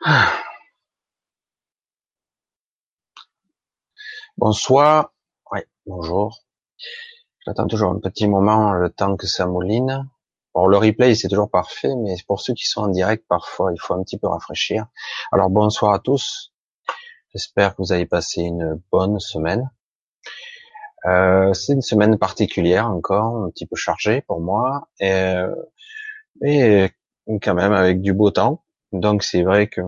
Bonsoir. Ouais, bonjour. J'attends toujours un petit moment, le temps que ça mouline. Bon, le replay, c'est toujours parfait, mais pour ceux qui sont en direct, parfois, il faut un petit peu rafraîchir. Alors, bonsoir à tous. J'espère que vous avez passé une bonne semaine. Euh, c'est une semaine particulière encore, un petit peu chargée pour moi, et quand même avec du beau temps. Donc c'est vrai que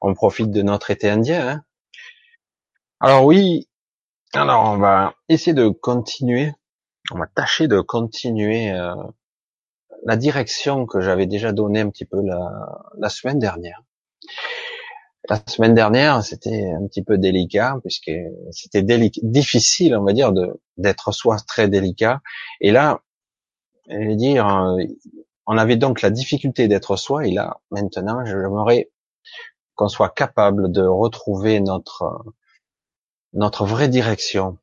on profite de notre été indien. Hein. alors oui, alors on va essayer de continuer, on va tâcher de continuer euh, la direction que j'avais déjà donnée un petit peu la, la semaine dernière. La semaine dernière, c'était un petit peu délicat puisque c'était difficile, on va dire, d'être soi très délicat. Et là, je vais dire, euh, on avait donc la difficulté d'être soi. Et là, maintenant, j'aimerais qu'on soit capable de retrouver notre notre vraie direction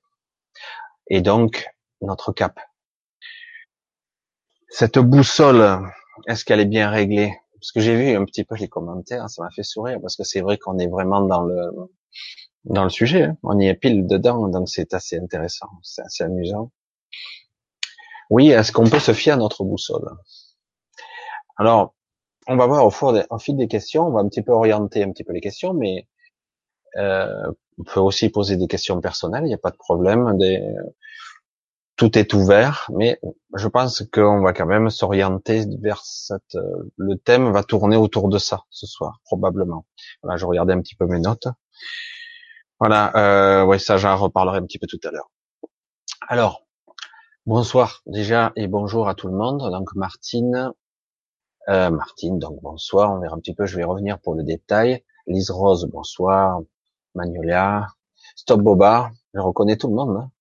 et donc notre cap. Cette boussole, est-ce qu'elle est bien réglée? Parce que j'ai vu un petit peu les commentaires, ça m'a fait sourire parce que c'est vrai qu'on est vraiment dans le dans le sujet, hein. on y est pile dedans, donc c'est assez intéressant, c'est assez amusant. Oui, est-ce qu'on peut se fier à notre boussole? Alors, on va voir au, au fil des questions, on va un petit peu orienter un petit peu les questions, mais euh, on peut aussi poser des questions personnelles, il n'y a pas de problème. Tout est ouvert, mais je pense qu'on va quand même s'orienter vers cette. Euh, le thème va tourner autour de ça ce soir, probablement. Voilà, je regardais un petit peu mes notes. Voilà, euh, ouais, ça j'en reparlerai un petit peu tout à l'heure. Alors, bonsoir déjà et bonjour à tout le monde. Donc Martine, euh, Martine, donc bonsoir. On verra un petit peu. Je vais revenir pour le détail. Lise Rose, bonsoir. Magnolia, Stop Boba, je reconnais tout le monde. Hein.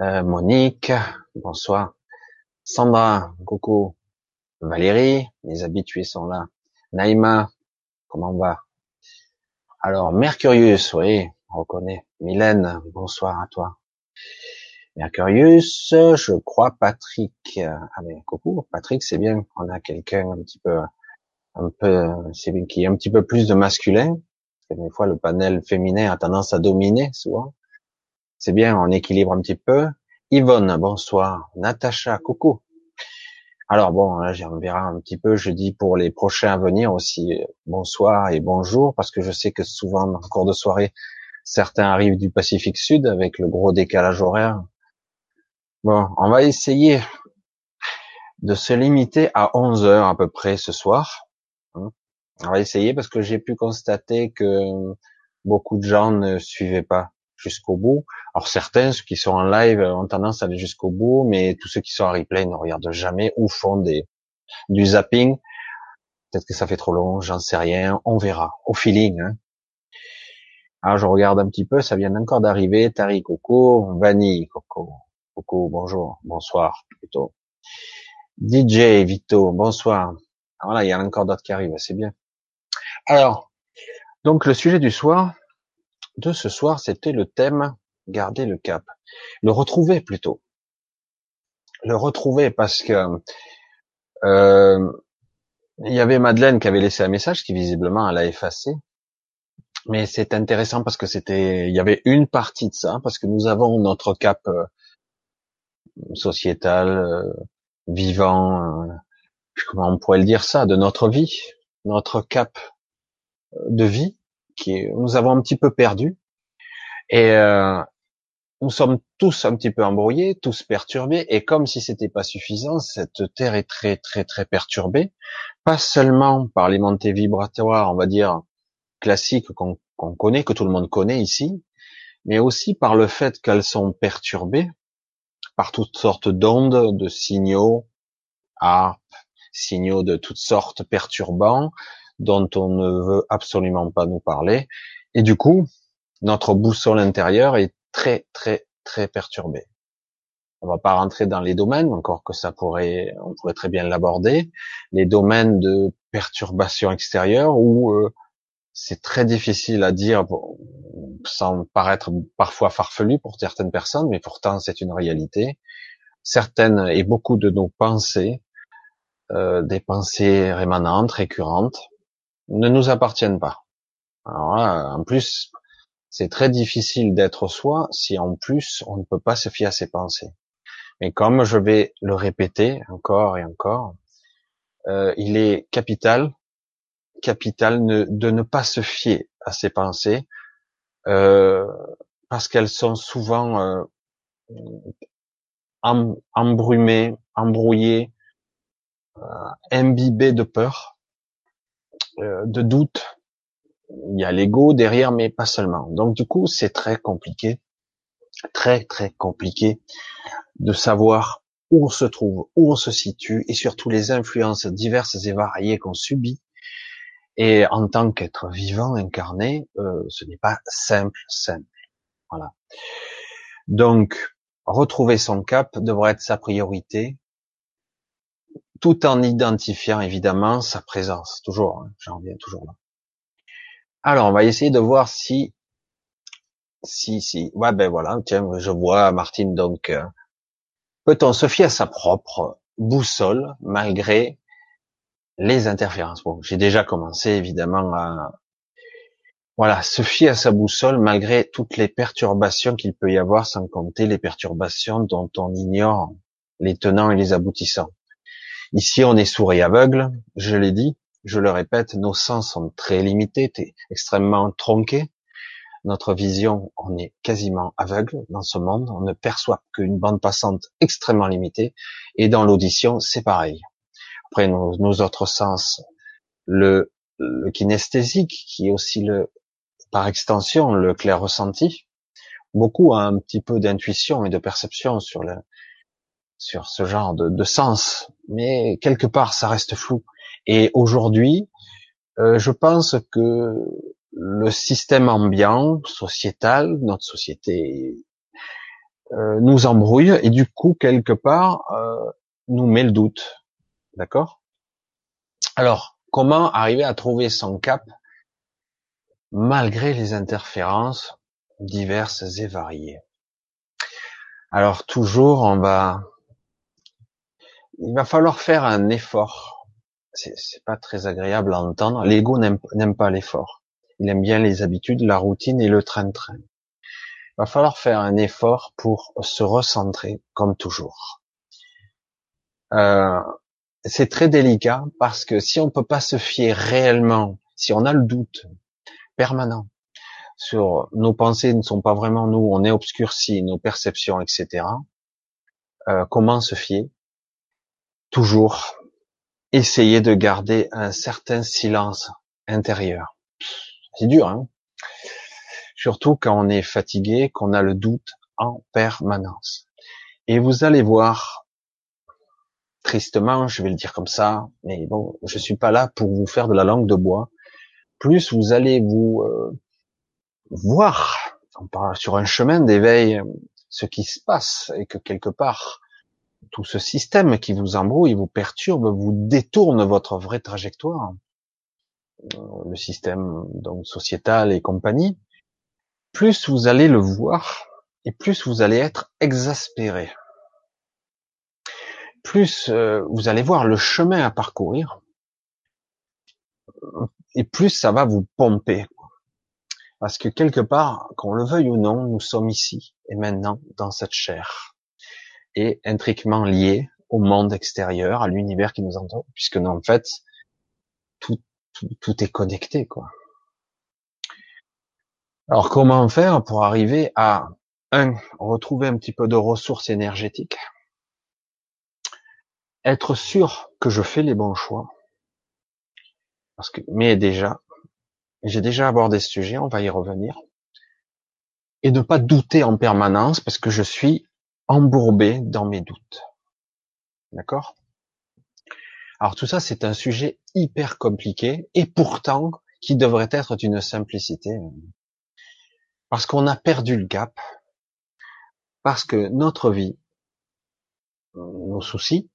Euh, Monique, bonsoir. Sandra, coucou. Valérie, les habitués sont là. Naïma, comment on va? Alors, Mercurius, oui, on reconnaît. Mylène, bonsoir à toi. Mercurius, je crois Patrick. Ah mais coucou, Patrick, c'est bien. On a quelqu'un un petit peu, un peu, c'est bien qui est un petit peu plus de masculin. Parce des fois, le panel féminin a tendance à dominer souvent. C'est bien, on équilibre un petit peu. Yvonne, bonsoir. Natacha, coucou. Alors bon, là, on verra un petit peu. Je dis pour les prochains à venir aussi bonsoir et bonjour parce que je sais que souvent en cours de soirée, certains arrivent du Pacifique Sud avec le gros décalage horaire. Bon, on va essayer de se limiter à 11 heures à peu près ce soir. Hein. On va essayer parce que j'ai pu constater que beaucoup de gens ne suivaient pas jusqu'au bout. Alors certains, ceux qui sont en live, ont tendance à aller jusqu'au bout, mais tous ceux qui sont en replay ne regardent jamais ou font du zapping. Peut-être que ça fait trop long, j'en sais rien. On verra, au feeling. Hein. Alors je regarde un petit peu, ça vient encore d'arriver. Tari Coco, Vanille Coco, Coco, bonjour, bonsoir plutôt. DJ Vito, bonsoir. Ah, voilà, il y en a encore d'autres qui arrivent, c'est bien. Alors, donc le sujet du soir, de ce soir, c'était le thème garder le cap, le retrouver plutôt, le retrouver parce que euh, il y avait Madeleine qui avait laissé un message qui visiblement elle a effacé, mais c'est intéressant parce que c'était, il y avait une partie de ça parce que nous avons notre cap euh, sociétal, euh, vivant, comment on pourrait le dire ça, de notre vie, notre cap de vie qui nous avons un petit peu perdu. Et euh, nous sommes tous un petit peu embrouillés, tous perturbés. Et comme si c'était pas suffisant, cette terre est très très très perturbée, pas seulement par les montées vibratoires, on va dire classiques qu'on connaît, que tout le monde connaît ici, mais aussi par le fait qu'elles sont perturbées par toutes sortes d'ondes, de signaux, à signaux de toutes sortes perturbants, dont on ne veut absolument pas nous parler. Et du coup, notre boussole intérieure est très, très, très perturbée. On va pas rentrer dans les domaines, encore que ça pourrait, on pourrait très bien l'aborder, les domaines de perturbation extérieure où euh, c'est très difficile à dire sans paraître parfois farfelu pour certaines personnes, mais pourtant c'est une réalité. Certaines et beaucoup de nos pensées euh, des pensées rémanentes, récurrentes, ne nous appartiennent pas. Alors en plus, c'est très difficile d'être soi si en plus on ne peut pas se fier à ses pensées. Mais comme je vais le répéter encore et encore, euh, il est capital, capital de ne pas se fier à ses pensées, euh, parce qu'elles sont souvent euh, embrumées, embrouillées, euh, imbibées de peur, euh, de doute. Il y a l'ego derrière, mais pas seulement. Donc du coup, c'est très compliqué, très très compliqué de savoir où on se trouve, où on se situe, et surtout les influences diverses et variées qu'on subit. Et en tant qu'être vivant, incarné, euh, ce n'est pas simple, simple. Voilà. Donc, retrouver son cap devrait être sa priorité, tout en identifiant évidemment sa présence. Toujours, hein, j'en reviens toujours là. Alors, on va essayer de voir si, si, si. Ouais, ben voilà. Tiens, je vois Martine. Donc, euh, peut-on se fier à sa propre boussole malgré les interférences Bon, j'ai déjà commencé évidemment à, voilà, se fier à sa boussole malgré toutes les perturbations qu'il peut y avoir, sans compter les perturbations dont on ignore les tenants et les aboutissants. Ici, on est sourd et aveugle, je l'ai dit, je le répète, nos sens sont très limités, extrêmement tronqués. Notre vision, on est quasiment aveugle dans ce monde, on ne perçoit qu'une bande passante extrêmement limitée, et dans l'audition, c'est pareil. Après, nos, nos, autres sens, le, le kinesthésique, qui est aussi le, par extension le clair ressenti. Beaucoup a un petit peu d'intuition et de perception sur le sur ce genre de, de sens, mais quelque part ça reste flou. Et aujourd'hui, euh, je pense que le système ambiant, sociétal, notre société euh, nous embrouille et du coup quelque part euh, nous met le doute. D'accord Alors, comment arriver à trouver son cap malgré les interférences diverses et variées? Alors toujours, on va, il va falloir faire un effort. C'est pas très agréable à entendre. L'ego n'aime pas l'effort. Il aime bien les habitudes, la routine et le train-train. Il va falloir faire un effort pour se recentrer, comme toujours. Euh, c'est très délicat parce que si on peut pas se fier réellement, si on a le doute, permanent sur nos pensées ne sont pas vraiment nous, on est obscurci, nos perceptions, etc. Euh, comment se fier? Toujours essayer de garder un certain silence intérieur. C'est dur, hein Surtout quand on est fatigué, qu'on a le doute en permanence. Et vous allez voir, tristement, je vais le dire comme ça, mais bon, je suis pas là pour vous faire de la langue de bois plus vous allez vous euh, voir on parle sur un chemin d'éveil ce qui se passe et que quelque part tout ce système qui vous embrouille, vous perturbe, vous détourne votre vraie trajectoire, euh, le système donc sociétal et compagnie, plus vous allez le voir et plus vous allez être exaspéré. Plus euh, vous allez voir le chemin à parcourir, et plus ça va vous pomper. Parce que quelque part, qu'on le veuille ou non, nous sommes ici et maintenant dans cette chair et intriquement liés au monde extérieur, à l'univers qui nous entoure, puisque en fait, tout est connecté, quoi. Alors, comment faire pour arriver à, un, retrouver un petit peu de ressources énergétiques, être sûr que je fais les bons choix, parce que, mais déjà, j'ai déjà abordé ce sujet, on va y revenir. Et ne pas douter en permanence parce que je suis embourbé dans mes doutes. D'accord? Alors tout ça, c'est un sujet hyper compliqué et pourtant qui devrait être d'une simplicité. Parce qu'on a perdu le cap, parce que notre vie, nos soucis,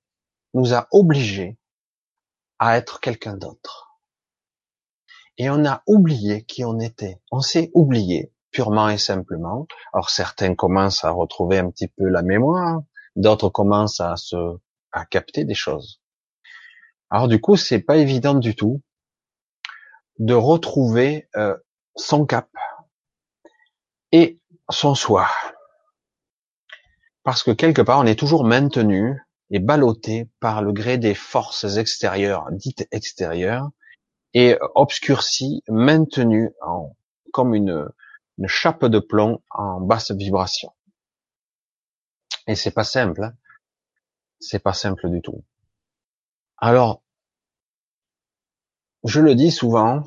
nous a obligés à être quelqu'un d'autre et on a oublié qui on était. On s'est oublié purement et simplement. Alors certains commencent à retrouver un petit peu la mémoire, d'autres commencent à se à capter des choses. Alors du coup, c'est pas évident du tout de retrouver euh, son cap et son soi. Parce que quelque part, on est toujours maintenu et ballotté par le gré des forces extérieures, dites extérieures, et obscurci, maintenu en, comme une, une chape de plomb en basse vibration. Et c'est pas simple, hein c'est pas simple du tout. Alors, je le dis souvent,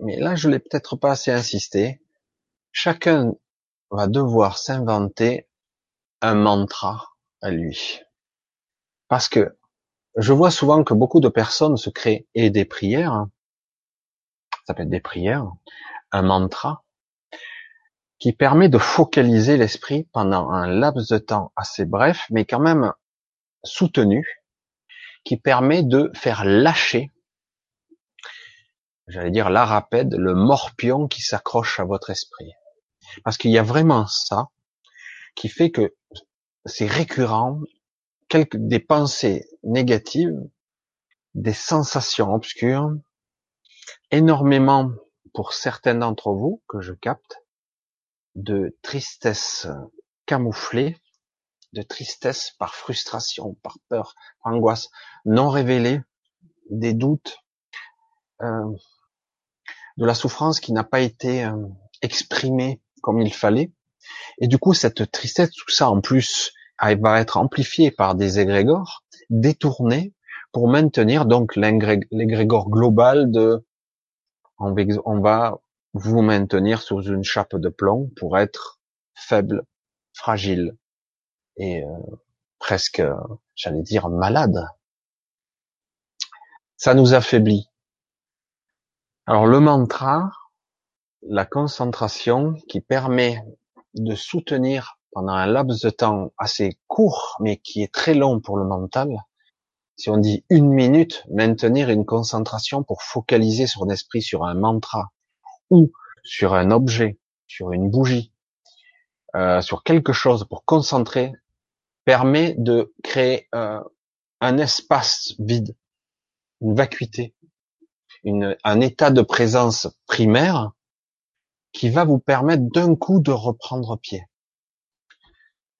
mais là je l'ai peut-être pas assez insisté. Chacun va devoir s'inventer un mantra à lui. Parce que je vois souvent que beaucoup de personnes se créent et des prières, ça peut être des prières, un mantra, qui permet de focaliser l'esprit pendant un laps de temps assez bref, mais quand même soutenu, qui permet de faire lâcher, j'allais dire la rapide, le morpion qui s'accroche à votre esprit. Parce qu'il y a vraiment ça qui fait que c'est récurrent, quelques, des pensées négatives, des sensations obscures, énormément pour certains d'entre vous que je capte, de tristesse camouflée, de tristesse par frustration, par peur, par angoisse non révélée, des doutes, euh, de la souffrance qui n'a pas été euh, exprimée comme il fallait. Et du coup, cette tristesse, tout ça en plus, va être amplifié par des égrégores détournés pour maintenir donc l'égrégore global de on va vous maintenir sous une chape de plomb pour être faible, fragile, et euh, presque, j'allais dire, malade. Ça nous affaiblit. Alors le mantra, la concentration qui permet de soutenir pendant un laps de temps assez court, mais qui est très long pour le mental, si on dit une minute, maintenir une concentration pour focaliser son esprit sur un mantra ou sur un objet, sur une bougie, euh, sur quelque chose pour concentrer permet de créer euh, un espace vide, une vacuité, un état de présence primaire qui va vous permettre d'un coup de reprendre pied.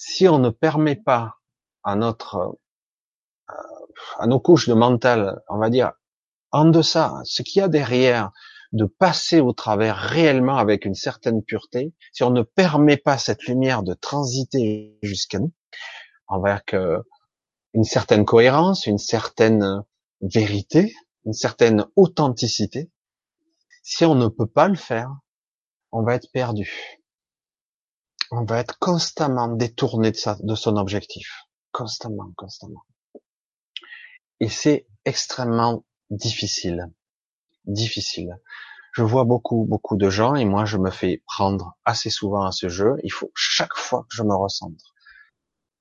Si on ne permet pas à notre euh, à nos couches de mental, on va dire en deçà, ce qu'il y a derrière, de passer au travers réellement avec une certaine pureté, si on ne permet pas cette lumière de transiter jusqu'à nous, avec une certaine cohérence, une certaine vérité, une certaine authenticité. Si on ne peut pas le faire, on va être perdu. On va être constamment détourné de, sa, de son objectif. Constamment, constamment. Et c'est extrêmement difficile. Difficile. Je vois beaucoup, beaucoup de gens et moi je me fais prendre assez souvent à ce jeu. Il faut chaque fois que je me recentre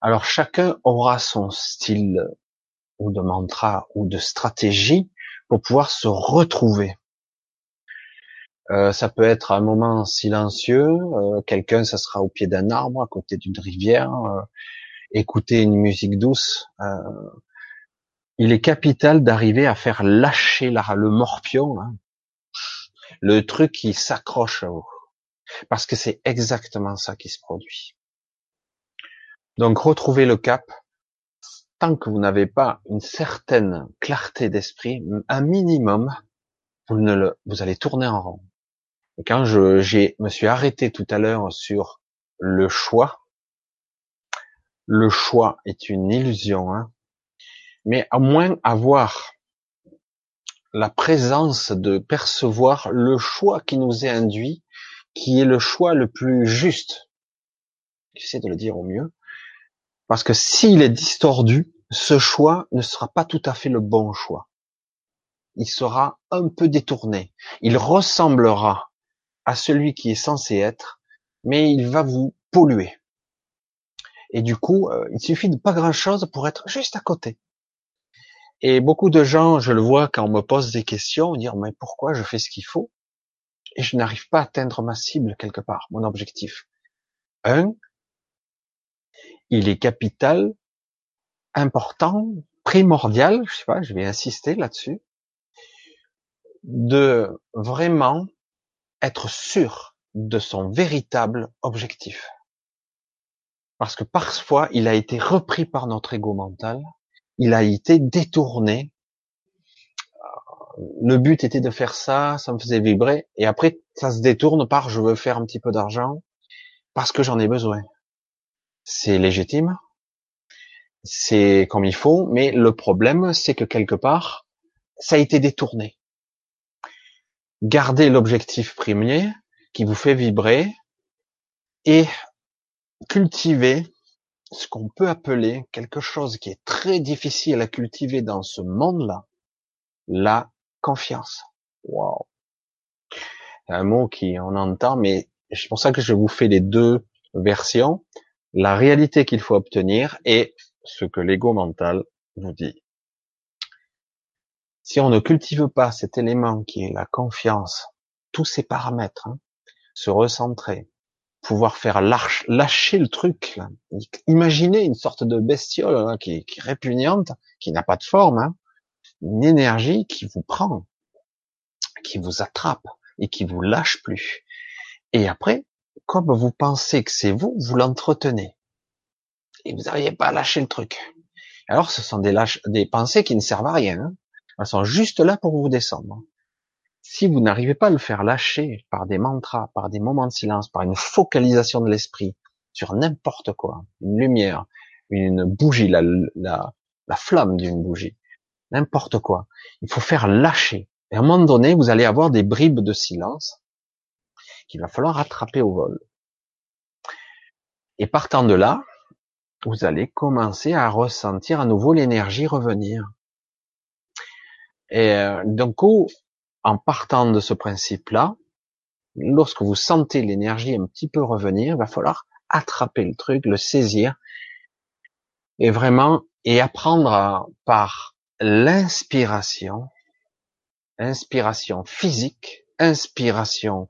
alors chacun aura son style ou de mantra ou de stratégie pour pouvoir se retrouver. Euh, ça peut être un moment silencieux, euh, quelqu'un ça sera au pied d'un arbre, à côté d'une rivière, euh, écouter une musique douce. il est capital d'arriver à faire lâcher le morpion, hein, le truc qui s'accroche à vous, parce que c'est exactement ça qui se produit. Donc retrouvez le cap. Tant que vous n'avez pas une certaine clarté d'esprit, un minimum, vous ne le, vous allez tourner en rond. Quand je j'ai, me suis arrêté tout à l'heure sur le choix, le choix est une illusion, hein, mais à moins avoir la présence de percevoir le choix qui nous est induit, qui est le choix le plus juste. J'essaie de le dire au mieux. Parce que s'il est distordu, ce choix ne sera pas tout à fait le bon choix. Il sera un peu détourné. Il ressemblera à celui qui est censé être, mais il va vous polluer. Et du coup, euh, il suffit de pas grand chose pour être juste à côté. Et beaucoup de gens, je le vois quand on me pose des questions, dire mais pourquoi je fais ce qu'il faut? Et je n'arrive pas à atteindre ma cible quelque part, mon objectif. Un, il est capital, important, primordial, je sais pas, je vais insister là-dessus, de vraiment être sûr de son véritable objectif. Parce que parfois, il a été repris par notre ego mental, il a été détourné. Le but était de faire ça, ça me faisait vibrer, et après, ça se détourne par je veux faire un petit peu d'argent parce que j'en ai besoin. C'est légitime, c'est comme il faut, mais le problème, c'est que quelque part, ça a été détourné. Gardez l'objectif premier qui vous fait vibrer et cultiver ce qu'on peut appeler quelque chose qui est très difficile à cultiver dans ce monde-là, la confiance. Wow. Un mot qui on entend, mais c'est pour ça que je vous fais les deux versions. La réalité qu'il faut obtenir et ce que l'ego mental nous dit. Si on ne cultive pas cet élément qui est la confiance, tous ces paramètres, hein, se recentrer, pouvoir faire lâcher le truc. Imaginez une sorte de bestiole hein, qui, est répugnante, qui n'a pas de forme, hein. une énergie qui vous prend, qui vous attrape et qui vous lâche plus. Et après, comme vous pensez que c'est vous, vous l'entretenez et vous n'arrivez pas à lâcher le truc. Alors, ce sont des, pensées qui ne servent à rien. Elles sont juste là pour vous descendre. Si vous n'arrivez pas à le faire lâcher par des mantras, par des moments de silence, par une focalisation de l'esprit sur n'importe quoi, une lumière, une bougie, la, la, la flamme d'une bougie, n'importe quoi, il faut faire lâcher. Et à un moment donné, vous allez avoir des bribes de silence qu'il va falloir attraper au vol. Et partant de là, vous allez commencer à ressentir à nouveau l'énergie revenir. Et euh, donc, en partant de ce principe-là, lorsque vous sentez l'énergie un petit peu revenir, il va falloir attraper le truc, le saisir, et vraiment, et apprendre par l'inspiration, inspiration physique, inspiration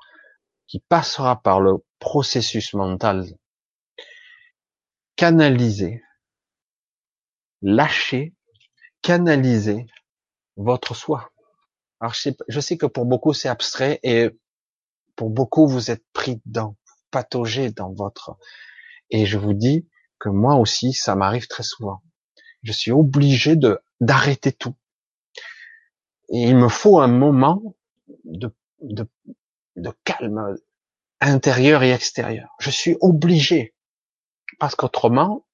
qui passera par le processus mental canaliser, lâcher, canaliser votre soi. Alors je sais, que pour beaucoup c'est abstrait et pour beaucoup vous êtes pris dedans, pataugé dans votre. Et je vous dis que moi aussi ça m'arrive très souvent. Je suis obligé de d'arrêter tout. Il me faut un moment de, de, de calme intérieur et extérieur. Je suis obligé parce qu'autrement,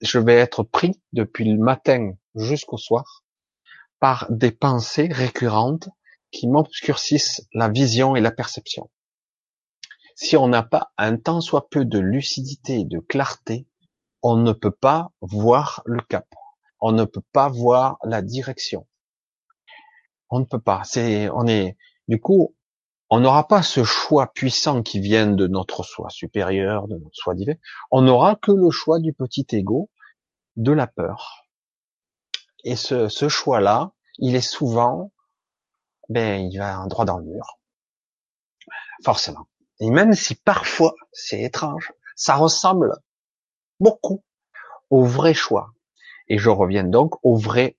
je vais être pris depuis le matin jusqu'au soir par des pensées récurrentes qui m'obscurcissent la vision et la perception. Si on n'a pas un tant soit peu de lucidité et de clarté, on ne peut pas voir le cap. On ne peut pas voir la direction. On ne peut pas. C'est, on est, du coup, on n'aura pas ce choix puissant qui vient de notre soi supérieur, de notre soi divin. On n'aura que le choix du petit ego, de la peur. Et ce, choix-là, il est souvent, ben, il va droit dans le mur. Forcément. Et même si parfois, c'est étrange, ça ressemble beaucoup au vrai choix. Et je reviens donc au vrai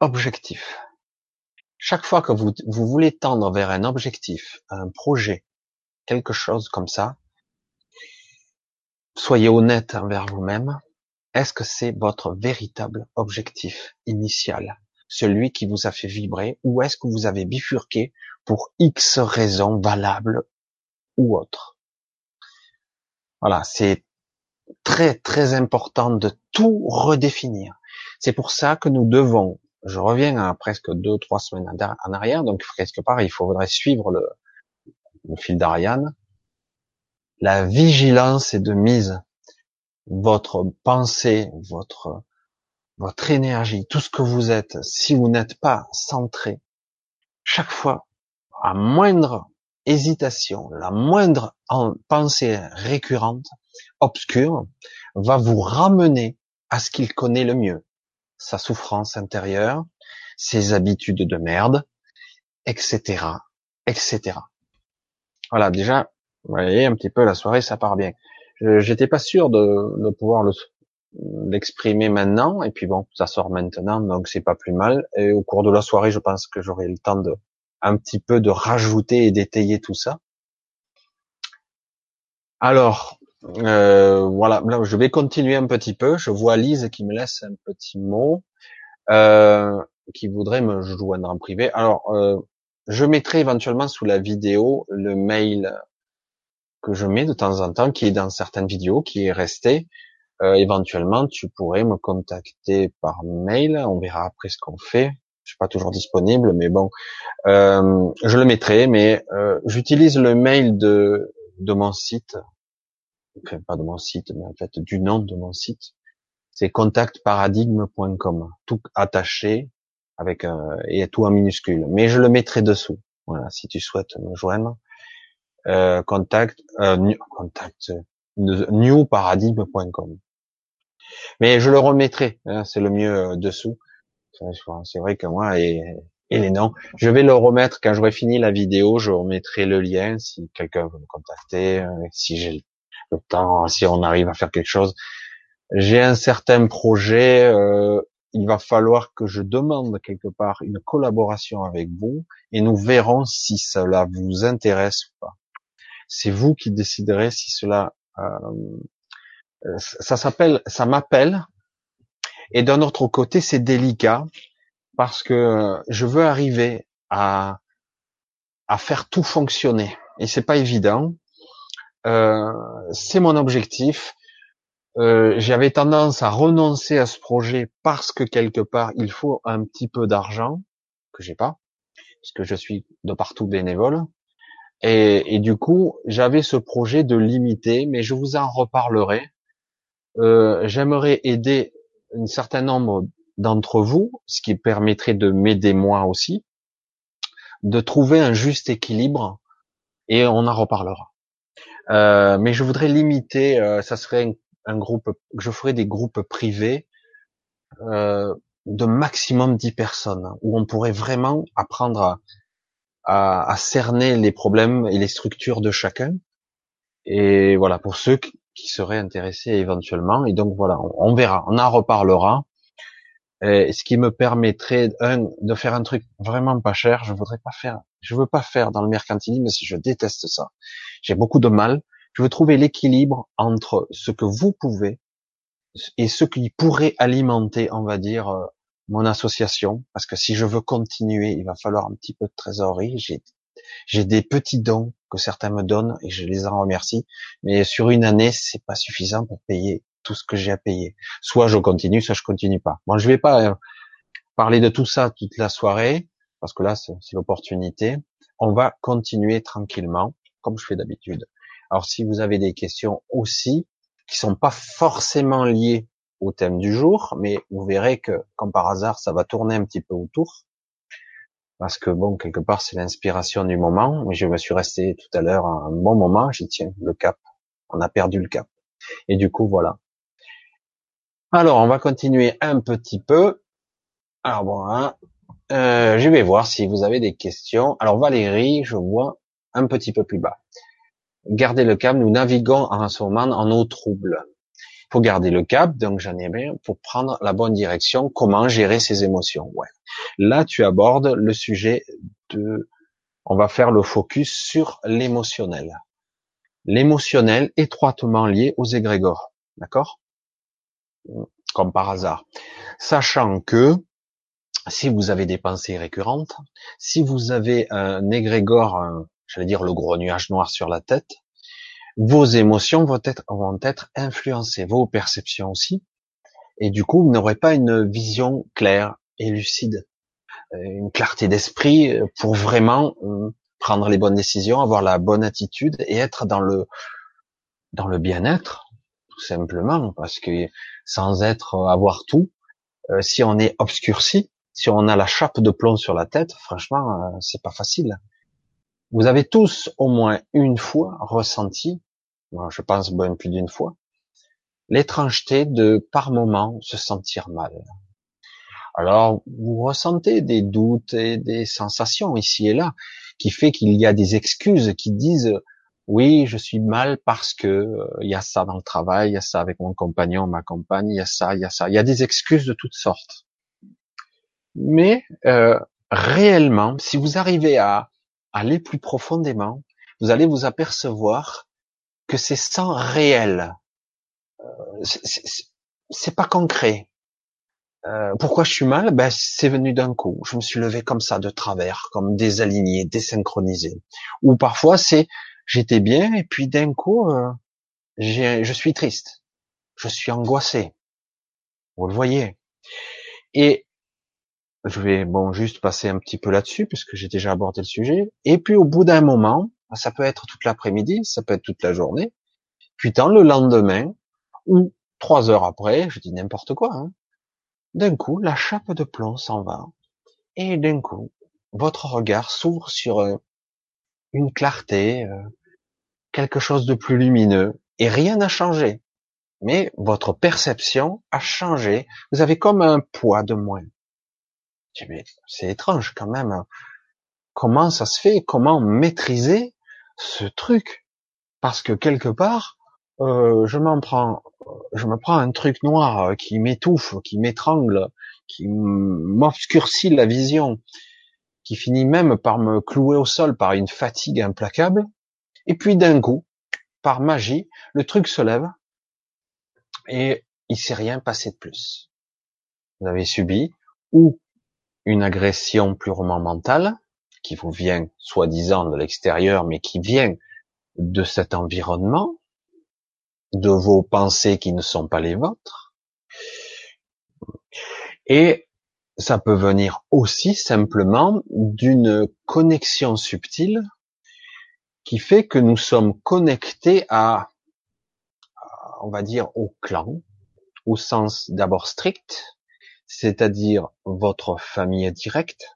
objectif chaque fois que vous, vous voulez tendre vers un objectif, un projet, quelque chose comme ça, soyez honnête envers vous-même. Est-ce que c'est votre véritable objectif initial, celui qui vous a fait vibrer, ou est-ce que vous avez bifurqué pour X raisons valables ou autres? Voilà, c'est très très important de tout redéfinir. C'est pour ça que nous devons je reviens à presque deux, trois semaines en arrière, donc quelque part, il faudrait suivre le, fil d'Ariane. La vigilance est de mise. Votre pensée, votre, votre énergie, tout ce que vous êtes, si vous n'êtes pas centré, chaque fois, à moindre hésitation, la moindre pensée récurrente, obscure, va vous ramener à ce qu'il connaît le mieux, sa souffrance intérieure, ses habitudes de merde, etc., etc. Voilà, déjà, vous voyez un petit peu la soirée, ça part bien. J'étais pas sûr de, de pouvoir le, l'exprimer maintenant, et puis bon, ça sort maintenant, donc c'est pas plus mal. Et au cours de la soirée, je pense que j'aurai le temps de un petit peu de rajouter et d'étayer tout ça. Alors, euh, voilà, là, je vais continuer un petit peu. Je vois Lise qui me laisse un petit mot, euh, qui voudrait me joindre en privé. Alors, euh, je mettrai éventuellement sous la vidéo le mail que je mets de temps en temps, qui est dans certaines vidéos, qui est resté. Euh, éventuellement, tu pourrais me contacter par mail. On verra après ce qu'on fait. Je suis pas toujours disponible, mais bon, euh, je le mettrai. Mais euh, j'utilise le mail de de mon site, enfin pas de mon site, mais en fait du nom de mon site. C'est contactparadigme.com, tout attaché avec et tout en minuscule. Mais je le mettrai dessous. Voilà, si tu souhaites me joindre, euh, contact, euh, new, contact, newparadigme.com. Mais je le remettrai, hein, c'est le mieux euh, dessous. C'est vrai que moi et, et les noms, je vais le remettre quand j'aurai fini la vidéo. Je remettrai le lien si quelqu'un veut me contacter, euh, si j'ai le temps, si on arrive à faire quelque chose. J'ai un certain projet. Euh, il va falloir que je demande quelque part une collaboration avec vous et nous verrons si cela vous intéresse ou pas. C'est vous qui déciderez si cela euh, euh, ça s'appelle, ça m'appelle. Et d'un autre côté, c'est délicat parce que je veux arriver à faire tout fonctionner et c'est pas évident. Euh, c'est mon objectif. Euh, j'avais tendance à renoncer à ce projet parce que quelque part il faut un petit peu d'argent que j'ai pas, puisque je suis de partout bénévole. Et, et du coup, j'avais ce projet de limiter, mais je vous en reparlerai euh, j'aimerais aider un certain nombre d'entre vous, ce qui permettrait de m'aider moi aussi, de trouver un juste équilibre, et on en reparlera. Euh, mais je voudrais limiter, euh, ça serait un, groupe, je ferai des groupes privés euh, de maximum 10 personnes, où on pourrait vraiment apprendre à, à, à, cerner les problèmes et les structures de chacun. Et voilà, pour ceux qui seraient intéressés éventuellement. Et donc voilà, on, verra, on en reparlera. Et ce qui me permettrait un, de faire un truc vraiment pas cher. Je voudrais pas faire, je veux pas faire dans le mercantilisme, si je déteste ça. J'ai beaucoup de mal. Je veux trouver l'équilibre entre ce que vous pouvez et ce qui pourrait alimenter, on va dire, euh, mon association. Parce que si je veux continuer, il va falloir un petit peu de trésorerie. J'ai j'ai des petits dons que certains me donnent et je les en remercie. Mais sur une année, c'est pas suffisant pour payer tout ce que j'ai à payer. Soit je continue, soit je continue pas. Bon, je vais pas euh, parler de tout ça toute la soirée parce que là, c'est l'opportunité. On va continuer tranquillement, comme je fais d'habitude. Alors, si vous avez des questions aussi, qui sont pas forcément liées au thème du jour, mais vous verrez que, comme par hasard, ça va tourner un petit peu autour parce que bon, quelque part, c'est l'inspiration du moment. Mais je me suis resté tout à l'heure un bon moment. J'y tiens le cap. On a perdu le cap. Et du coup, voilà. Alors, on va continuer un petit peu. Alors bon, hein, euh, je vais voir si vous avez des questions. Alors Valérie, je vois un petit peu plus bas. Gardez le cap. Nous naviguons en ce moment en eau trouble faut garder le cap, donc j'en ai bien pour prendre la bonne direction. Comment gérer ses émotions Ouais. Là, tu abordes le sujet de. On va faire le focus sur l'émotionnel. L'émotionnel étroitement lié aux égrégores, d'accord? Comme par hasard. Sachant que si vous avez des pensées récurrentes, si vous avez un égrégore, j'allais dire le gros nuage noir sur la tête, vos émotions vont être, vont être influencées, vos perceptions aussi, et du coup, vous n'aurez pas une vision claire et lucide, euh, une clarté d'esprit pour vraiment euh, prendre les bonnes décisions, avoir la bonne attitude et être dans le dans le bien-être, tout simplement, parce que sans être avoir tout, euh, si on est obscurci, si on a la chape de plomb sur la tête, franchement, c'est pas facile. Vous avez tous au moins une fois ressenti je pense bien plus d'une fois, l'étrangeté de par moment se sentir mal. Alors, vous ressentez des doutes et des sensations ici et là, qui fait qu'il y a des excuses qui disent Oui, je suis mal parce que euh, il y a ça dans le travail, il y a ça avec mon compagnon, ma compagne, il y a ça, il y a ça. Il y a des excuses de toutes sortes. Mais euh, réellement, si vous arrivez à aller plus profondément, vous allez vous apercevoir que c'est sans réel. Euh, c'est pas concret. Euh, pourquoi je suis mal? Ben c'est venu d'un coup. Je me suis levé comme ça de travers, comme désaligné, désynchronisé. Ou parfois c'est j'étais bien et puis d'un coup euh, je suis triste, je suis angoissé. Vous le voyez. Et je vais bon juste passer un petit peu là-dessus puisque j'ai déjà abordé le sujet. Et puis au bout d'un moment, ça peut être toute l'après-midi, ça peut être toute la journée. Puis tant le lendemain ou trois heures après, je dis n'importe quoi. Hein, d'un coup, la chape de plomb s'en va. Et d'un coup, votre regard s'ouvre sur euh, une clarté, euh, quelque chose de plus lumineux. Et rien n'a changé. Mais votre perception a changé. Vous avez comme un poids de moins. C'est étrange quand même. Hein. Comment ça se fait? Comment maîtriser ce truc Parce que quelque part, euh, je m'en prends je me prends un truc noir euh, qui m'étouffe, qui m'étrangle, qui m'obscurcit la vision, qui finit même par me clouer au sol par une fatigue implacable, et puis d'un coup, par magie, le truc se lève et il s'est rien passé de plus. Vous avez subi ou une agression purement mentale qui vous vient soi-disant de l'extérieur, mais qui vient de cet environnement, de vos pensées qui ne sont pas les vôtres. Et ça peut venir aussi simplement d'une connexion subtile qui fait que nous sommes connectés à, on va dire, au clan, au sens d'abord strict, c'est-à-dire votre famille directe.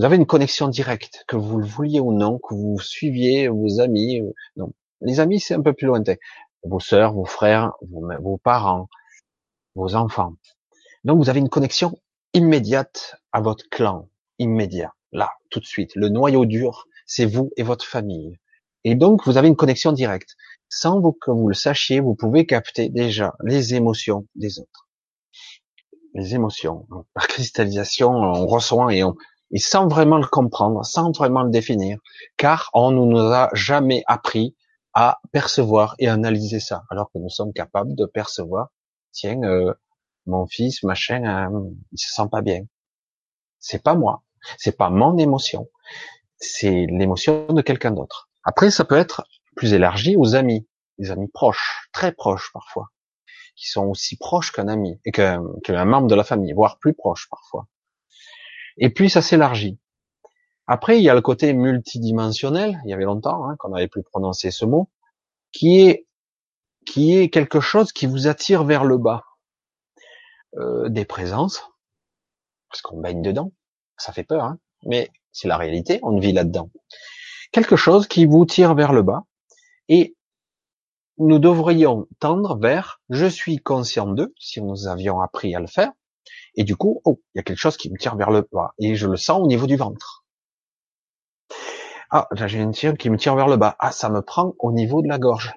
Vous avez une connexion directe, que vous le vouliez ou non, que vous suiviez vos amis. Non, les amis, c'est un peu plus lointain vos sœurs, vos frères, vos, parents, vos enfants. Donc vous avez une connexion immédiate à votre clan, immédiat, là, tout de suite. Le noyau dur, c'est vous et votre famille. Et donc vous avez une connexion directe. Sans que vous le sachiez, vous pouvez capter déjà les émotions des autres. Les émotions. par cristallisation, on reçoit et on, et sans vraiment le comprendre, sans vraiment le définir, car on ne nous a jamais appris à percevoir et analyser ça, alors que nous sommes capables de percevoir, tiens, euh, mon fils, machin, euh, il se sent pas bien. C'est pas moi, c'est pas mon émotion, c'est l'émotion de quelqu'un d'autre. Après, ça peut être plus élargi aux amis, des amis proches, très proches parfois, qui sont aussi proches qu'un ami et qu'un membre de la famille, voire plus proche parfois. Et puis ça s'élargit. Après, il y a le côté multidimensionnel. Il y avait longtemps hein, qu'on n'avait plus prononcé ce mot, qui est quelque chose qui vous attire vers le bas. Euh, des présences, parce qu'on baigne dedans, ça fait peur, hein mais c'est la réalité, on vit là-dedans. Quelque chose qui vous tire vers le bas, et nous devrions tendre vers je suis conscient d'eux, si nous avions appris à le faire, et du coup, oh, il y a quelque chose qui me tire vers le bas, et je le sens au niveau du ventre. Ah, j'ai une tire qui me tire vers le bas. Ah, ça me prend au niveau de la gorge.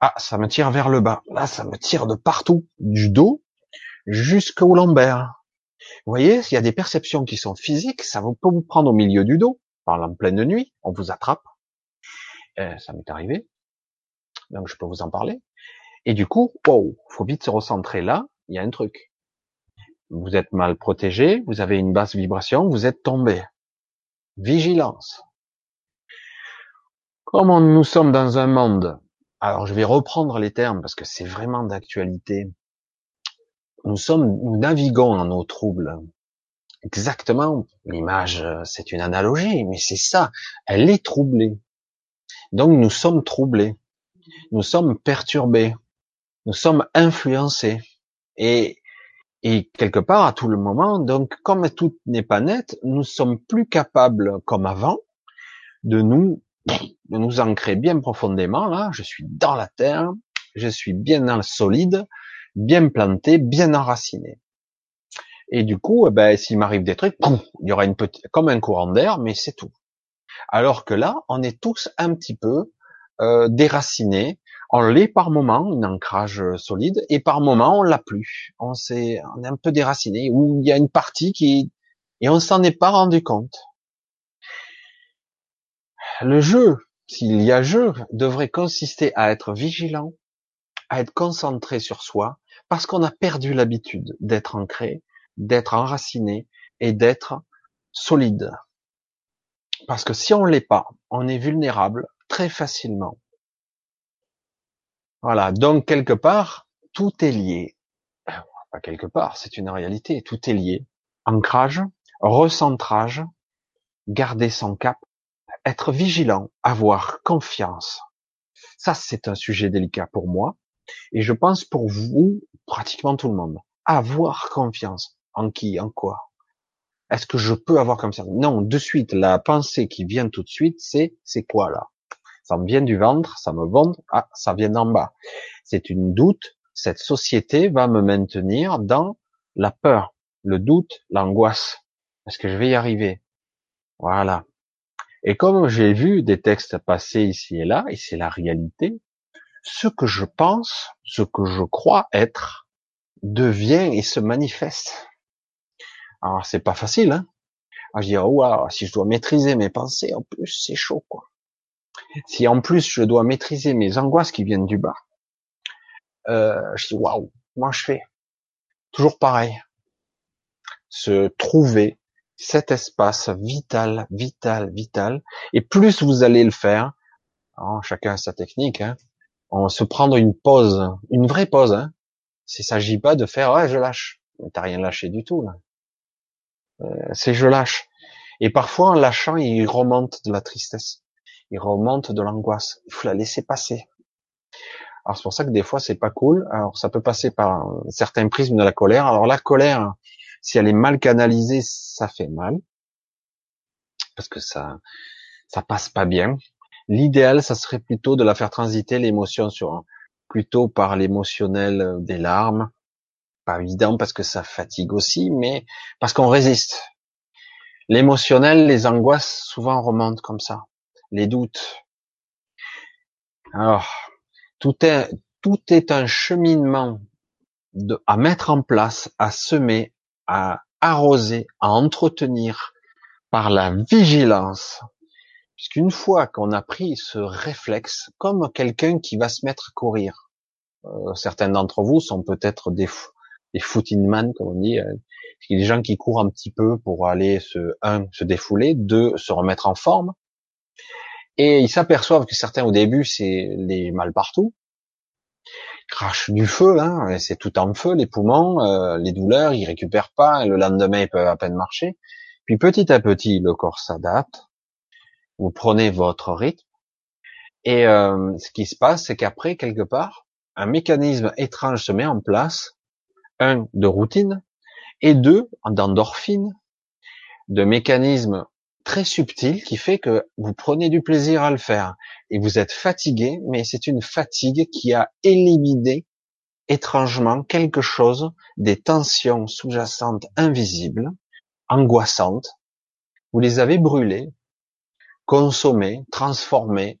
Ah, ça me tire vers le bas. Là, ça me tire de partout, du dos jusqu'au lombaire. Vous voyez, il y a des perceptions qui sont physiques, ça peut vous prendre au milieu du dos, par en pleine nuit, on vous attrape. Euh, ça m'est arrivé, donc je peux vous en parler. Et du coup, wow, faut vite se recentrer là, il y a un truc. Vous êtes mal protégé, vous avez une basse vibration, vous êtes tombé. Vigilance. Comme nous sommes dans un monde, alors je vais reprendre les termes parce que c'est vraiment d'actualité. Nous sommes, nous naviguons en eau trouble. Exactement. L'image, c'est une analogie, mais c'est ça. Elle est troublée. Donc nous sommes troublés. Nous sommes perturbés. Nous sommes influencés. Et et quelque part, à tout le moment, donc comme tout n'est pas net, nous sommes plus capables, comme avant, de nous, nous ancrer bien profondément. Là, je suis dans la terre, je suis bien dans le solide, bien planté, bien enraciné. Et du coup, eh ben, s'il m'arrive des trucs, il y aura une petite, comme un courant d'air, mais c'est tout. Alors que là, on est tous un petit peu euh, déracinés. On l'est par moment, un ancrage solide, et par moment on l'a plus. On, est, on est un peu déraciné, ou il y a une partie qui et on s'en est pas rendu compte. Le jeu, s'il y a jeu, devrait consister à être vigilant, à être concentré sur soi, parce qu'on a perdu l'habitude d'être ancré, d'être enraciné et d'être solide. Parce que si on l'est pas, on est vulnérable très facilement. Voilà. Donc, quelque part, tout est lié. Pas quelque part, c'est une réalité. Tout est lié. Ancrage, recentrage, garder son cap, être vigilant, avoir confiance. Ça, c'est un sujet délicat pour moi. Et je pense pour vous, pratiquement tout le monde. Avoir confiance. En qui? En quoi? Est-ce que je peux avoir confiance? Non, de suite, la pensée qui vient tout de suite, c'est, c'est quoi là? Ça me vient du ventre, ça me vend, ah, ça vient d'en bas. C'est une doute. Cette société va me maintenir dans la peur, le doute, l'angoisse. Est-ce que je vais y arriver? Voilà. Et comme j'ai vu des textes passer ici et là, et c'est la réalité, ce que je pense, ce que je crois être, devient et se manifeste. Alors c'est pas facile, hein. Alors, je dis, oh, si je dois maîtriser mes pensées, en plus c'est chaud, quoi. Si en plus je dois maîtriser mes angoisses qui viennent du bas, euh, je dis waouh, moi je fais? Toujours pareil. Se trouver cet espace vital, vital, vital. Et plus vous allez le faire, oh, chacun a sa technique, hein, on se prendre une pause, une vraie pause. Hein. Il s'agit pas de faire ouais je lâche. T'as rien lâché du tout là. Euh, c'est je lâche. Et parfois en lâchant, il remonte de la tristesse, il remonte de l'angoisse. Il faut la laisser passer. Alors c'est pour ça que des fois c'est pas cool. Alors ça peut passer par certains prismes de la colère. Alors la colère, si elle est mal canalisée, ça fait mal parce que ça ça passe pas bien. L'idéal, ça serait plutôt de la faire transiter l'émotion sur plutôt par l'émotionnel euh, des larmes. Pas évident parce que ça fatigue aussi, mais parce qu'on résiste. L'émotionnel, les angoisses souvent remontent comme ça, les doutes. Alors, tout est tout est un cheminement à mettre en place, à semer, à arroser, à entretenir par la vigilance. Puisqu'une fois qu'on a pris ce réflexe, comme quelqu'un qui va se mettre à courir, euh, certains d'entre vous sont peut-être des, des footing man, comme on dit, euh, des gens qui courent un petit peu pour aller se, un, se défouler, deux, se remettre en forme. Et ils s'aperçoivent que certains au début, c'est les mal partout, crache du feu, hein, c'est tout en feu, les poumons, euh, les douleurs, ils récupèrent pas, le lendemain ils peuvent à peine marcher. Puis petit à petit, le corps s'adapte. Vous prenez votre rythme, et euh, ce qui se passe, c'est qu'après quelque part, un mécanisme étrange se met en place, un de routine, et deux d'endorphine, de mécanismes très subtil qui fait que vous prenez du plaisir à le faire et vous êtes fatigué, mais c'est une fatigue qui a éliminé étrangement quelque chose des tensions sous-jacentes invisibles, angoissantes. Vous les avez brûlées, consommées, transformées,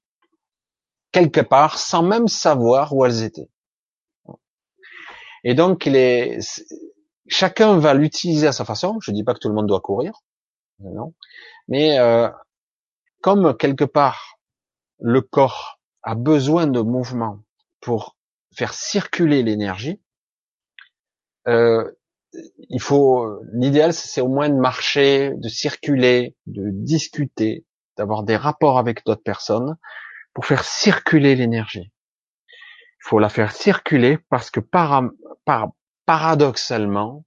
quelque part, sans même savoir où elles étaient. Et donc, chacun va l'utiliser à sa façon. Je dis pas que tout le monde doit courir, non. Mais euh, comme quelque part le corps a besoin de mouvement pour faire circuler l'énergie, euh, il faut l'idéal c'est au moins de marcher, de circuler, de discuter, d'avoir des rapports avec d'autres personnes pour faire circuler l'énergie. Il faut la faire circuler parce que par, par, paradoxalement,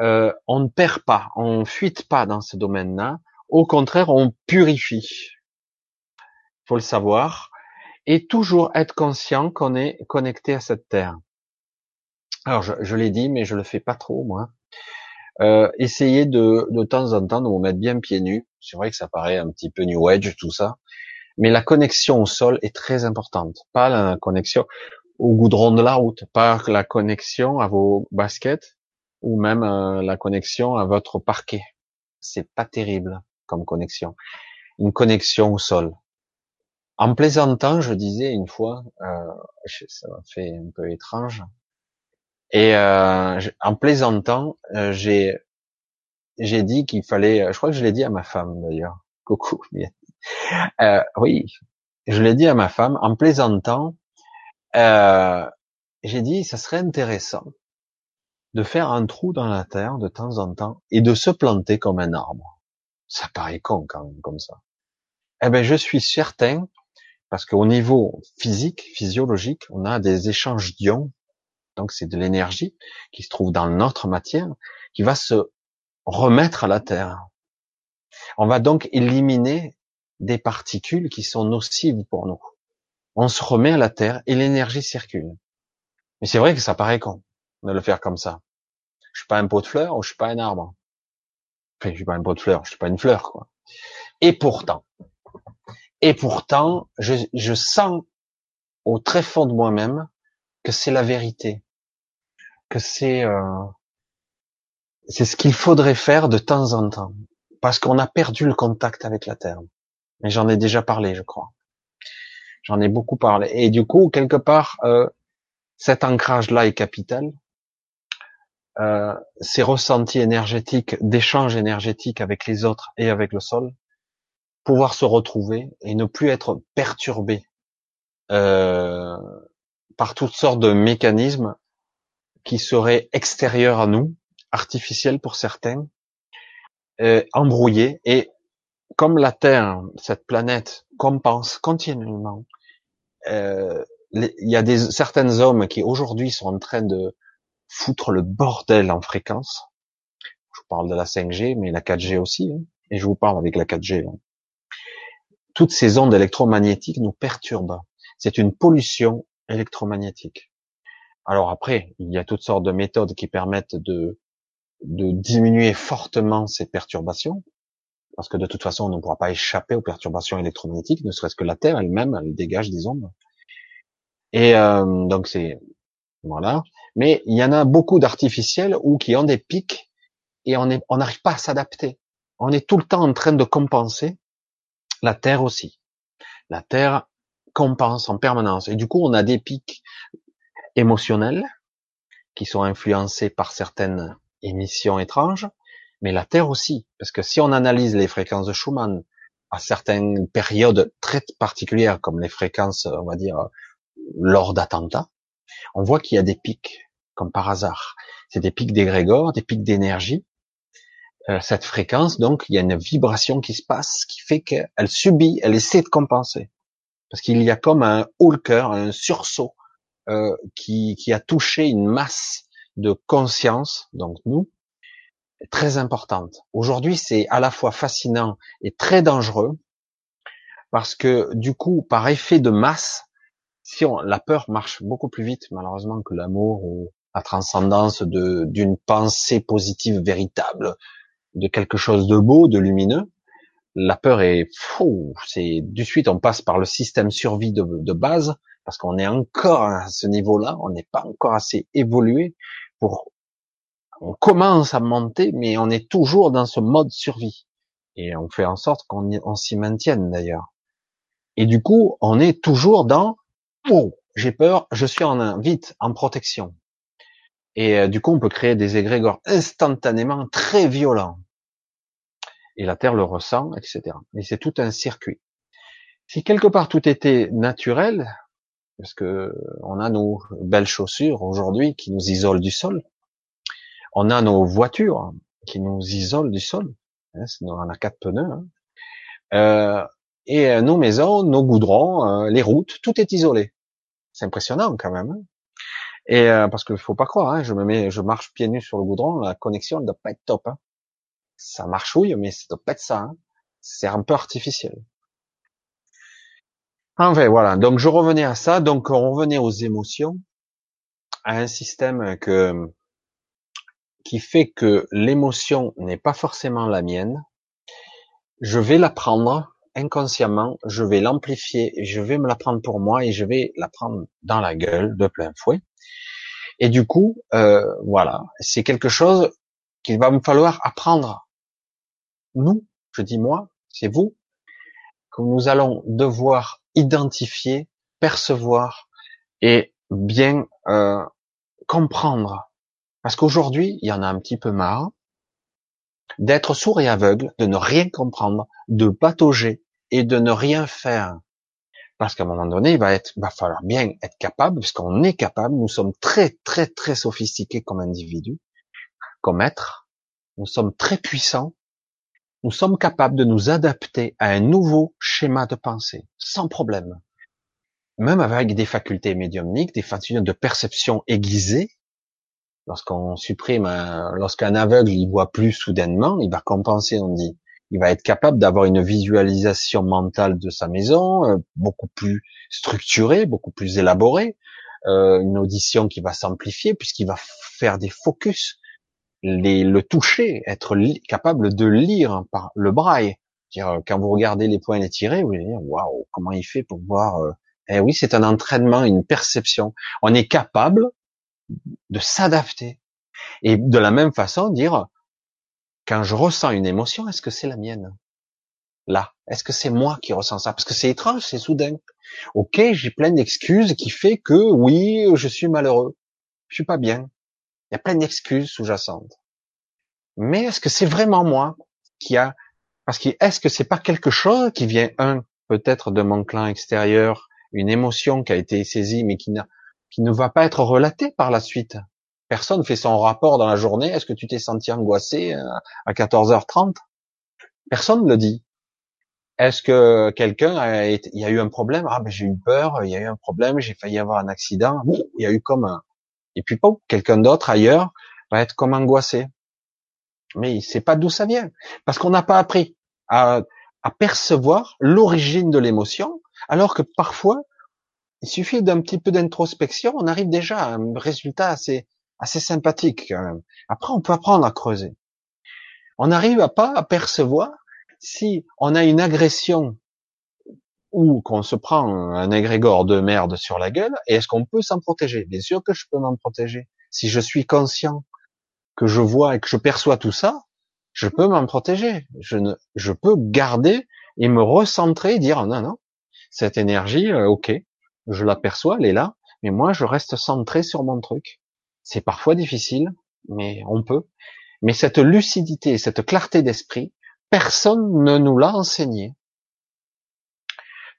euh, on ne perd pas, on fuite pas dans ce domaine-là, au contraire, on purifie. Faut le savoir. Et toujours être conscient qu'on est connecté à cette terre. Alors, je, l'ai dit, mais je le fais pas trop, moi. Euh, essayez de, de temps en temps de vous mettre bien pieds nus. C'est vrai que ça paraît un petit peu new age, tout ça. Mais la connexion au sol est très importante. Pas la connexion au goudron de la route, pas la connexion à vos baskets ou même euh, la connexion à votre parquet. C'est pas terrible comme connexion. une connexion au sol. En plaisantant, je disais une fois, euh, ça m'a fait un peu étrange, et euh, en plaisantant, euh, j'ai j'ai dit qu'il fallait, je crois que je l'ai dit à ma femme d'ailleurs. Coucou. Euh, oui, je l'ai dit à ma femme en plaisantant. Euh, j'ai dit, ça serait intéressant de faire un trou dans la terre de temps en temps et de se planter comme un arbre. Ça paraît con quand même comme ça. Eh ben, je suis certain, parce qu'au niveau physique, physiologique, on a des échanges d'ions, donc c'est de l'énergie qui se trouve dans notre matière, qui va se remettre à la terre. On va donc éliminer des particules qui sont nocives pour nous. On se remet à la terre et l'énergie circule. Mais c'est vrai que ça paraît con de le faire comme ça. Je suis pas un pot de fleurs ou je suis pas un arbre. Enfin, je suis pas un pot de fleurs, je suis pas une fleur, quoi. Et pourtant, et pourtant, je, je sens au très fond de moi-même que c'est la vérité, que c'est euh, c'est ce qu'il faudrait faire de temps en temps, parce qu'on a perdu le contact avec la terre. Mais j'en ai déjà parlé, je crois. J'en ai beaucoup parlé. Et du coup, quelque part, euh, cet ancrage-là est capital. Euh, ces ressentis énergétiques, d'échange énergétique avec les autres et avec le sol, pouvoir se retrouver et ne plus être perturbé euh, par toutes sortes de mécanismes qui seraient extérieurs à nous, artificiels pour certains, euh, embrouillés. Et comme la Terre, cette planète, compense continuellement euh, il y a des certains hommes qui aujourd'hui sont en train de foutre le bordel en fréquence. Je vous parle de la 5G, mais la 4G aussi, hein. et je vous parle avec la 4G. Hein. Toutes ces ondes électromagnétiques nous perturbent. C'est une pollution électromagnétique. Alors après, il y a toutes sortes de méthodes qui permettent de, diminuer fortement ces perturbations, parce que de toute façon, on ne pourra pas échapper aux perturbations électromagnétiques, ne serait-ce que la Terre elle-même, elle dégage des ondes. Et euh, donc c'est voilà. Mais il y en a beaucoup d'artificiels ou qui ont des pics et on n'arrive pas à s'adapter. On est tout le temps en train de compenser. La Terre aussi. La Terre compense en permanence. Et du coup, on a des pics émotionnels qui sont influencés par certaines émissions étranges, mais la Terre aussi. Parce que si on analyse les fréquences de Schumann à certaines périodes très particulières, comme les fréquences, on va dire, lors d'attentats, on voit qu'il y a des pics, comme par hasard. C'est des pics d'égrégore, des pics d'énergie. Euh, cette fréquence, donc, il y a une vibration qui se passe, qui fait qu'elle subit, elle essaie de compenser. Parce qu'il y a comme un haut le cœur, un sursaut, euh, qui, qui a touché une masse de conscience, donc nous, très importante. Aujourd'hui, c'est à la fois fascinant et très dangereux, parce que du coup, par effet de masse, si on, la peur marche beaucoup plus vite malheureusement que l'amour ou la transcendance de d'une pensée positive véritable, de quelque chose de beau, de lumineux. La peur est fou, c'est du suite on passe par le système survie de, de base parce qu'on est encore à ce niveau-là, on n'est pas encore assez évolué pour on commence à monter, mais on est toujours dans ce mode survie. Et on fait en sorte qu'on on s'y maintienne d'ailleurs. Et du coup, on est toujours dans oh, j'ai peur, je suis en vite, en protection. Et euh, du coup, on peut créer des égrégores instantanément très violents. Et la Terre le ressent, etc. Et c'est tout un circuit. Si quelque part tout était naturel, parce que on a nos belles chaussures aujourd'hui qui nous isolent du sol, on a nos voitures qui nous isolent du sol, hein, on a quatre pneus, hein. euh, et euh, nos maisons, nos goudrons, euh, les routes, tout est isolé. C'est impressionnant quand même. Hein. et euh, parce qu'il faut pas croire, hein, je me mets, je marche pieds nus sur le goudron, la connexion ne doit pas être top. Hein. Ça marchouille, mais ça doit pas être ça. Hein. C'est un peu artificiel. Enfin voilà. Donc je revenais à ça. Donc on revenait aux émotions, à un système que qui fait que l'émotion n'est pas forcément la mienne. Je vais la prendre inconsciemment, je vais l'amplifier, je vais me la prendre pour moi et je vais la prendre dans la gueule de plein fouet. Et du coup, euh, voilà, c'est quelque chose qu'il va me falloir apprendre. Nous, je dis moi, c'est vous, que nous allons devoir identifier, percevoir et bien euh, comprendre. Parce qu'aujourd'hui, il y en a un petit peu marre d'être sourd et aveugle, de ne rien comprendre, de patauger et de ne rien faire. Parce qu'à un moment donné, il va être, va falloir bien être capable, puisqu'on est capable, nous sommes très, très, très sophistiqués comme individus, comme êtres, nous sommes très puissants, nous sommes capables de nous adapter à un nouveau schéma de pensée, sans problème. Même avec des facultés médiumniques, des facultés de perception aiguisées, lorsqu'on supprime, lorsqu'un aveugle il voit plus soudainement, il va compenser, on dit, il va être capable d'avoir une visualisation mentale de sa maison euh, beaucoup plus structurée, beaucoup plus élaborée, euh, une audition qui va s'amplifier puisqu'il va faire des focus, les, le toucher, être capable de lire par le braille. Dire, quand vous regardez les points tirés, vous allez dire waouh, comment il fait pour voir euh, Eh oui, c'est un entraînement, une perception. On est capable de s'adapter et de la même façon dire quand je ressens une émotion, est-ce que c'est la mienne? Là, est-ce que c'est moi qui ressens ça? Parce que c'est étrange, c'est soudain. Ok, j'ai plein d'excuses qui fait que oui, je suis malheureux, je suis pas bien. Il y a plein d'excuses sous-jacentes. Mais est-ce que c'est vraiment moi qui a Parce que est-ce que c'est pas quelque chose qui vient un peut-être de mon clan extérieur, une émotion qui a été saisie mais qui, qui ne va pas être relatée par la suite Personne fait son rapport dans la journée. Est-ce que tu t'es senti angoissé euh, à 14h30 Personne ne le dit. Est-ce que quelqu'un a eu un problème? Ah ben j'ai eu peur, il y a eu un problème, j'ai failli avoir un accident. Il y a eu comme un et puis pas quelqu'un d'autre ailleurs va être comme angoissé. Mais il sait pas d'où ça vient parce qu'on n'a pas appris à percevoir l'origine de l'émotion, alors que parfois il suffit d'un petit peu d'introspection, on arrive déjà à un résultat assez assez sympathique quand même. Après, on peut apprendre à creuser. On n'arrive pas à percevoir si on a une agression ou qu'on se prend un égrégore de merde sur la gueule, et est-ce qu'on peut s'en protéger? Bien sûr que je peux m'en protéger. Si je suis conscient que je vois et que je perçois tout ça, je peux m'en protéger. Je ne, je peux garder et me recentrer, dire non, non, cette énergie, euh, ok, je l'aperçois, elle est là, mais moi je reste centré sur mon truc. C'est parfois difficile, mais on peut. Mais cette lucidité, cette clarté d'esprit, personne ne nous l'a enseigné.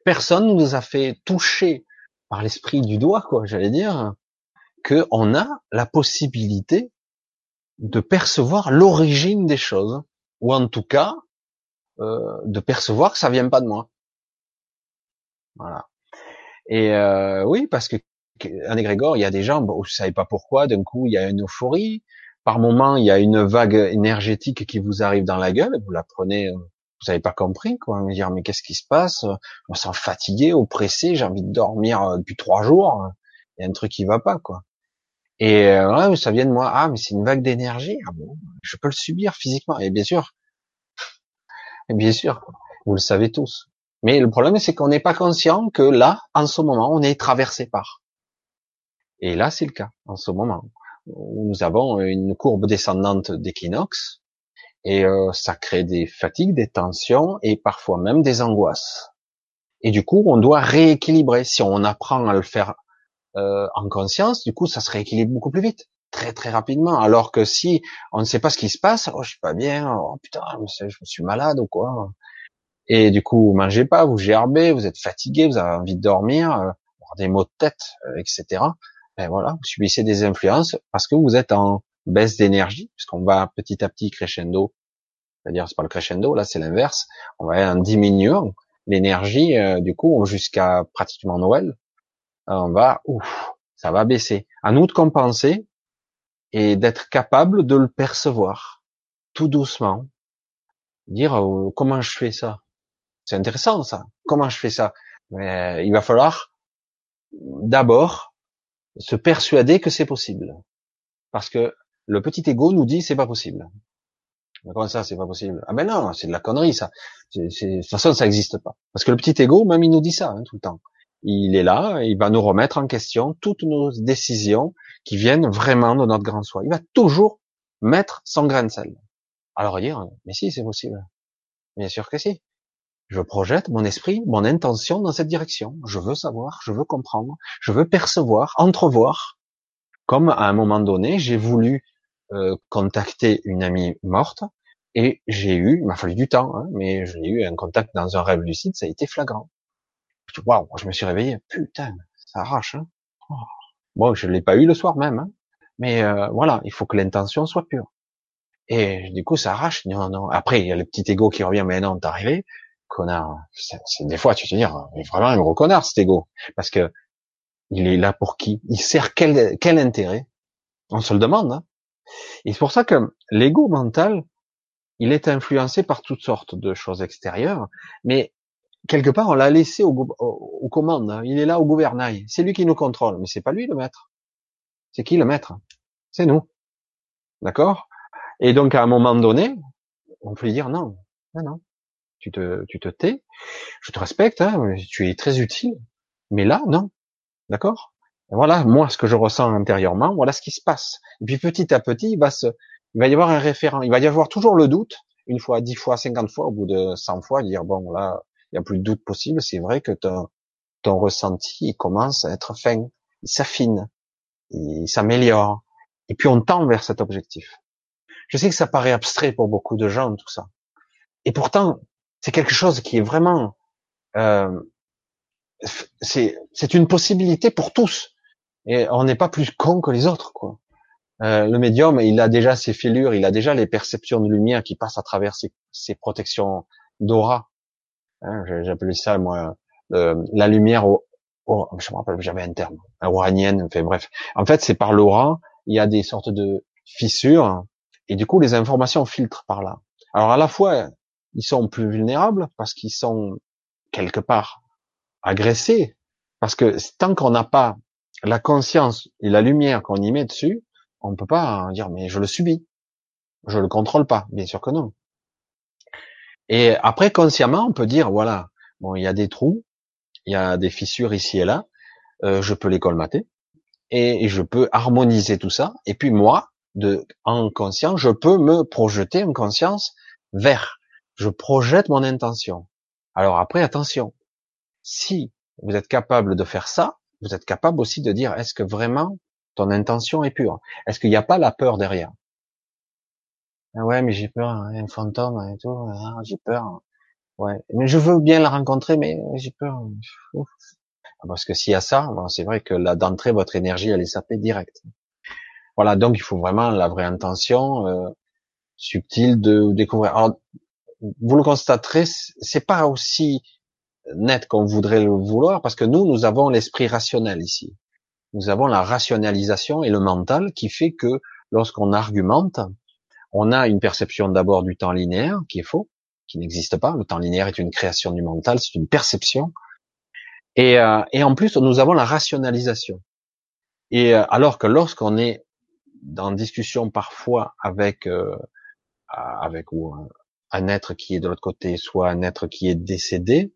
Personne ne nous a fait toucher par l'esprit du doigt, quoi, j'allais dire, que on a la possibilité de percevoir l'origine des choses, ou en tout cas euh, de percevoir que ça vient pas de moi. Voilà. Et euh, oui, parce que un égrégore, il y a des gens, bon, je savais pas pourquoi, d'un coup, il y a une euphorie. Par moment, il y a une vague énergétique qui vous arrive dans la gueule, vous la prenez, euh, vous n'avez pas compris, quoi. Vous dire, mais qu'est-ce qui se passe? On sent fatigué, oppressé, j'ai envie de dormir euh, depuis trois jours. Il y a un truc qui va pas, quoi. Et euh, ça vient de moi. Ah, mais c'est une vague d'énergie. Ah bon, je peux le subir physiquement. Et bien sûr, et bien sûr, vous le savez tous. Mais le problème, c'est qu'on n'est pas conscient que là, en ce moment, on est traversé par. Et là, c'est le cas en ce moment. Nous avons une courbe descendante d'équinoxe et euh, ça crée des fatigues, des tensions et parfois même des angoisses. Et du coup, on doit rééquilibrer. Si on apprend à le faire euh, en conscience, du coup, ça se rééquilibre beaucoup plus vite, très très rapidement. Alors que si on ne sait pas ce qui se passe, oh, je suis pas bien, oh putain, je me suis malade ou quoi. Et du coup, vous mangez pas, vous gerbez, vous êtes fatigué, vous avez envie de dormir, euh, des maux de tête, etc. Ben voilà, vous subissez des influences parce que vous êtes en baisse d'énergie, puisqu'on va petit à petit crescendo. C'est-à-dire, c'est pas le crescendo, là, c'est l'inverse. On va en diminuant l'énergie, euh, du coup, jusqu'à pratiquement Noël. Euh, on va, ouf, ça va baisser. À nous de compenser et d'être capable de le percevoir tout doucement. Dire euh, comment je fais ça? C'est intéressant ça. Comment je fais ça? Mais il va falloir d'abord se persuader que c'est possible. Parce que le petit ego nous dit c'est pas possible. comment ça, c'est pas possible? Ah ben non, c'est de la connerie ça. de toute façon, ça n'existe pas. Parce que le petit ego, même, il nous dit ça hein, tout le temps. Il est là, il va nous remettre en question toutes nos décisions qui viennent vraiment de notre grand soi. Il va toujours mettre son grain de sel. Alors dire, mais si, c'est possible. Bien sûr que si. Je projette mon esprit, mon intention dans cette direction. Je veux savoir, je veux comprendre, je veux percevoir, entrevoir. Comme à un moment donné, j'ai voulu euh, contacter une amie morte et j'ai eu, il m'a fallu du temps, hein, mais j'ai eu un contact dans un rêve lucide, ça a été flagrant. Waouh, je me suis réveillé, putain, ça arrache. Hein. Oh. Bon, je l'ai pas eu le soir même, hein. mais euh, voilà, il faut que l'intention soit pure. Et du coup, ça arrache. Non, non. Après, il y a le petit ego qui revient. Mais non, t'es arrivé, connard. C'est, des fois, tu te dis, mais vraiment un gros connard cet ego, parce que il est là pour qui? Il sert quel, quel intérêt? On se le demande. Hein. Et c'est pour ça que l'ego mental, il est influencé par toutes sortes de choses extérieures, mais quelque part, on l'a laissé aux, commandes. Hein. Il est là au gouvernail. C'est lui qui nous contrôle, mais c'est pas lui le maître. C'est qui le maître? C'est nous. D'accord? Et donc, à un moment donné, on peut dire non, non, non. Tu te, tu te tais. Je te respecte. Hein, tu es très utile. Mais là, non. D'accord? Voilà, moi, ce que je ressens intérieurement. Voilà ce qui se passe. Et puis, petit à petit, il va se, il va y avoir un référent. Il va y avoir toujours le doute. Une fois, dix fois, cinquante fois, au bout de cent fois, dire bon là, il n'y a plus de doute possible, c'est vrai que ton, ton ressenti il commence à être fin, il s'affine, il s'améliore, et puis on tend vers cet objectif. Je sais que ça paraît abstrait pour beaucoup de gens, tout ça. Et pourtant, c'est quelque chose qui est vraiment... Euh, c'est une possibilité pour tous. Et on n'est pas plus con que les autres, quoi. Euh, le médium, il a déjà ses fêlures, il a déjà les perceptions de lumière qui passent à travers ses, ses protections d'aura. Hein, J'appelais ça moi euh, la lumière au, au, je me rappelle, j'avais un terme, oranienne. Enfin bref, en fait c'est par l'aura, il y a des sortes de fissures et du coup les informations filtrent par là. Alors à la fois ils sont plus vulnérables parce qu'ils sont quelque part agressés parce que tant qu'on n'a pas la conscience et la lumière qu'on y met dessus, on peut pas dire mais je le subis, je le contrôle pas, bien sûr que non. Et après, consciemment, on peut dire, voilà, bon, il y a des trous, il y a des fissures ici et là, euh, je peux les colmater, et, je peux harmoniser tout ça. Et puis moi, de, en conscience, je peux me projeter en conscience vers. Je projette mon intention. Alors après, attention. Si vous êtes capable de faire ça, vous êtes capable aussi de dire, est-ce que vraiment ton intention est pure? Est-ce qu'il n'y a pas la peur derrière? Ah ouais, mais j'ai peur, hein, un fantôme et tout, ah, j'ai peur. Ouais, mais je veux bien la rencontrer, mais j'ai peur. Ah, parce que s'il y a ça, c'est vrai que là d'entrée, votre énergie, elle est sapée direct. Voilà, donc il faut vraiment la vraie intention euh, subtile de découvrir. Vous le constaterez, c'est pas aussi net qu'on voudrait le vouloir, parce que nous, nous avons l'esprit rationnel ici. Nous avons la rationalisation et le mental qui fait que lorsqu'on argumente, on a une perception d'abord du temps linéaire qui est faux, qui n'existe pas. Le temps linéaire est une création du mental, c'est une perception. Et, euh, et, en plus, nous avons la rationalisation. Et euh, alors que lorsqu'on est dans discussion parfois avec euh, avec ou un, être qui est de l'autre côté, soit un être qui est décédé,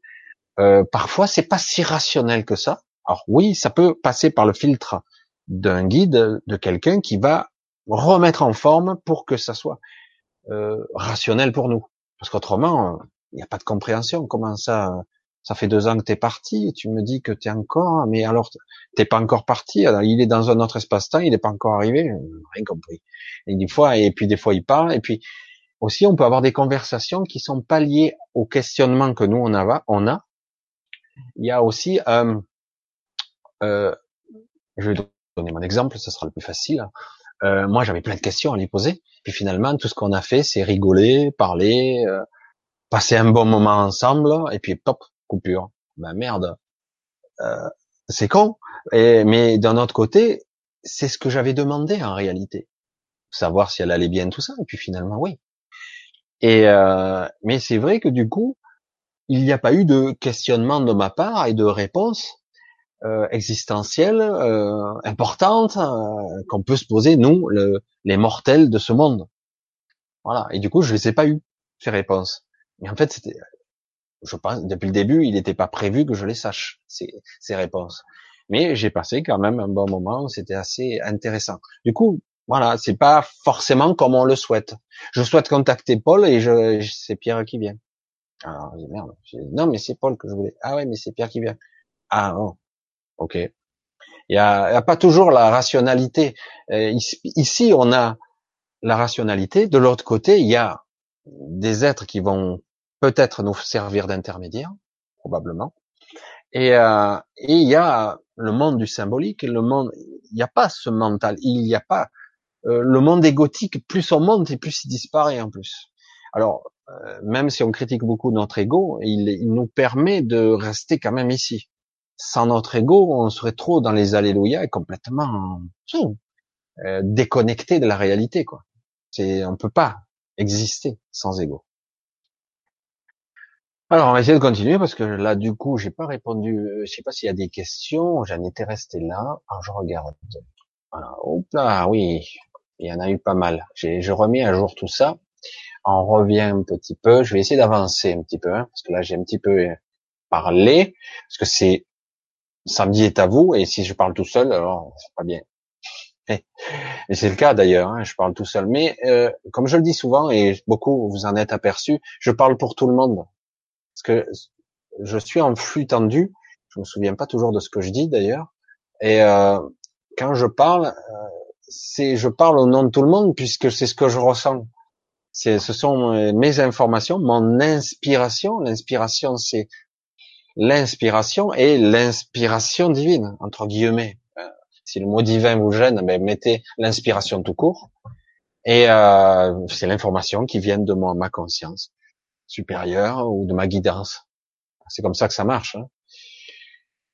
parfois c'est pas si rationnel que ça. Alors oui, ça peut passer par le filtre d'un guide, de quelqu'un qui va remettre en forme pour que ça soit euh, rationnel pour nous. Parce qu'autrement, il n'y a pas de compréhension. Comment ça Ça fait deux ans que t'es parti tu me dis que t'es encore, mais alors t'es pas encore parti. il est dans un autre espace-temps, il n'est pas encore arrivé. Rien compris. Et des fois, et puis des fois il parle, et puis aussi on peut avoir des conversations qui sont pas liées au questionnement que nous on a. On a. Il y a aussi, euh, euh, je vais donner mon exemple, ce sera le plus facile. Euh, moi, j'avais plein de questions à lui poser. Puis finalement, tout ce qu'on a fait, c'est rigoler, parler, euh, passer un bon moment ensemble, et puis pop, coupure. Ben merde, euh, c'est con. Mais d'un autre côté, c'est ce que j'avais demandé en réalité, savoir si elle allait bien tout ça. Et puis finalement, oui. Et mais c'est vrai que du coup, il n'y a pas eu de questionnement de ma part et de réponse euh, existentielle euh, importante euh, qu'on peut se poser nous, les mortels de ce monde. Voilà. Et du coup, je les ai pas eu ces réponses. Mais en fait, c'était, je pense, depuis le début, il n'était pas prévu que je les sache ces, ces réponses. Mais j'ai passé quand même un bon moment. C'était assez intéressant. Du coup, voilà, c'est pas forcément comme on le souhaite. Je souhaite contacter Paul et je, c'est Pierre qui vient. Alors, dis, merde. non, mais c'est Paul que je voulais. Ah ouais, mais c'est Pierre qui vient. Ah, non. Ok. Il y a, y a, pas toujours la rationalité. Euh, ici, on a la rationalité. De l'autre côté, il y a des êtres qui vont peut-être nous servir d'intermédiaire, probablement. Et, euh, et il y a le monde du symbolique, le monde, il n'y a pas ce mental, il n'y a pas euh, le monde égotique, plus on monte et plus il disparaît en plus. Alors, euh, même si on critique beaucoup notre ego, il, il, nous permet de rester quand même ici. Sans notre ego, on serait trop dans les alléluia et complètement euh, déconnecté de la réalité. Quoi. C'est, on peut pas exister sans ego. Alors, on va essayer de continuer parce que là, du coup, j'ai pas répondu. Je sais pas s'il y a des questions. J'en étais resté là. Alors, je regarde. Voilà. Hop là, oui. Il y en a eu pas mal. J'ai, je remets à jour tout ça. On revient un petit peu. Je vais essayer d'avancer un petit peu, hein, parce que là, j'ai un petit peu parlé, parce que c'est samedi est à vous, et si je parle tout seul, alors c'est pas bien. Et c'est le cas d'ailleurs, hein, je parle tout seul. Mais euh, comme je le dis souvent, et beaucoup vous en êtes aperçu, je parle pour tout le monde. Parce que je suis en flux tendu, je me souviens pas toujours de ce que je dis d'ailleurs. Et euh, quand je parle, euh, c'est je parle au nom de tout le monde puisque c'est ce que je ressens. C'est, ce sont mes informations, mon inspiration. L'inspiration, c'est l'inspiration et l'inspiration divine entre guillemets. Euh, si le mot divin vous gêne, ben mettez l'inspiration tout court. Et euh, c'est l'information qui vient de moi, ma conscience supérieure ou de ma guidance. C'est comme ça que ça marche. Hein.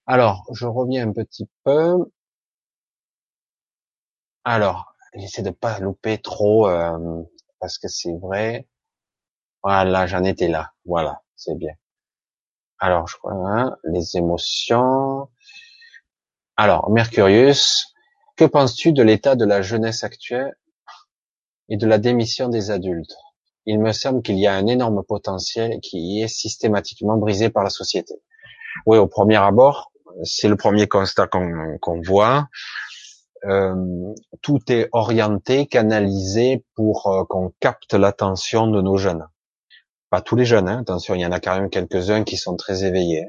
Alors, je reviens un petit peu. Alors, j'essaie de pas louper trop euh, parce que c'est vrai. Voilà, j'en étais là. Voilà, c'est bien. Alors, je crois hein, les émotions. Alors, Mercurius, que penses-tu de l'état de la jeunesse actuelle et de la démission des adultes? Il me semble qu'il y a un énorme potentiel qui est systématiquement brisé par la société. Oui, au premier abord, c'est le premier constat qu'on voit euh, tout est orienté, canalisé pour euh, qu'on capte l'attention de nos jeunes. Pas tous les jeunes, hein, attention, il y en a quand même quelques-uns qui sont très éveillés.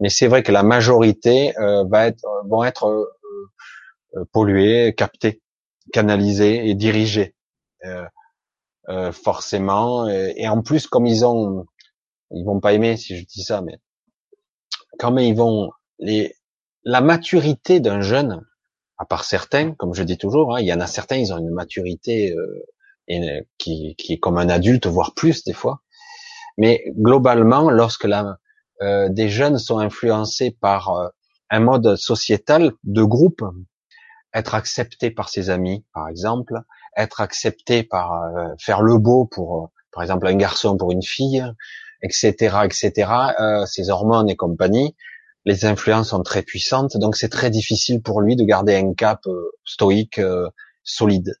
Mais c'est vrai que la majorité euh, va être, vont être pollués, captés, canalisés et dirigés. forcément. Et, en plus, comme ils ont, ils vont pas aimer si je dis ça, mais quand ils vont les, la maturité d'un jeune, à part certains, comme je dis toujours, hein, il y en a certains, ils ont une maturité euh, qui, qui, est comme un adulte, voire plus des fois. Mais globalement, lorsque la, euh, des jeunes sont influencés par euh, un mode sociétal de groupe, être accepté par ses amis, par exemple, être accepté par euh, faire le beau pour, par exemple, un garçon pour une fille, etc., etc., ses hormones et compagnie, les influences sont très puissantes, donc c'est très difficile pour lui de garder un cap euh, stoïque euh, solide.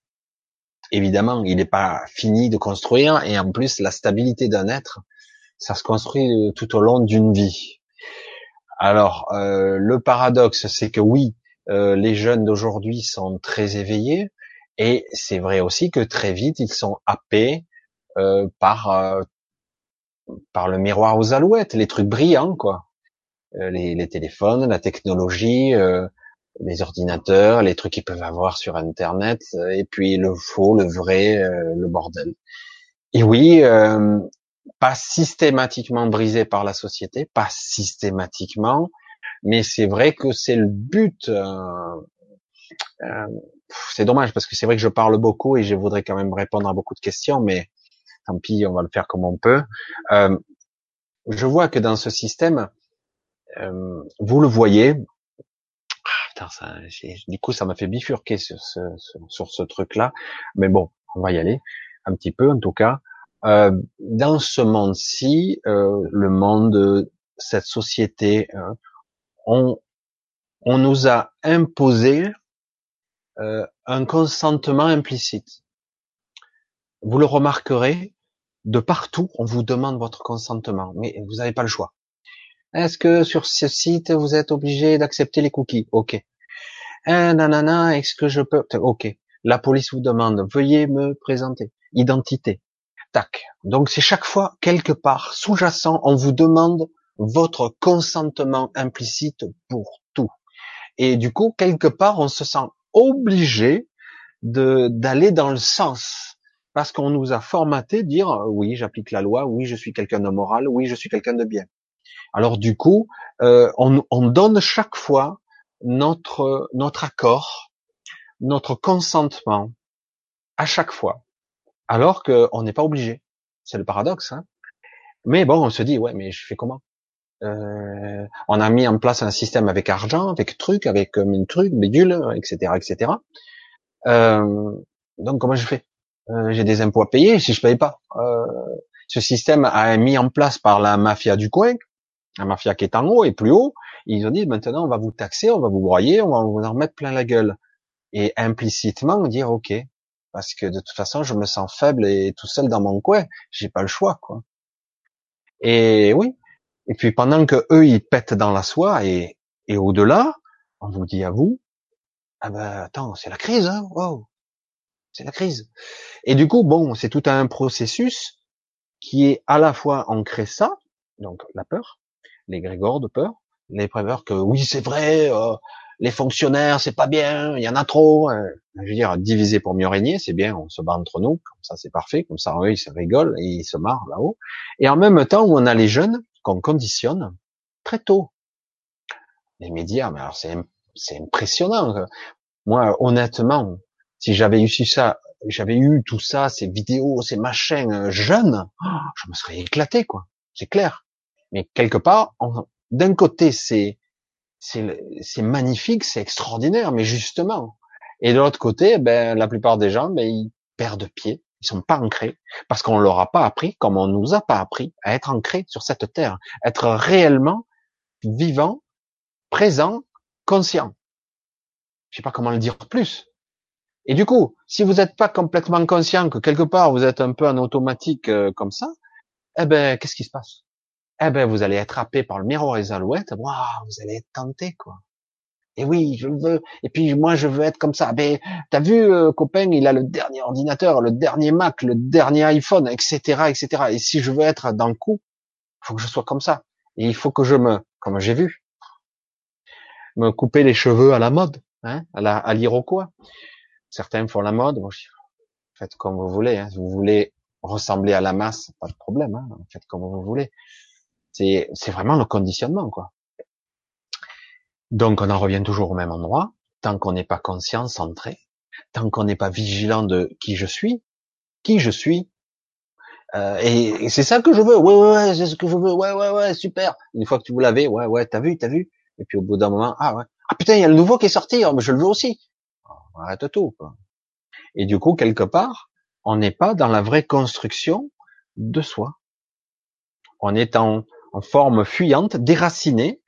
Évidemment, il n'est pas fini de construire, et en plus, la stabilité d'un être, ça se construit euh, tout au long d'une vie. Alors, le paradoxe, c'est que oui, les jeunes d'aujourd'hui sont très éveillés, et c'est vrai aussi que très vite, ils sont happés par par le miroir aux alouettes, les trucs brillants, quoi. Euh, les, les, téléphones, la technologie, euh, les ordinateurs, les trucs qu'ils peuvent avoir sur Internet, euh, et puis le faux, le vrai, le bordel. Et oui, pas systématiquement brisé par la société, pas systématiquement, mais c'est vrai que c'est le but. Euh, c'est dommage parce que c'est vrai que je parle beaucoup et je voudrais quand même répondre à beaucoup de questions, mais tant pis, on va le faire comme on peut. Euh, je vois que dans ce système, euh, vous le voyez. Ah, ça, du coup, ça m'a fait bifurquer sur ce, sur, ce truc-là. Mais bon, on va y aller un petit peu, en tout cas. Euh, dans ce monde-ci, euh, le monde, cette société, on, on nous a imposé un consentement implicite. Vous le remarquerez, de partout, on vous demande votre consentement, mais vous n'avez pas le choix. Est-ce que sur ce site, vous êtes obligé d'accepter les cookies? Ok. Nanana, est-ce que je peux? Ok. La police vous demande, veuillez me présenter. Identité. tac. Donc c'est chaque fois quelque part sous-jacent, on vous demande votre consentement implicite pour tout. Et du coup, quelque part, on se sent obligé d'aller dans le sens parce qu'on nous a formaté dire oui, j'applique la loi, oui, je suis quelqu'un de moral, oui, je suis quelqu'un de bien. Alors du coup, euh, on, on, donne chaque fois notre notre accord, notre consentement à chaque fois, alors qu'on n'est pas obligé. C'est le paradoxe. Hein mais bon, on se dit ouais, mais je fais comment? Euh, On a mis en place un système avec argent, avec truc, avec une truc, bidule, etc., etc. Euh, donc comment je fais? Euh, J'ai des impôts à payer si je paye pas. Euh, ce système a mis en place par la mafia du coin, la mafia qui est en haut et plus haut. Ils ont dit maintenant on va vous taxer, on va vous broyer, on va vous en remettre plein la gueule. Et implicitement dire ok, parce que de toute façon je me sens faible et tout seul dans mon coin, j'ai pas le choix quoi. Et oui. Et puis pendant que eux ils pètent dans la soie et, et au-delà, on vous dit à vous, ah ben attends, c'est la crise, hein wow, c'est la crise. Et du coup, bon, c'est tout un processus qui est à la fois ancré ça, donc la peur, les grégores de peur, les préveurs que oui c'est vrai, euh, les fonctionnaires c'est pas bien, il y en a trop. Euh, je veux dire, diviser pour mieux régner, c'est bien, on se bat entre nous, comme ça c'est parfait, comme ça eux ils se rigolent et ils se marrent là-haut. Et en même temps, on a les jeunes qu'on conditionne très tôt. Les médias, mais alors c'est impressionnant. Moi, honnêtement, si j'avais eu ça, j'avais eu tout ça, ces vidéos, ces machins euh, jeunes, oh, je me serais éclaté, quoi. C'est clair. Mais quelque part, d'un côté, c'est magnifique, c'est extraordinaire, mais justement. Et de l'autre côté, ben la plupart des gens, ben ils perdent pied, ils sont pas ancrés parce qu'on leur a pas appris, comme on nous a pas appris, à être ancrés sur cette terre, être réellement vivant, présent, conscient. Je sais pas comment le dire plus. Et du coup, si vous n'êtes pas complètement conscient que quelque part vous êtes un peu en automatique euh, comme ça, eh ben qu'est-ce qui se passe? Eh ben vous allez être happé par le miroir et les alouettes. Waouh, vous allez être tenté quoi. Et oui, je veux. Et puis moi, je veux être comme ça. Ben, t'as vu, euh, copain, il a le dernier ordinateur, le dernier Mac, le dernier iPhone, etc., etc. Et si je veux être dans le coup, faut que je sois comme ça. Et il faut que je me, comme j'ai vu, me couper les cheveux à la mode hein, à l'iroquois. Certains font la mode, faites comme vous voulez. Hein. Si vous voulez ressembler à la masse, pas de problème. Hein. Faites comme vous voulez. C'est c'est vraiment le conditionnement, quoi. Donc on en revient toujours au même endroit. Tant qu'on n'est pas conscient, centré, tant qu'on n'est pas vigilant de qui je suis, qui je suis, euh, et, c'est ça que je veux. Ouais, ouais, ouais, c'est ce que je veux. Ouais, ouais, ouais, super. Une fois que tu vous l'avez, ouais, ouais, t'as vu, t'as vu. Et puis au bout d'un moment, ah ouais, ah putain, il y a le nouveau qui est sorti, oh, mais je le veux aussi. Oh, arrête tout. Quoi. Et du coup, quelque part, on n'est pas dans la vraie construction de soi. On est en, en forme fuyante, déracinée,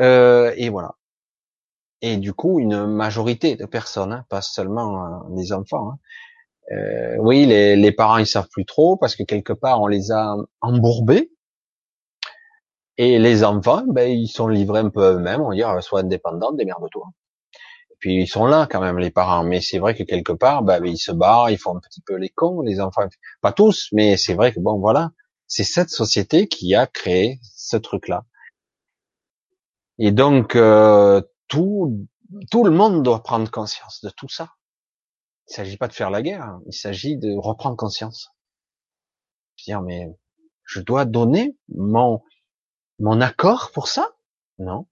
euh, et voilà. Et du coup, une majorité de personnes, hein, pas seulement euh, les enfants. Hein. Euh, oui, les, les, parents ils savent plus trop parce que quelque part on les a embourbés et les enfants, ben, ils sont livrés un peu eux-mêmes, on va dire, soit indépendants, démerde-toi. Et puis ils sont là quand même, les parents. Mais c'est vrai que quelque part, ben, ils se barrent, ils font un petit peu les cons, les enfants. Pas tous, mais c'est vrai que bon, voilà. C'est cette société qui a créé ce truc-là. Et donc, euh, tout, tout le monde doit prendre conscience de tout ça. Il s'agit pas de faire la guerre, hein. il s'agit de reprendre conscience. Dire, mais je dois donner mon, mon accord pour ça? Non.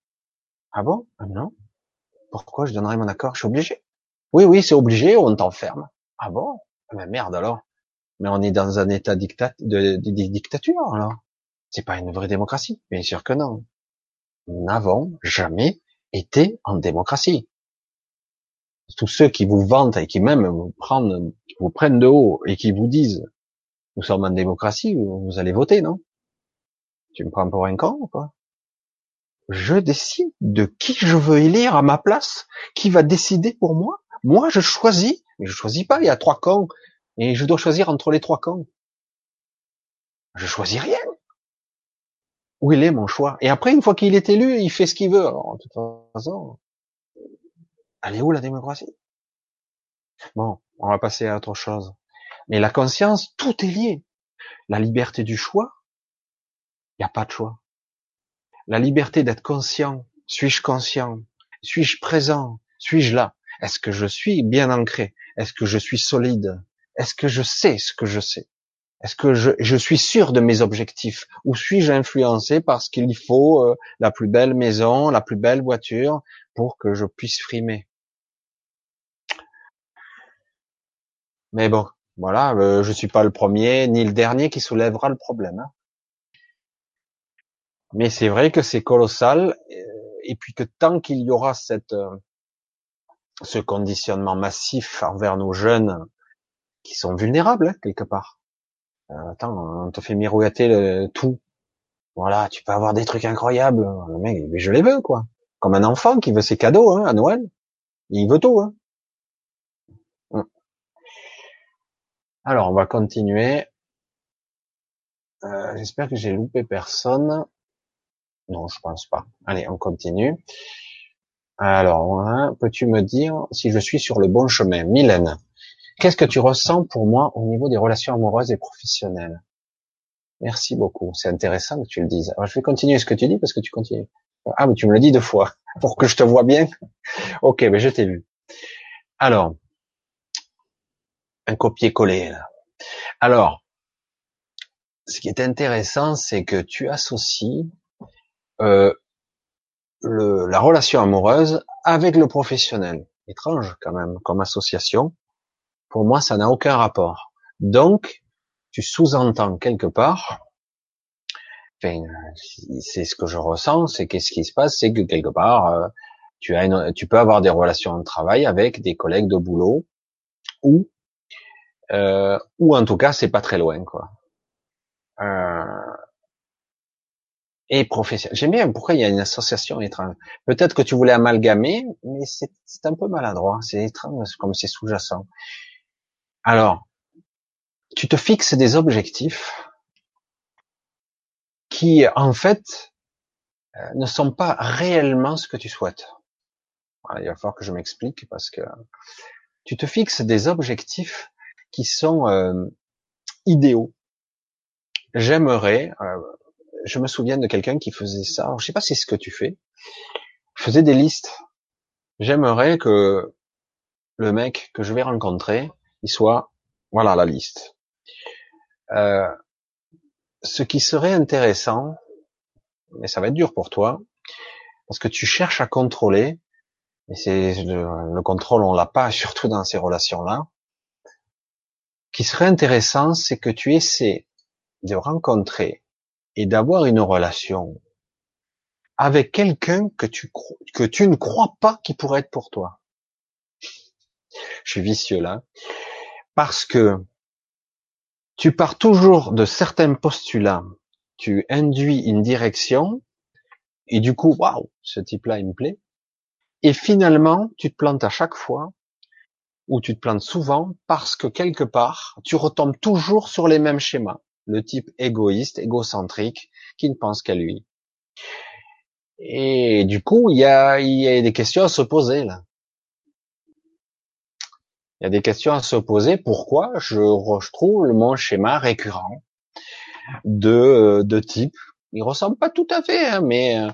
Ah bon? Ah Non. Pourquoi je donnerais mon accord? Je suis obligé. Oui, oui, c'est obligé, on t'enferme. Ah bon? Mais merde alors. Mais on est dans un état dictat de, dictature alors. C'est pas une vraie démocratie. Bien sûr que non. Nous n'avons jamais été en démocratie. Tous ceux qui vous vantent et qui même vous prennent, vous prennent de haut et qui vous disent nous sommes en démocratie, vous allez voter, non? Tu me prends pour un con ou quoi? Je décide de qui je veux élire à ma place, qui va décider pour moi. Moi, je choisis, mais je choisis pas. Il y a trois cons et je dois choisir entre les trois cons. Je choisis rien. Où il est mon choix Et après, une fois qu'il est élu, il fait ce qu'il veut. Alors, de toute façon, elle est où la démocratie? Bon, on va passer à autre chose. Mais la conscience, tout est lié. La liberté du choix, il n'y a pas de choix. La liberté d'être conscient, suis-je conscient? Suis-je présent? Suis-je là? Est-ce que je suis bien ancré? Est-ce que je suis solide? Est-ce que je sais ce que je sais? Est-ce que je, suis sûr de mes objectifs Ou suis-je influencé parce qu'il faut euh, la plus belle maison, la plus belle voiture pour que je puisse frimer? Mais bon, voilà, euh, je suis pas le premier ni le dernier qui soulèvera le problème. Hein. Mais c'est vrai que c'est colossal, euh, et puis que tant qu'il y aura euh, ce conditionnement massif envers nos jeunes qui sont vulnérables hein, quelque part. Euh, attends, on te fait miroiter le, tout. Voilà, tu peux avoir des trucs incroyables. Le mec, mais je les veux quoi. Comme un enfant qui veut ses cadeaux hein, à Noël, il veut tout. Hein. Alors, on va continuer. Euh, j'espère que j'ai loupé personne. Non, je pense pas. Allez, on continue. Alors, hein, peux-tu me dire si je suis sur le bon chemin Mylène, qu'est-ce que tu ressens pour moi au niveau des relations amoureuses et professionnelles? Merci beaucoup. C'est intéressant que tu le dises. Alors, je vais continuer ce que tu dis parce que tu continues. Ah, mais tu me le dis deux fois pour que je te vois bien. ok, mais je t'ai vu. Alors, un copier-coller. Alors, ce qui est intéressant, c'est que tu associes euh, le, la relation amoureuse avec le professionnel. Étrange quand même comme association. Pour moi, ça n'a aucun rapport. Donc, tu sous-entends quelque part, enfin, c'est ce que je ressens, c'est qu'est-ce qui se passe, c'est que quelque part, euh, tu as tu peux avoir des relations de travail avec des collègues de boulot ou euh, ou en tout cas c'est pas très loin quoi. Euh, et professionnel. J'aime bien pourquoi il y a une association étrange. Peut-être que tu voulais amalgamer, mais c'est un peu maladroit. C'est étrange comme c'est sous-jacent. Alors, tu te fixes des objectifs qui, en fait, euh, ne sont pas réellement ce que tu souhaites. il va falloir que je m'explique parce que tu te fixes des objectifs qui sont euh, idéaux. J'aimerais, euh, je me souviens de quelqu'un qui faisait ça. Alors, je sais pas si c'est ce que tu fais. faisait des listes. J'aimerais que le mec que je vais rencontrer, soit, voilà la liste. Euh, ce qui serait intéressant, mais ça va être dur pour toi, parce que tu cherches à contrôler, et c'est le, le, contrôle on l'a pas, surtout dans ces relations-là qui serait intéressant, c'est que tu essaies de rencontrer et d'avoir une relation avec quelqu'un que tu que tu ne crois pas qui pourrait être pour toi. Je suis vicieux là, parce que tu pars toujours de certains postulats, tu induis une direction et du coup, waouh, ce type-là il me plaît. Et finalement, tu te plantes à chaque fois où tu te plantes souvent parce que quelque part, tu retombes toujours sur les mêmes schémas. Le type égoïste, égocentrique, qui ne pense qu'à lui. Et du coup, il y a, il y a des questions à se poser là. Il y a des questions à se poser. Pourquoi je retrouve mon schéma récurrent de, de type? Il ressemble pas tout à fait, hein, mais euh,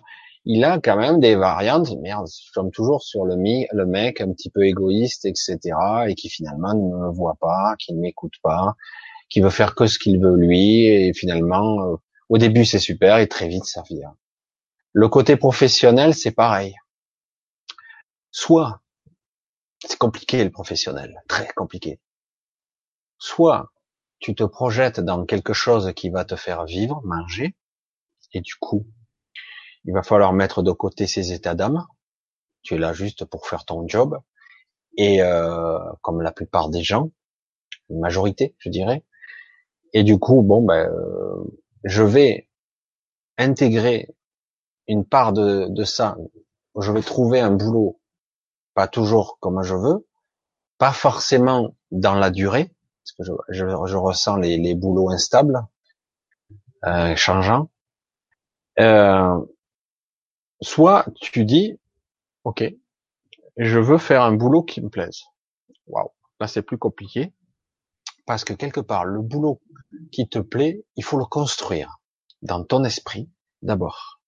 il a quand même des variantes. Merde, je tombe toujours sur le, le mec un petit peu égoïste, etc., et qui finalement ne me voit pas, qui ne m'écoute pas, qui veut faire que ce qu'il veut lui, et finalement, euh, au début c'est super, et très vite ça vient. Le côté professionnel, c'est pareil. Soit, c'est compliqué le professionnel, très compliqué. Soit, tu te projettes dans quelque chose qui va te faire vivre, manger, et du coup, il va falloir mettre de côté ses états d'âme. Tu es là juste pour faire ton job. Et euh, comme la plupart des gens, une majorité, je dirais. Et du coup, bon, ben, euh, je vais intégrer une part de ça. Je vais trouver un boulot, pas toujours comme je veux, pas forcément dans la durée, parce que je, je, je ressens les, les, boulots instables, euh, changeants. Euh, Soit tu dis, ok, je veux faire un boulot qui me plaise. Waouh, là c'est plus compliqué parce que quelque part, le boulot qui te plaît, il faut le construire dans ton esprit d'abord.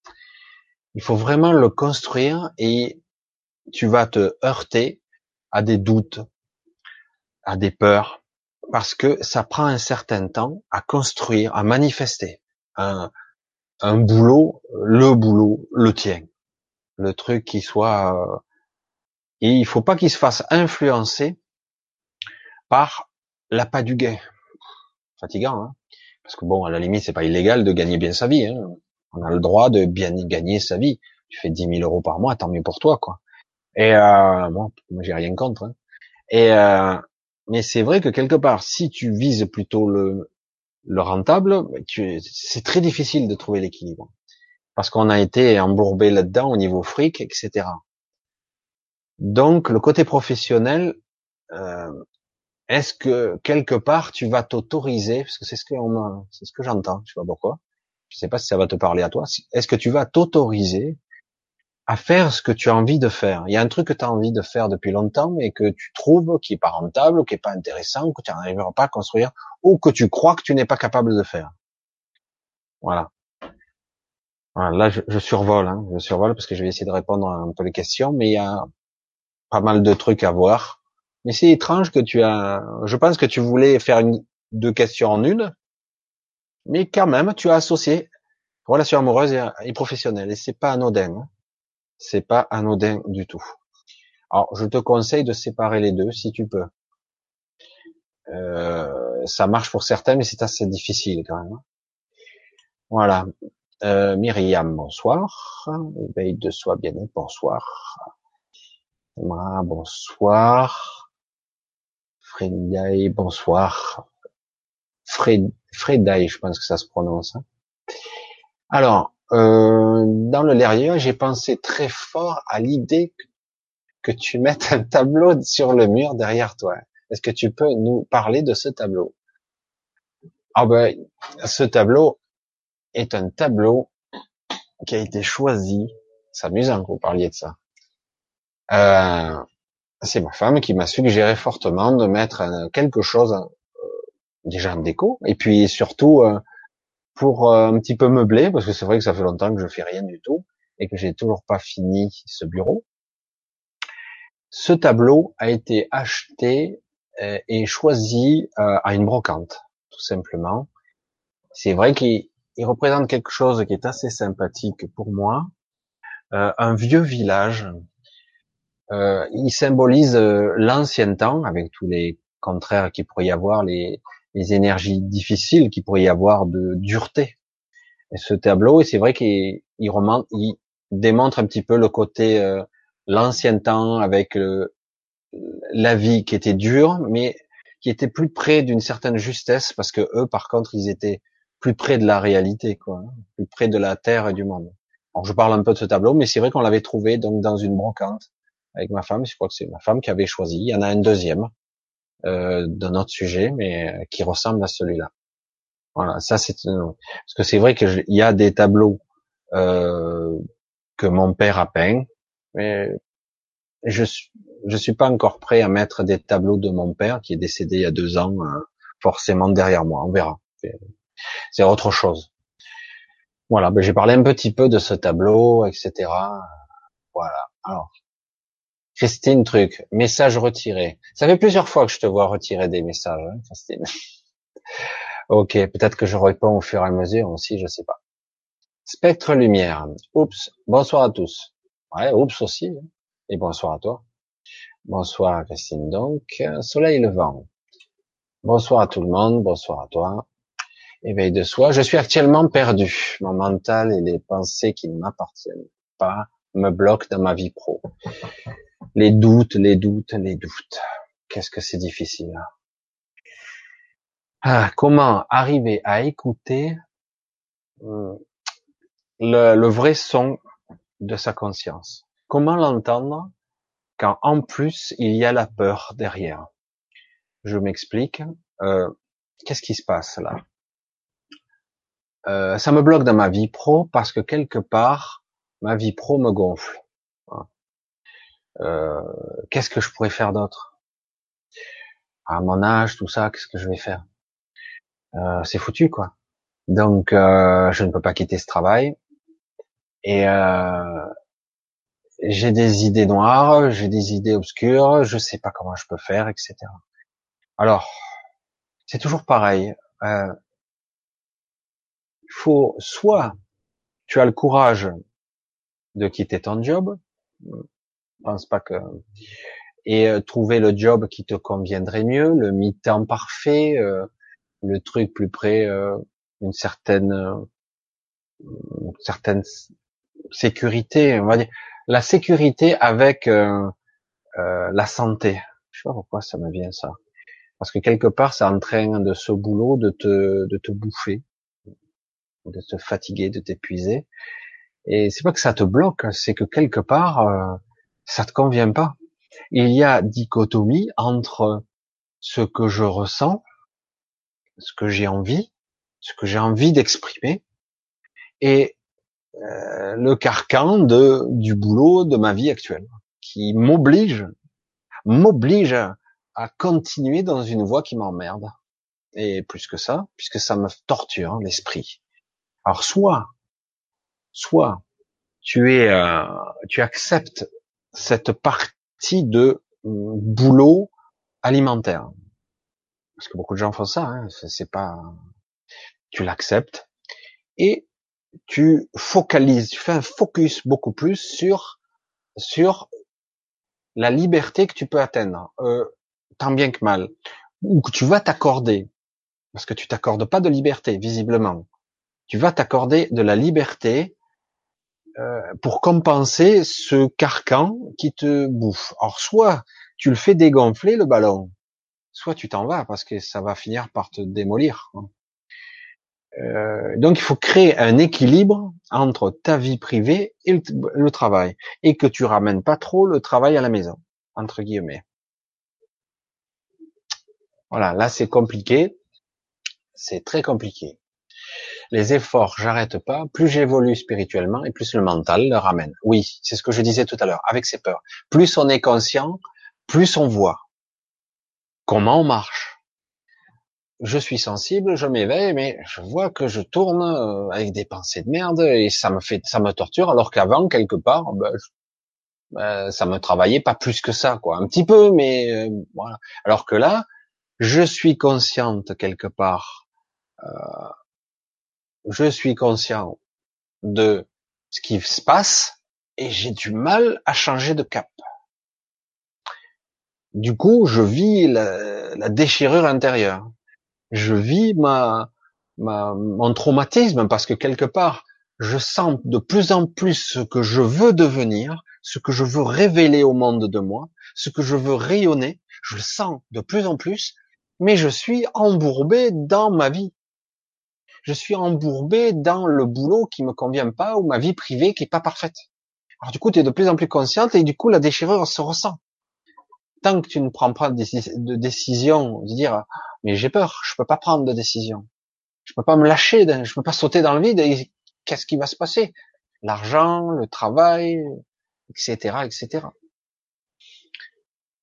Il faut vraiment le construire et tu vas te heurter à des doutes, à des peurs, parce que ça prend un certain temps à construire, à manifester un, boulot, le boulot, le tien, le truc qui soit. Euh, et il faut pas qu'il se fasse influencer par l'appât du gain. Fatigant, hein parce que bon, à la limite, c'est pas illégal de gagner bien sa vie. Hein on a le droit de bien gagner sa vie. Tu fais 10 000 euros par mois, tant mieux pour toi, quoi. Et euh, bon, moi j'ai rien contre. Hein. Et euh, mais c'est vrai que quelque part, si tu vises plutôt le, le rentable, c'est très difficile de trouver l'équilibre parce qu'on a été embourbé là-dedans au niveau fric, etc. Donc le côté professionnel, euh, est-ce que quelque part tu vas t'autoriser, parce que c'est ce que c'est ce que j'entends, je sais pas pourquoi, je sais pas si ça va te parler à toi, est-ce que tu vas t'autoriser à faire ce que tu as envie de faire Il y a un truc que tu as envie de faire depuis longtemps, mais que tu trouves qui est pas rentable, qui est pas intéressant, que tu n'arriveras pas à construire, ou que tu crois que tu n'es pas capable de faire. Voilà. voilà là, je, survole, hein, je survole parce que je vais essayer de répondre un peu les questions, mais il y a pas mal de trucs à voir. Mais c'est étrange que tu as. Je pense que tu voulais faire deux questions en une, mais quand même, tu as associé relation amoureuse et, professionnelle, et c'est pas anodin. Hein. C'est pas anodin du tout. Alors, je te conseille de séparer les deux si tu peux. Euh, ça marche pour certains, mais c'est assez difficile quand même. Voilà. Euh, Myriam, bonsoir. Veille de soi bien bonsoir. bonsoir. Frédéric, bonsoir. Fred, je pense que ça se prononce. Hein. Alors, euh, dans le Lérieux, j'ai pensé très fort à l'idée que, tu mettes un tableau sur le mur derrière toi. Est-ce que tu peux nous parler de ce tableau? Ah ben, ce tableau est un tableau qui a été choisi. C'est amusant que vous parliez de ça. Euh, c'est ma femme qui m'a suggéré fortement de mettre quelque chose déjà en déco, et puis surtout euh, pour euh, un petit peu meubler, parce que c'est vrai que ça fait longtemps que je fais rien du tout et que j'ai toujours pas fini ce bureau. Ce tableau a été acheté euh, et choisi à une brocante, tout simplement. C'est vrai qu'il représente quelque chose qui est assez sympathique pour moi. un vieux village. il symbolise l'ancien temps avec tous les contraires qu'il pourrait y avoir, les, les énergies difficiles qu'il pourrait y avoir de dureté. Et ce tableau, c'est vrai qu'il il, il démontre un petit peu le côté euh, l'ancien temps avec la vie qui était dure, mais qui était plus près d'une certaine justesse, parce que eux, par contre, ils étaient plus près de la réalité, quoi, hein, plus près de la terre et du monde. Alors, je parle un peu de ce tableau, mais c'est vrai qu'on l'avait trouvé donc dans une brocante avec ma femme. Je crois que c'est ma femme qui avait choisi. Il y en a un deuxième euh, d'un autre sujet, mais qui ressemble à celui-là. Voilà, ça c'est parce que c'est vrai qu'il y a des tableaux euh, que mon père a peints, mais je suis je suis pas encore prêt à mettre des tableaux de mon père qui est décédé il y a deux ans euh, forcément derrière moi. On verra. C'est autre chose. Voilà, ben j'ai parlé un petit peu de ce tableau, etc. Voilà. Alors, Christine Truc, message retiré. Ça fait plusieurs fois que je te vois retirer des messages, hein, Christine. ok, peut-être que je réponds au fur et à mesure aussi, je sais pas. Spectre Lumière. Oups. Bonsoir à tous. Ouais, oups aussi. Hein. Et bonsoir à toi. Bonsoir Christine donc. Soleil levant. Bonsoir à tout le monde. Bonsoir à toi. Éveil de soi. Je suis actuellement perdu. Mon mental et les pensées qui ne m'appartiennent pas me bloquent dans ma vie pro. Les doutes, les doutes, les doutes. Qu'est-ce que c'est difficile. Ah, comment arriver à écouter hmm, le, vrai son de sa conscience? Comment l'entendre quand en plus il y a la peur derrière? Je m'explique. Euh, Qu'est-ce qui se passe là? Euh, Ça me bloque dans ma vie pro parce que quelque part ma vie pro me gonfle. Euh, qu'est-ce que je pourrais faire d'autre? À mon âge, tout ça, qu'est-ce que je vais faire? Euh, C'est foutu, quoi. Donc, euh, je ne peux pas quitter ce travail. Et euh, j'ai des idées noires, j'ai des idées obscures, je sais pas comment je peux faire, etc. Alors, c'est toujours pareil. Euh, il faut soit tu as le courage de quitter ton job, pense pas que et euh, trouver le job qui te conviendrait mieux, le mi-temps parfait, euh, le truc plus près euh, d'une certaine une certaine sécurité, on va dire la sécurité avec la santé. Je sais pas pourquoi ça me vient ça, parce que quelque part ça entraîne de ce boulot de te de te bouffer, de te fatiguer, de t'épuiser. Et c'est pas que ça te bloque, c'est que quelque part ça te convient pas il y a dichotomie entre ce que je ressens, ce que j'ai envie, ce que j'ai envie d'exprimer, et euh, le carcan de du boulot de ma vie actuelle, qui m'oblige, m'oblige à continuer dans une voie qui m'emmerde. Et plus que ça, puisque ça me torture hein, l'esprit. Alors soit, soit tu es, euh, tu acceptes cette partie de euh, boulot alimentaire. Parce que beaucoup de gens font ça, hein, c'est pas, tu l'acceptes et tu focalises, tu fais un focus beaucoup plus sur sur la liberté que tu peux atteindre, euh, tant bien que mal, ou que tu vas t'accorder, parce que tu t'accordes pas de liberté visiblement. Tu vas t'accorder de la liberté pour compenser ce carcan qui te bouffe. Alors soit tu le fais dégonfler le ballon, soit tu t'en vas parce que ça va finir par te démolir. Euh, donc il faut créer un équilibre entre ta vie privée et le, le, travail, et que tu ramènes pas trop le travail à la maison, entre guillemets. Voilà, là c'est compliqué, c'est très compliqué les efforts, j'arrête pas, plus j'évolue spirituellement et plus le mental le ramène. Oui, c'est ce que je disais tout à l'heure, avec ses peurs. Plus on est conscient, plus on voit comment on marche. Je suis sensible, je m'éveille, mais je vois que je tourne euh, avec des pensées de merde et ça me fait, ça me torture, alors qu'avant quelque part, ben, ben, ça me travaillait pas plus que ça, quoi. Un petit peu, mais euh, voilà. Alors que là, je suis consciente quelque part euh, je suis conscient de ce qui se passe et j'ai du mal à changer de cap. Du coup, je vis la, déchirure intérieure. Je vis ma, ma, mon traumatisme parce que quelque part, je sens de plus en plus ce que je veux devenir, ce que je veux révéler au monde de moi, ce que je veux rayonner. Je le sens de plus en plus, mais je suis embourbé dans ma vie je suis embourbé dans le boulot qui me convient pas ou ma vie privée qui est pas parfaite. Alors du coup, tu es de plus en plus consciente et du coup, la déchirure se ressent. Tant que tu ne prends pas de décision, de dire, mais j'ai peur, je peux pas prendre de décision. Je peux pas me lâcher, je peux pas sauter dans le vide et qu'est-ce qui va se passer? L'argent, le travail, etc., etc.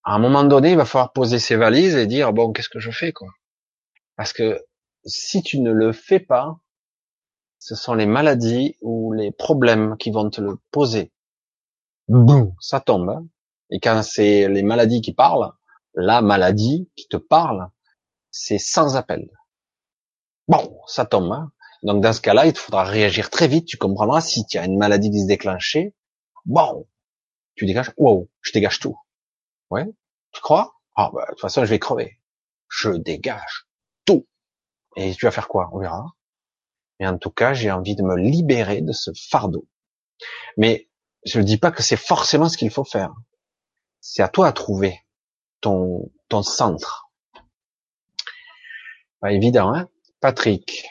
À un moment donné, il va falloir poser ses valises et dire, bon, qu'est-ce que je fais, quoi? Parce que si tu ne le fais pas, ce sont les maladies ou les problèmes qui vont te le poser. Boum, ça tombe. Et quand c'est les maladies qui parlent, la maladie qui te parle, c'est sans appel. Bon, ça tombe. Donc dans ce cas-là, il te faudra réagir très vite. Tu comprendras si tu as une maladie qui se déclenchait. Bon, tu dégages. Wow, je dégage tout. Ouais, tu crois? Ah bah, de toute façon, je vais crever. Je dégage tout. Et tu vas faire quoi? On verra. Mais en tout cas, j'ai envie de me libérer de ce fardeau. Mais je ne dis pas que c'est forcément ce qu'il faut faire. C'est à toi à trouver ton, ton centre. Pas évident, hein? Patrick,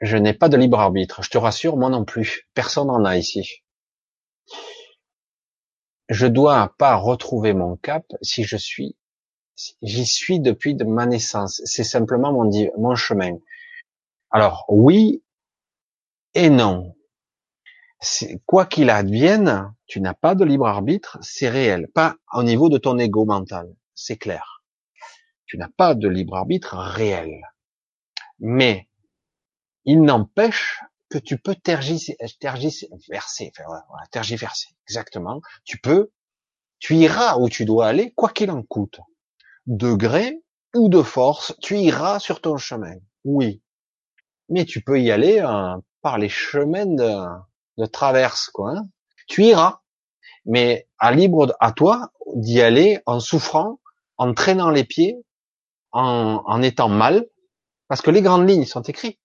je n'ai pas de libre arbitre. Je te rassure, moi non plus. Personne n'en a ici. Je dois pas retrouver mon cap si je suis J'y suis depuis de ma naissance. C'est simplement mon, mon chemin. Alors oui et non. Quoi qu'il advienne, tu n'as pas de libre arbitre, c'est réel. Pas au niveau de ton ego mental, c'est clair. Tu n'as pas de libre arbitre réel. Mais il n'empêche que tu peux tergiverser, voilà, tergiverser, exactement. Tu peux, tu iras où tu dois aller, quoi qu'il en coûte. De gré ou de force, tu iras sur ton chemin. Oui. Mais tu peux y aller euh, par les chemins de, de traverse, quoi. Hein. Tu iras. Mais à libre, à toi d'y aller en souffrant, en traînant les pieds, en, en étant mal, parce que les grandes lignes sont écrites.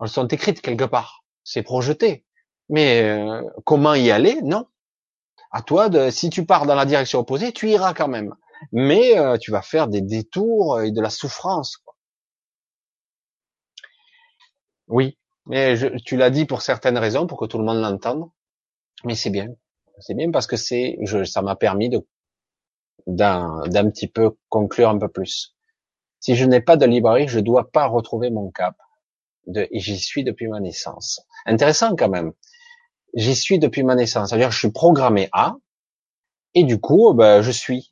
Elles sont écrites quelque part. C'est projeté. Mais euh, comment y aller? Non. À toi de, si tu pars dans la direction opposée, tu iras quand même. Mais euh, tu vas faire des détours et de la souffrance. Quoi. Oui, mais je, tu l'as dit pour certaines raisons, pour que tout le monde l'entende. Mais c'est bien, c'est bien parce que c'est, je, ça m'a permis de d'un d'un petit peu conclure un peu plus. Si je n'ai pas de librairie, je dois pas retrouver mon cap et j'y suis depuis ma naissance. Intéressant quand même. J'y suis depuis ma naissance. C'est-à-dire je suis programmé A, et du coup, ben, je suis.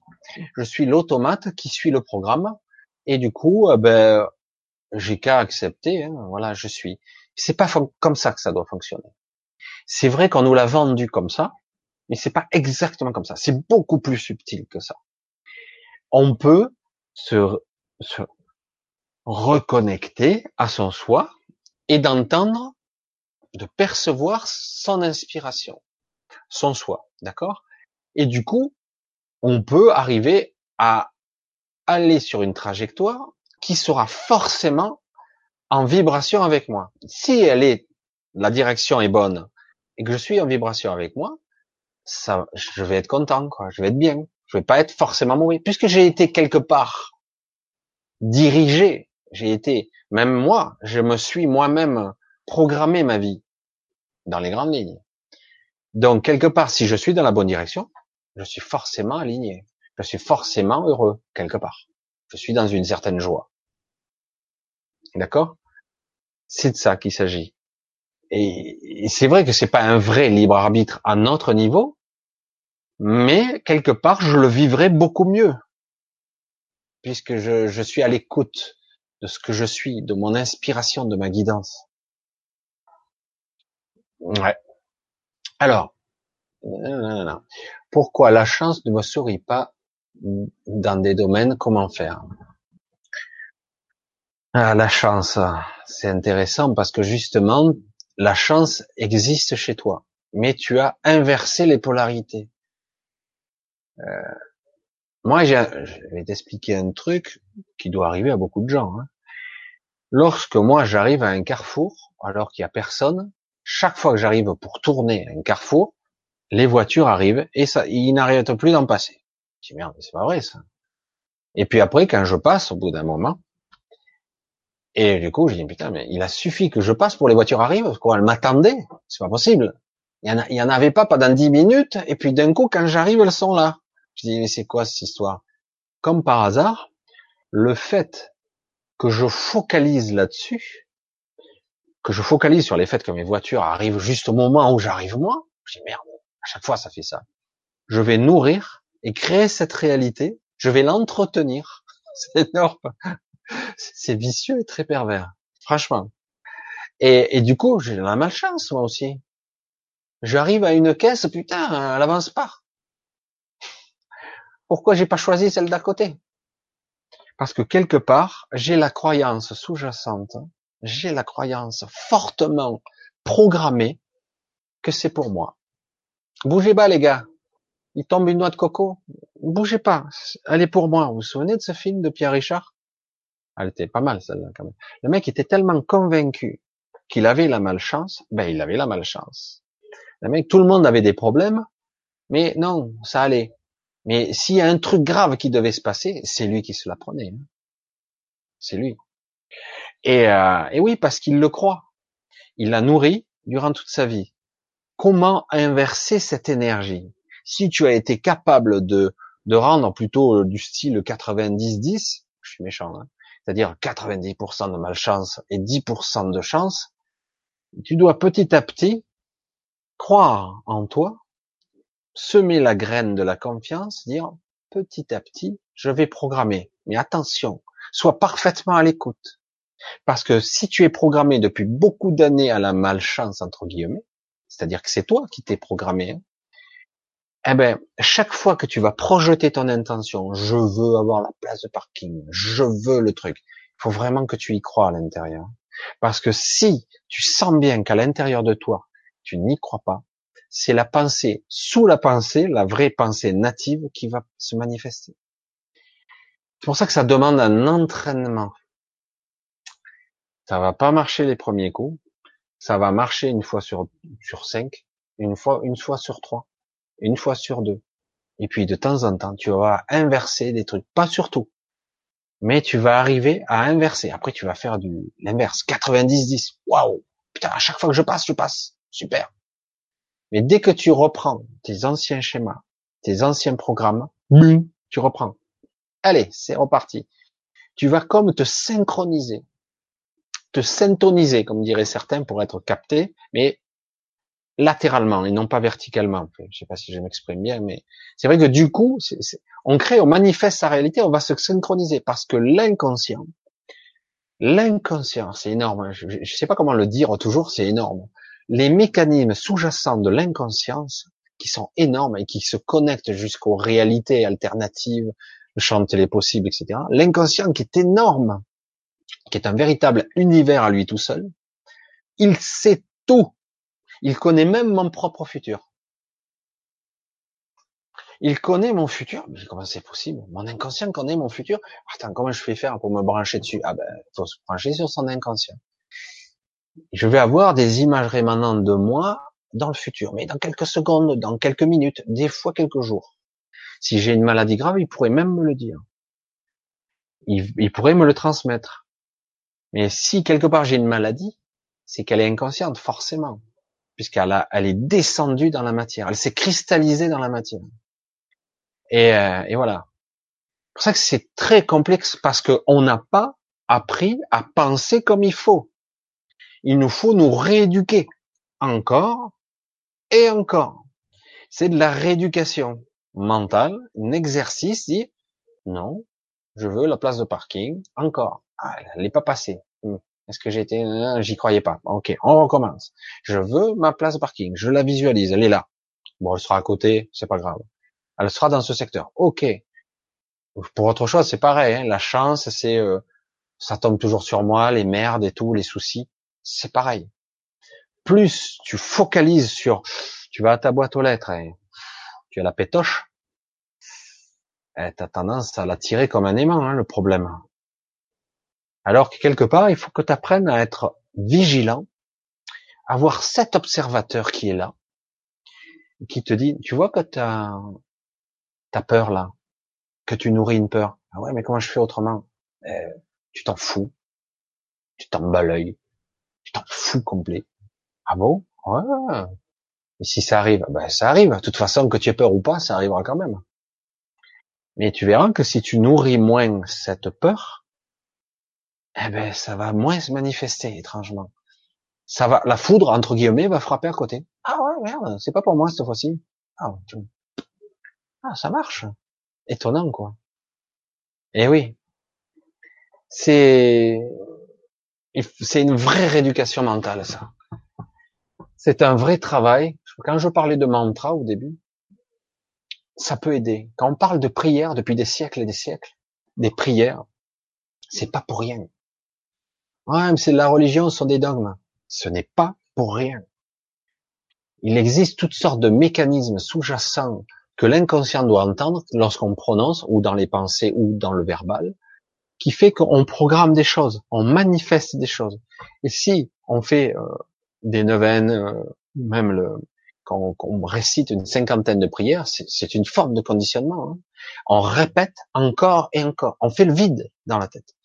Je suis l'automate qui suit le programme, et du coup, ben, j'ai qu'à accepter. Hein, voilà, je suis. C'est pas comme ça que ça doit fonctionner. C'est vrai qu'on nous l'a vendu comme ça, mais c'est pas exactement comme ça. C'est beaucoup plus subtil que ça. On peut se, se reconnecter à son soi, et d'entendre, de percevoir son inspiration, son soi, d'accord? Et du coup, on peut arriver à aller sur une trajectoire qui sera forcément en vibration avec moi. Si elle est, la direction est bonne et que je suis en vibration avec moi, ça, je vais être content, quoi. Je vais être bien. Je vais pas être forcément mauvais puisque j'ai été quelque part dirigé. J'ai été même moi, je me suis moi-même programmé ma vie dans les grandes lignes. Donc, quelque part, si je suis dans la bonne direction, je suis forcément aligné. Je suis forcément heureux, quelque part. Je suis dans une certaine joie. D'accord? C'est de ça qu'il s'agit. Et, c'est vrai que c'est pas un vrai libre arbitre à notre niveau, mais quelque part, je le vivrai beaucoup mieux, puisque je, je suis à l'écoute de ce que je suis, de mon inspiration, de ma guidance. Ouais. Alors, pourquoi la chance ne me sourit pas dans des domaines Comment faire? Ah, La chance, c'est intéressant parce que justement, la chance existe chez toi, mais tu as inversé les polarités. Euh, moi, je vais t'expliquer un truc qui doit arriver à beaucoup de gens. Hein. Lorsque moi j'arrive à un carrefour, alors qu'il y a personne, chaque fois que j'arrive pour tourner un carrefour, les voitures arrivent et ça, ils n'arrêtent plus d'en passer. Je dis merde, c'est pas vrai ça. Et puis après, quand je passe, au bout d'un moment, et du coup, je dis putain, mais il a suffi que je passe pour les voitures arrivent, quoi, elles m'attendaient, c'est pas possible. Il y, en avait pas pendant dix minutes, et puis d'un coup, quand j'arrive, elles sont là. Je dis, mais c'est quoi cette histoire? Comme par hasard, le fait que je focalise là-dessus, que je focalise sur les faits que mes voitures arrivent juste au moment où j'arrive moi, je dis merde, à chaque fois ça fait ça. Je vais nourrir et créer cette réalité, je vais l'entretenir. C'est énorme. C'est vicieux et très pervers. Franchement. Et, du coup, j'ai la malchance, moi aussi. J'arrive à une caisse, putain, elle avance pas. Pourquoi j'ai pas choisi celle d'à côté? Parce que quelque part, j'ai la croyance sous-jacente, j'ai la croyance fortement programmée que c'est pour moi. Bougez pas les gars. Il tombe une noix de coco. Bougez pas. Elle est pour moi. Vous vous souvenez de ce film de Pierre Richard? Elle était pas mal celle-là quand même. Le mec était tellement convaincu qu'il avait la malchance, ben il avait la malchance. Le mec, tout le monde avait des problèmes, mais non, ça allait. Mais s'il y a un truc grave qui devait se passer, c'est lui qui se la prenait. Hein. C'est lui. Et, euh, et, oui, parce qu'il le croit. Il l'a nourri durant toute sa vie. Comment inverser cette énergie? Si tu as été capable de, de rendre plutôt du style 90-10, je suis méchant, hein, c'est-à-dire 90% de malchance et 10% de chance, tu dois petit à petit croire en toi semer la graine de la confiance, dire petit à petit, je vais programmer. Mais attention, sois parfaitement à l'écoute. Parce que si tu es programmé depuis beaucoup d'années à la malchance, entre guillemets, c'est-à-dire que c'est toi qui t'es programmé, hein, eh ben, chaque fois que tu vas projeter ton intention, je veux avoir la place de parking, je veux le truc, il faut vraiment que tu y crois à l'intérieur. Parce que si tu sens bien qu'à l'intérieur de toi, tu n'y crois pas, c'est la pensée, sous la pensée, la vraie pensée native qui va se manifester. C'est pour ça que ça demande un entraînement. Ça va pas marcher les premiers coups. Ça va marcher une fois sur, sur cinq, une fois, une fois sur trois, une fois sur deux. Et puis de temps en temps, tu vas inverser des trucs. Pas sur tout. Mais tu vas arriver à inverser. Après, tu vas faire du, l'inverse. 90-10. Waouh! Putain, à chaque fois que je passe, je passe. Super. Mais dès que tu reprends tes anciens schémas, tes anciens programmes, tu reprends. Allez, c'est reparti. Tu vas comme te synchroniser, te syntoniser, comme diraient certains, pour être capté, mais latéralement et non pas verticalement. Je sais pas si je m'exprime bien, mais c'est vrai que du coup, on crée, on manifeste sa réalité, on va se synchroniser parce que l'inconscient, l'inconscient, c'est énorme. Je, ne sais pas comment le dire toujours, c'est énorme les mécanismes sous-jacents de l'inconscience qui sont énormes et qui se connectent jusqu'aux réalités alternatives, le champ possibles, etc. L'inconscient qui est énorme, qui est un véritable univers à lui tout seul, il sait tout. Il connaît même mon propre futur. Il connaît mon futur. Mais comment c'est possible? Mon inconscient connaît mon futur. Attends, comment je fais faire pour me brancher dessus? Ah ben, faut se brancher sur son inconscient je vais avoir des images rémanentes de moi dans le futur, mais dans quelques secondes, dans quelques minutes, des fois quelques jours. Si j'ai une maladie grave, il pourrait même me le dire. Il, pourrait me le transmettre. Mais si quelque part j'ai une maladie, c'est qu'elle est inconsciente, forcément, puisqu'elle elle est descendue dans la matière, elle s'est cristallisée dans la matière. Et, euh, et voilà. C'est pour ça que c'est très complexe parce qu'on n'a pas appris à penser comme il faut il nous faut nous rééduquer encore et encore. C'est de la rééducation mentale, un exercice, dit non, je veux la place de parking, encore. Ah, elle n'est pas passée. Hmm. Est-ce que j'étais, j'y croyais pas. Ok, on recommence. Je veux ma place parking. Je la visualise. Elle est là. Bon, elle sera à côté. C'est pas grave. Elle sera dans ce secteur. Ok. Pour autre chose, c'est pareil. Hein. La chance, c'est, euh, ça tombe toujours sur moi, les merdes et tout, les soucis c'est pareil. Plus tu focalises sur, tu vas à ta boîte aux lettres et tu as la pétoche, eh, tu as tendance à la tirer comme un aimant, hein, le problème. Alors que quelque part, il faut que tu apprennes à être vigilant, avoir cet observateur qui est là, qui te dit, tu vois que tu as, peur là, que tu nourris une peur. Ah ouais, mais comment je fais autrement? Eh, Tu t'en fous, tu t'en bats l'œil, tu t'en fous complet. Ah bon? Ouais. Et si ça arrive, ben ça arrive. De toute façon, que tu aies peur ou pas, ça arrivera quand même. Mais tu verras que si tu nourris moins cette peur, eh ben ça va moins se manifester étrangement. Ça va, la foudre entre guillemets va frapper à côté. Ah ouais, merde, c'est pas pour moi cette fois-ci. Ah, ah, ça marche. Étonnant quoi. Eh oui, c'est c'est une vraie rééducation mentale, ça. C'est un vrai travail. Quand je parlais de mantra au début, ça peut aider. Quand on parle de prière depuis des siècles et des siècles, des prières, c'est pas pour rien. Ouais, mais c'est la religion, ce sont des dogmes. Ce n'est pas pour rien. Il existe toutes sortes de mécanismes sous-jacents que l'inconscient doit entendre lorsqu'on prononce, ou dans les pensées, ou dans le verbal, qui fait qu'on programme des choses, on manifeste des choses. Et si on fait euh, des neuvaines, euh, même le, quand on, récite une cinquantaine de prières, c'est une forme de conditionnement. Hein. On répète encore et encore. On fait le vide dans la tête.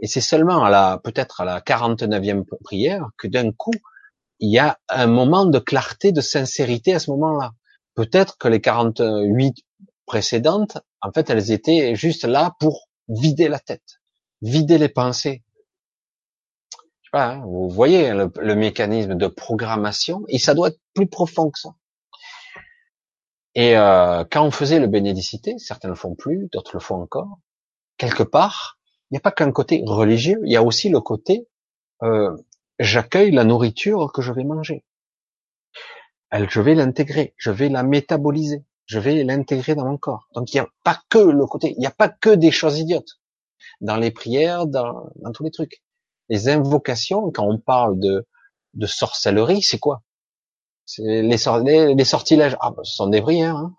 Et c'est seulement à la peut-être à la 49e prière que d'un coup il y a un moment de clarté, de sincérité à ce moment-là. Peut-être que les 48 précédentes, en fait, elles étaient juste là pour vider la tête, vider les pensées. Je sais pas, hein, vous voyez le, le, mécanisme de programmation, et ça doit être plus profond que ça. Et euh, quand on faisait le bénédicité, certains le font plus, d'autres le font encore. quelque part, il n'y a pas qu'un côté religieux, il y a aussi le côté euh, j'accueille la nourriture que je vais manger. Elle, je vais l'intégrer, je vais la métaboliser, je vais l'intégrer dans mon corps. Donc il n'y a pas que le côté, il n'y a pas que des choses idiotes dans les prières, dans, dans tous les trucs. Les invocations, quand on parle de, de sorcellerie, c'est quoi? Les, les, sortilèges. Ah, ben, ce sont des prières. Hein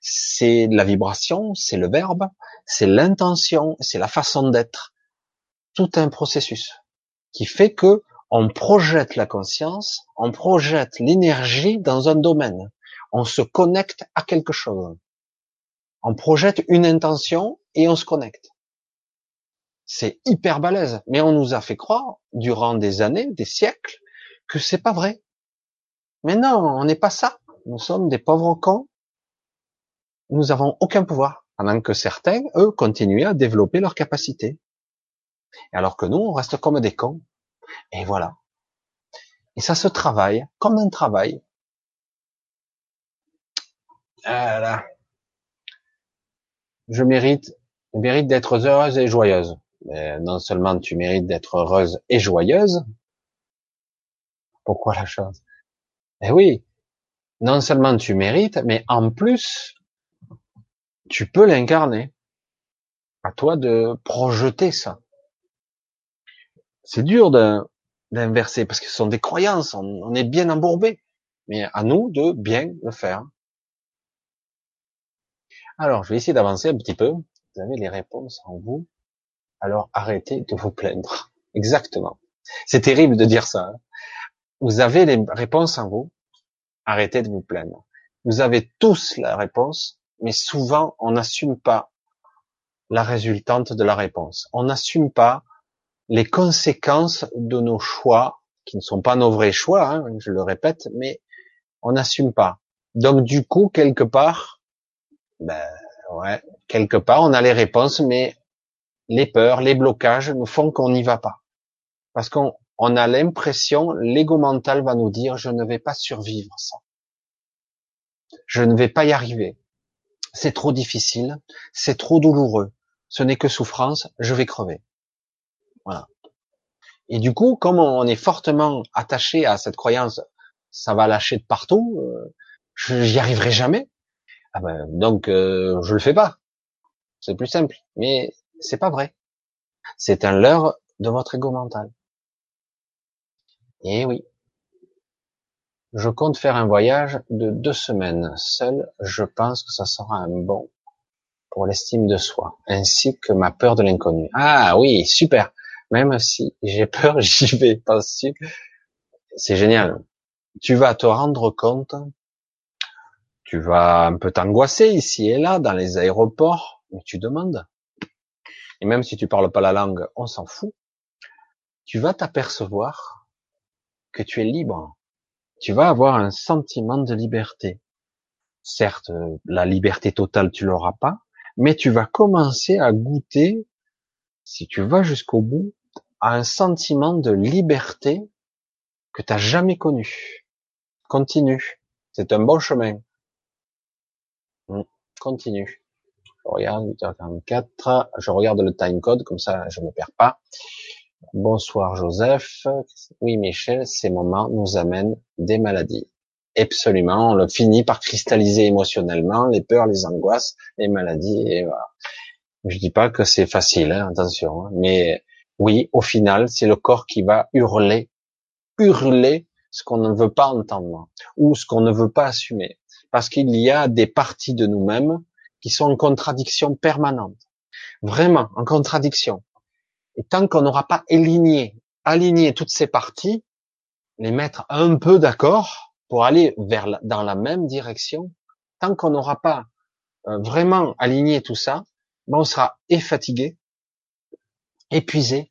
c'est la vibration, c'est le verbe, c'est l'intention, c'est la façon d'être. Tout un processus qui fait que on projette la conscience, on projette l'énergie dans un domaine. On se connecte à quelque chose. On projette une intention et on se connecte. C'est hyper balèze. Mais on nous a fait croire, durant des années, des siècles, que c'est pas vrai. Mais non, on n'est pas ça. Nous sommes des pauvres cons nous avons aucun pouvoir, pendant que certains, eux, continuent à développer leurs capacités. Alors que nous, on reste comme des cons. Et voilà. Et ça se travaille comme un travail. Voilà. Je mérite, je mérite d'être heureuse et joyeuse. Non seulement tu mérites d'être heureuse et joyeuse. Pourquoi la chose? Eh oui, non seulement tu mérites, mais en plus, tu peux l'incarner. À toi de projeter ça. C'est dur d'inverser parce que ce sont des croyances, on, est bien embourbé. Mais à nous de bien le faire. Alors, je vais essayer d'avancer un petit peu. Vous avez les réponses en vous. Alors, arrêtez de vous plaindre. Exactement. C'est terrible de dire ça. Hein. Vous avez les réponses en vous. Arrêtez de vous plaindre. Vous avez tous la réponse mais souvent on n'assume pas la résultante de la réponse. On n'assume pas les conséquences de nos choix, qui ne sont pas nos vrais choix, hein, je le répète, mais on n'assume pas. Donc du coup, quelque part, ben ouais, quelque part, on a les réponses, mais les peurs, les blocages nous font qu'on n'y va pas. Parce qu'on on a l'impression, l'ego mental va nous dire, je ne vais pas survivre ça. Je ne vais pas y arriver c'est trop difficile, c'est trop douloureux, ce n'est que souffrance, je vais crever. Voilà. Et du coup, comme on est fortement attaché à cette croyance, ça va lâcher de partout, euh, j'y arriverai jamais. Ah ben, donc euh, je le fais pas. C'est plus simple, mais c'est pas vrai. C'est un leurre de votre ego mental. Et oui, je compte faire un voyage de deux semaines. Seul, je pense que ça sera un bon pour l'estime de soi, ainsi que ma peur de l'inconnu. Ah oui, super. Même si j'ai peur, j'y vais. Pas C'est génial. Tu vas te rendre compte, tu vas un peu t'angoisser ici et là dans les aéroports, mais tu demandes. Et même si tu parles pas la langue, on s'en fout. Tu vas t'apercevoir que tu es libre tu vas avoir un sentiment de liberté. Certes, la liberté totale, tu l'auras pas, mais tu vas commencer à goûter, si tu vas jusqu'au bout, à un sentiment de liberté que tu n'as jamais connu. Continue. C'est un bon chemin. Hmm. Continue. Je regarde 8h44. Je regarde le time code, comme ça je ne me perds pas. Bonsoir Joseph. Oui Michel, ces moments nous amènent des maladies. Absolument, on le finit par cristalliser émotionnellement, les peurs, les angoisses, les maladies, et voilà. Je dis pas que c'est facile, hein, attention, hein, mais oui, au final, c'est le corps qui va hurler, hurler ce qu'on ne veut pas entendre, ou ce qu'on ne veut pas assumer, parce qu'il y a des parties de nous-mêmes qui sont en contradiction permanente, vraiment en contradiction. Tant qu'on n'aura pas aligné, aligné toutes ces parties, les mettre un peu d'accord pour aller vers dans la même direction, tant qu'on n'aura pas euh, vraiment aligné tout ça, ben on sera et fatigué, épuisé,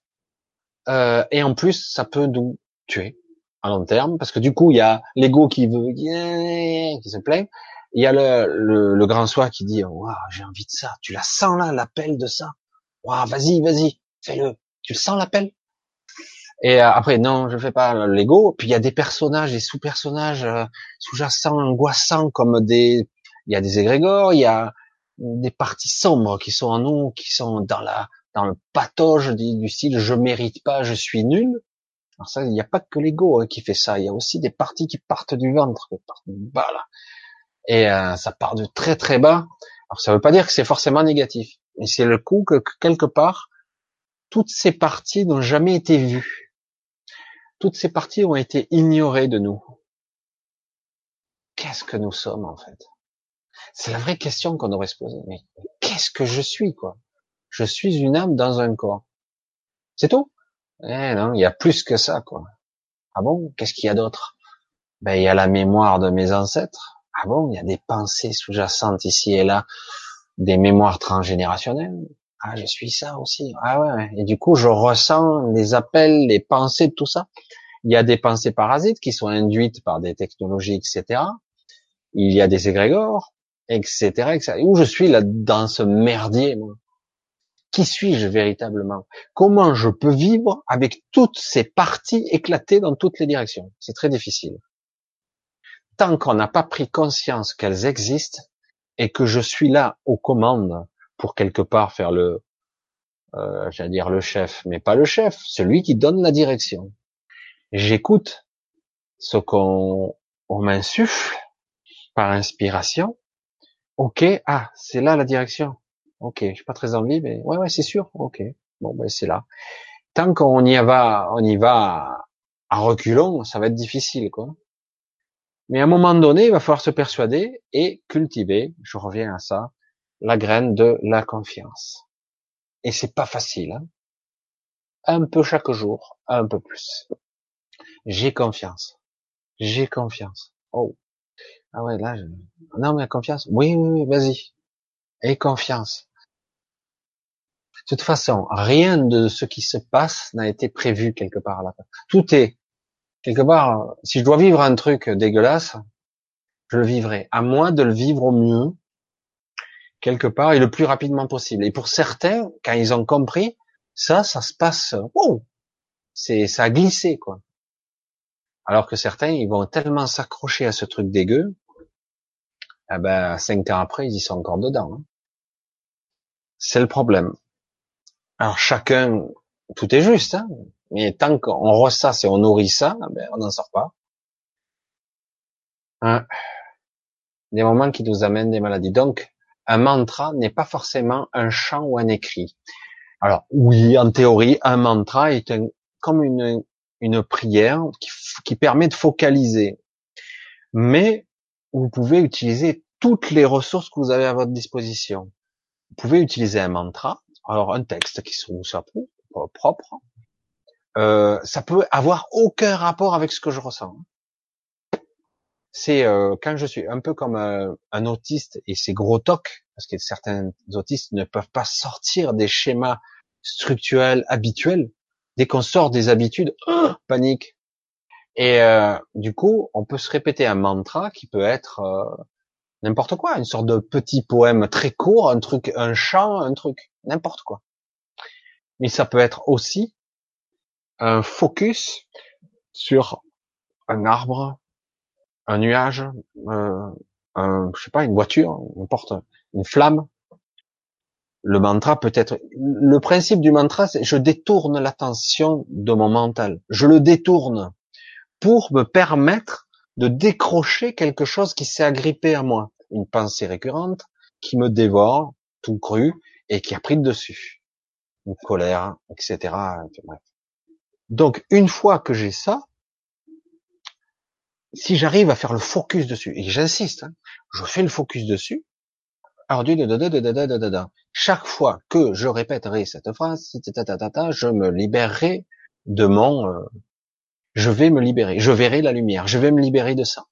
euh, et en plus ça peut nous tuer à long terme, parce que du coup il y a l'ego qui veut, qui se plaint, il y a le, le, grand soi qui dit, waouh, j'ai envie de ça, tu la sens là, l'appel de ça, waouh, vas-y, vas-y, fais-le. Tu sens l'appel? Et euh, après, non, je fais pas l'ego. Puis il y a des personnages, des sous-personnages euh, sous-jacents, angoissants, comme des... Il y a des égrégores, il y a, des parties sombres qui sont en nous, qui sont dans la dans le patoge du, style je mérite pas, je suis nul. Alors ça, il n'y a pas que l'ego hein, qui fait ça. Il y a aussi des parties qui partent du ventre, qui partent du bas là, et euh, ça part de très très bas. Alors ça veut pas dire que c'est forcément négatif, mais c'est le coup que, que quelque part toutes ces parties n'ont jamais été vues. Toutes ces parties ont été ignorées de nous. Qu'est-ce que nous sommes en fait? C'est la vraie question qu'on devrait se poser. Mais qu'est-ce que je suis quoi? Je suis une âme dans un corps. C'est tout? Eh non, il y a plus que ça quoi. Ah bon? Qu'est-ce qu'il y a d'autre? Ben il y a la mémoire de mes ancêtres. Ah bon? Il y a des pensées sous-jacentes ici et là, des mémoires transgénérationnelles. Ah, je suis ça aussi. Ah ouais. Et du coup, je ressens les appels, les pensées, tout ça. Il y a des pensées parasites qui sont induites par des technologies, etc. Il y a des égrégores, etc., etc. Où je suis là dans ce merdier, moi Qui suis-je véritablement? Comment je peux vivre avec toutes ces parties éclatées dans toutes les directions? C'est très difficile. Tant qu'on n'a pas pris conscience qu'elles existent et que je suis là aux commandes pour quelque part faire le, euh, j'allais dire le chef, mais pas le chef, celui qui donne la direction. J'écoute ce qu'on on m'insuffle par inspiration. Ok, ah, c'est là la direction. Ok, j'ai pas très envie, mais ouais, ouais, c'est sûr. Ok, bon, ben c'est là. Tant qu'on y va, on y va à reculons, ça va être difficile, quoi. Mais à un moment donné, il va falloir se persuader et cultiver. Je reviens à ça, la graine de la confiance. Et c'est pas facile. Hein un peu chaque jour, un peu plus. J'ai confiance. J'ai confiance. Oh. Ah ouais, là, je... non, mais confiance. Oui, oui, oui, vas-y. Et confiance. De toute façon, rien de ce qui se passe n'a été prévu quelque part là. Tout est quelque part. Si je dois vivre un truc dégueulasse, je le vivrai. À moi de le vivre au mieux, quelque part et le plus rapidement possible. Et pour certains, quand ils ont compris, ça, ça se passe. Wow, c'est ça a glissé quoi. Alors que certains, ils vont tellement s'accrocher à ce truc dégueu, eh ben, cinq ans après, ils y sont encore dedans. Hein. C'est le problème. Alors chacun, tout est juste, hein, mais tant qu'on ressasse et on nourrit ça, eh ben, on n'en sort pas. Hein. Des moments qui nous amènent des maladies. Donc, un mantra n'est pas forcément un chant ou un écrit. Alors oui, en théorie, un mantra est comme une, une prière qui, permet de focaliser. Mais vous pouvez utiliser toutes les ressources que vous avez à votre disposition. Vous pouvez utiliser un mantra, alors un texte qui soit propre. Euh, ça peut avoir aucun rapport avec ce que je ressens. C'est euh, quand je suis un peu comme euh, un autiste et c'est gros toc, parce que certains autistes ne peuvent pas sortir des schémas structurels habituels dès qu'on sort des habitudes, oh, panique. Et euh, du coup, on peut se répéter un mantra qui peut être euh, n'importe quoi, une sorte de petit poème très court, un truc, un chant, un truc, n'importe quoi. Mais ça peut être aussi un focus sur un arbre, un nuage, euh, un, je sais pas, une voiture, n'importe, une flamme, le mantra peut être, le principe du mantra, c'est je détourne l'attention de mon mental. Je le détourne pour me permettre de décrocher quelque chose qui s'est agrippé à moi. Une pensée récurrente qui me dévore, tout cru, et qui a pris le dessus. Une colère, etc. Donc, une fois que j'ai ça, si j'arrive à faire le focus dessus, et j'insiste, hein, je fais le focus dessus, alors, chaque fois que je répéterai cette phrase, je me libérerai de mon, euh, je vais me libérer, je verrai la lumière, je vais me libérer de ça.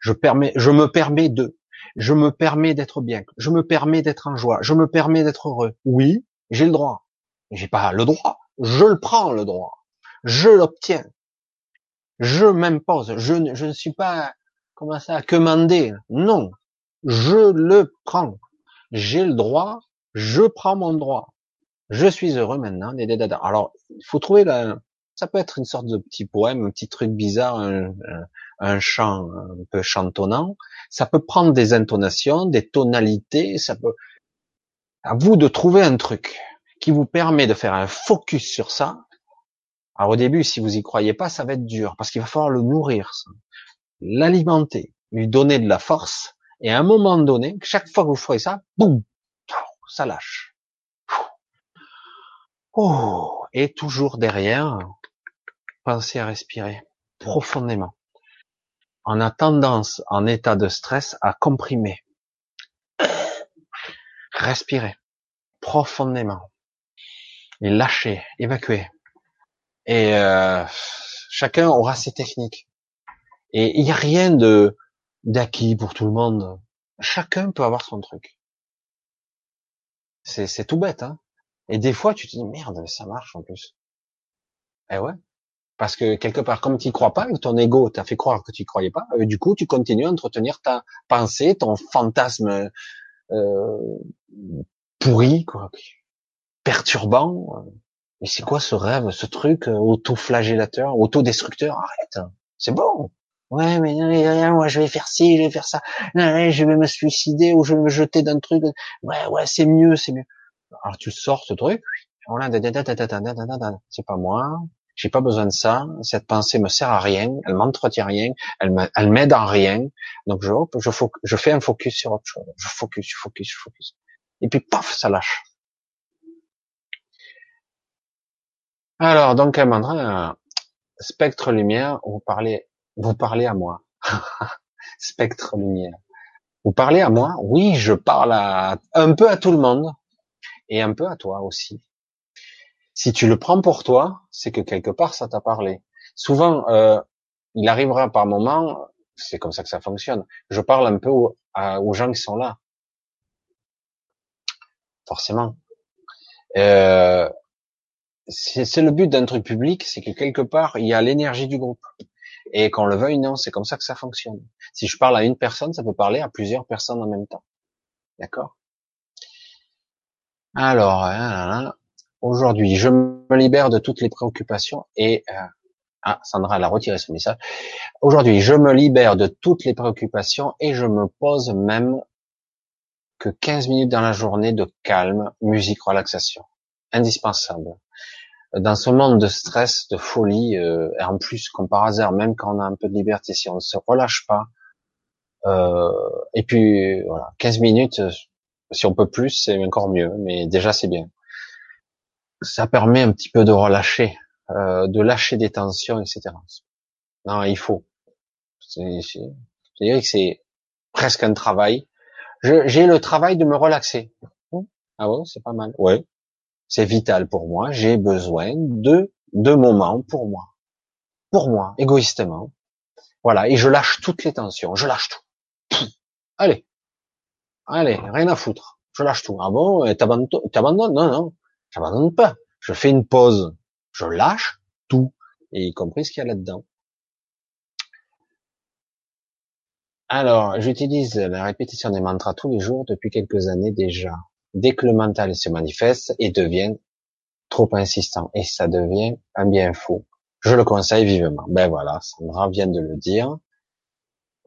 Je me permets de, je me permets d'être bien, je me permets d'être en joie, je me permets d'être heureux. Oui, j'ai le droit. J'ai pas le droit, je le prends le droit, je l'obtiens, je m'impose, je, je ne suis pas, comment ça, commander. Non, je le prends. J'ai le droit, je prends mon droit. Je suis heureux maintenant. Alors, il faut trouver la, ça peut être une sorte de petit poème, un petit truc bizarre, un, un, chant un peu chantonnant. Ça peut prendre des intonations, des tonalités. Ça peut, À vous de trouver un truc qui vous permet de faire un focus sur ça. Alors au début, si vous y croyez pas, ça va être dur parce qu'il va falloir le nourrir, l'alimenter, lui donner de la force. Et à un moment donné, chaque fois que vous ferez ça, boum, ça lâche. Oh, et toujours derrière, pensez à respirer profondément. On a tendance, en état de stress, à comprimer. Respirer profondément et lâcher, évacuer. Et euh, chacun aura ses techniques. Et il n'y a rien de d'acquis pour tout le monde. Chacun peut avoir son truc. C'est tout bête, hein. Et des fois, tu te dis merde, ça marche en plus. Eh ouais. Parce que quelque part, comme tu crois pas, ton ego t'a fait croire que tu croyais pas, euh, du coup, tu continues à entretenir ta pensée, ton fantasme euh, pourri, quoi, perturbant. Mais c'est quoi ce rêve, ce truc euh, auto-flagellateur, auto-destructeur? Arrête, c'est bon. Ouais, mais moi je vais faire ci, je vais faire ça. je vais me suicider ou je vais me jeter d'un truc. Ouais, ouais, c'est mieux, c'est mieux. Alors tu sors ce truc. C'est pas moi. J'ai pas besoin de ça. Cette pensée me sert à rien. Elle m'entretient rien. Elle m'aide en rien. Donc je, je, je fais un focus sur autre chose. Je focus, je focus, je focus. Et puis paf, ça lâche. Alors donc Amandra, spectre lumière, vous parlez, vous parlez à moi. spectre lumière. Vous parlez à moi? Oui, je parle à, un peu à tout le monde et un peu à toi aussi. Si tu le prends pour toi, c'est que quelque part ça t'a parlé. Souvent, euh, il arrivera par moment, c'est comme ça que ça fonctionne. Je parle un peu aux, gens qui sont là forcément. Euh, c'est le but d'un truc public, c'est que quelque part il y a l'énergie du groupe. Et qu'on le veuille non, c'est comme ça que ça fonctionne. Si je parle à une personne, ça peut parler à plusieurs personnes en même temps. D'accord? Alors, hein, aujourd'hui, je me libère de toutes les préoccupations et euh, ah, Sandra elle a retiré ce message. Aujourd'hui, je me libère de toutes les préoccupations et je me pose même que 15 minutes dans la journée de calme, musique, relaxation. Indispensable. Dans ce monde de stress, de folie, euh, et en plus, comme par hasard, même quand on a un peu de liberté, si on ne se relâche pas, euh, et puis voilà, 15 minutes, euh, si on peut plus, c'est encore mieux, mais déjà c'est bien. Ça permet un petit peu de relâcher, euh, de lâcher des tensions, etc. Non, il faut. Je dirais que c'est presque un travail j'ai le travail de me relaxer. Ah ouais, c'est pas mal. Ouais, c'est vital pour moi. J'ai besoin de de moments pour moi, pour moi, égoïstement. Voilà, et je lâche toutes les tensions. Je lâche tout. Allez, allez, rien à foutre. Je lâche tout. Ah bon, t'abandonnes? Non, non, j'abandonne pas. Je fais une pause. Je lâche tout, et y compris ce qu'il y a là-dedans. Alors, j'utilise la répétition des mantras tous les jours depuis quelques années déjà. Dès que le mental se manifeste et devient trop insistant, et ça devient un bien fou. Je le conseille vivement. Ben voilà, Sandra vient de le dire.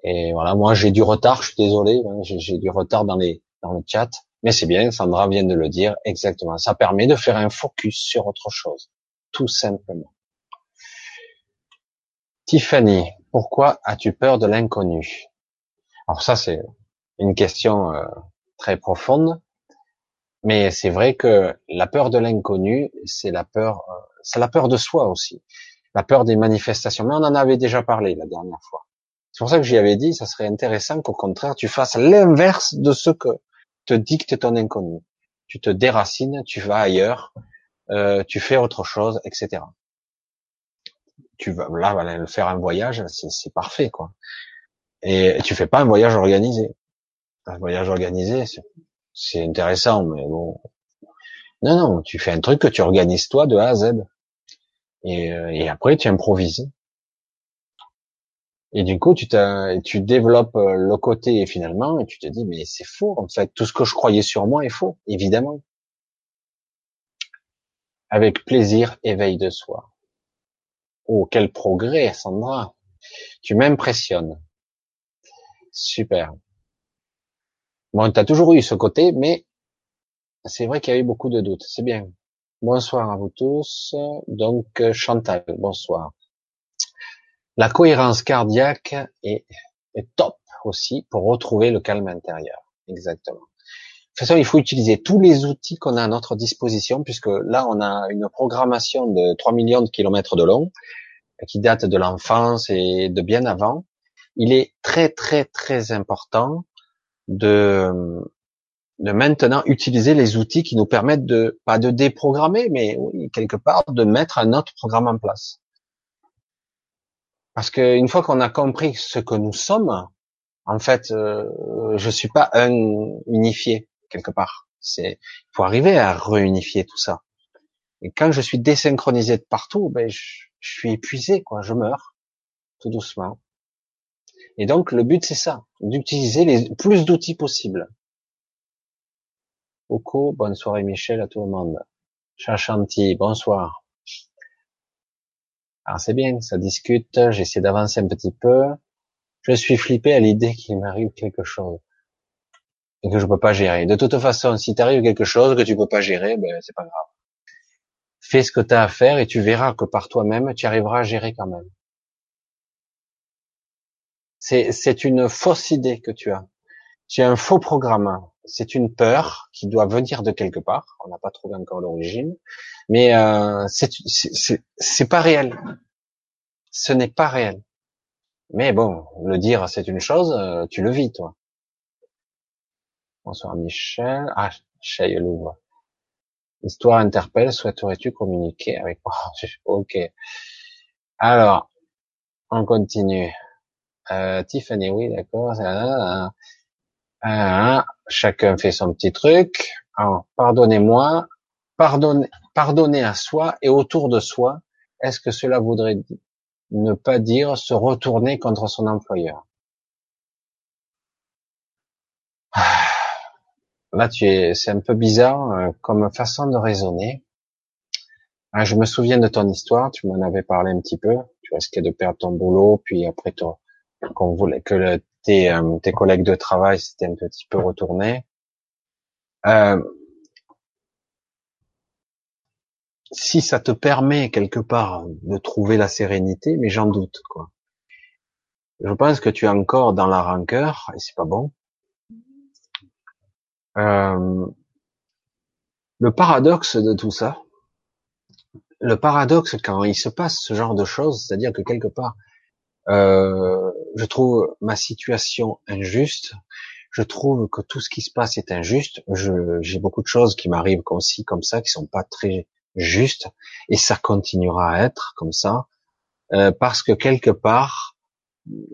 Et voilà, moi j'ai du retard, je suis désolé, hein, j'ai du retard dans les dans le chat, mais c'est bien, Sandra vient de le dire exactement. Ça permet de faire un focus sur autre chose, tout simplement. Tiffany, pourquoi as-tu peur de l'inconnu? Alors ça, c'est une question euh, très profonde, mais c'est vrai que la peur de l'inconnu, c'est la peur, euh, c'est la peur de soi aussi, la peur des manifestations. Mais on en avait déjà parlé la dernière fois. C'est pour ça que j'y avais dit, ça serait intéressant qu'au contraire, tu fasses l'inverse de ce que te dicte ton inconnu. Tu te déracines, tu vas ailleurs, euh, tu fais autre chose, etc. Tu vas là, faire un voyage, c'est parfait, quoi. Et tu fais pas un voyage organisé. Un voyage organisé, c'est intéressant, mais bon. Non, non, tu fais un truc que tu organises toi de A à Z. Et, euh, après, tu improvises. Et du coup, tu, tu développes euh, le côté finalement, et tu te dis, mais c'est faux, en fait, tout ce que je croyais sur moi est faux, évidemment. Avec plaisir, éveil de soi. Oh, quel progrès, Sandra. Tu m'impressionnes. Super. Bon, t'as toujours eu ce côté, mais C'est vrai qu'il y a eu beaucoup de doutes. C'est bien. Bonsoir à vous tous. Donc, euh, Chantal, bonsoir. La cohérence cardiaque est, est top aussi pour retrouver le calme intérieur. Exactement. De toute façon, il faut utiliser tous les outils qu'on a à notre disposition, puisque là, on a une programmation de 3 millions de kilomètres de long, qui date de l'enfance et de bien avant. Il est très, très, très important de, de maintenant utiliser les outils qui nous permettent de, pas de déprogrammer, mais oui, quelque part, de mettre un autre programme en place. Parce qu'une fois qu'on a compris ce que nous sommes, en fait, euh, je suis pas un unifié quelque part. C'est, faut arriver à réunifier tout ça. Et quand je suis désynchronisé de partout, ben je, je suis épuisé, quoi. Je meurs tout doucement. Et donc le but c'est ça, d'utiliser les plus d'outils possibles. Oko, bonne soirée Michel à tout le monde. Chachanti, bonsoir. Alors c'est bien, ça discute, j'essaie d'avancer un petit peu. Je suis flippé à l'idée qu'il m'arrive quelque chose et que je peux pas gérer. De toute façon, si t'arrive quelque chose que tu peux pas gérer, ben c'est pas grave. Fais ce que tu as à faire et tu verras que par toi-même, tu arriveras à gérer quand même. C'est une fausse idée que tu as. Tu as un faux programme. C'est une peur qui doit venir de quelque part. On n'a pas trouvé encore l'origine, mais euh, c'est pas réel. Ce n'est pas réel. Mais bon, le dire c'est une chose, euh, tu le vis toi. Bonsoir Michel. Ah, Chay Louvre. L'histoire interpelle, souhaiterais-tu communiquer avec moi? Ok. Alors, on continue. Euh, Tiffany, oui, d'accord. chacun fait son petit truc. pardonnez-moi, pardonnez, pardonner à soi et autour de soi. Est-ce que cela voudrait ne pas dire se retourner contre son employeur? Ah, Là, tu es, c'est un peu bizarre euh, comme façon de raisonner. Ah, je me souviens de ton histoire, tu m'en avais parlé un petit peu. Tu risquais de perdre ton boulot, puis après toi, qu'on voulait que tes, euh, tes collègues de travail s'étaient un petit peu retournés. Euh, si ça te permet quelque part de trouver la sérénité, mais j'en doute quoi. Je pense que tu es encore dans la rancœur et c'est pas bon. Euh, le paradoxe de tout ça, le paradoxe quand il se passe ce genre de choses, c'est-à-dire que quelque part euh, je trouve ma situation injuste. Je trouve que tout ce qui se passe est injuste. J'ai beaucoup de choses qui m'arrivent comme ci, comme ça, qui sont pas très justes, et ça continuera à être comme ça, euh, parce que quelque part,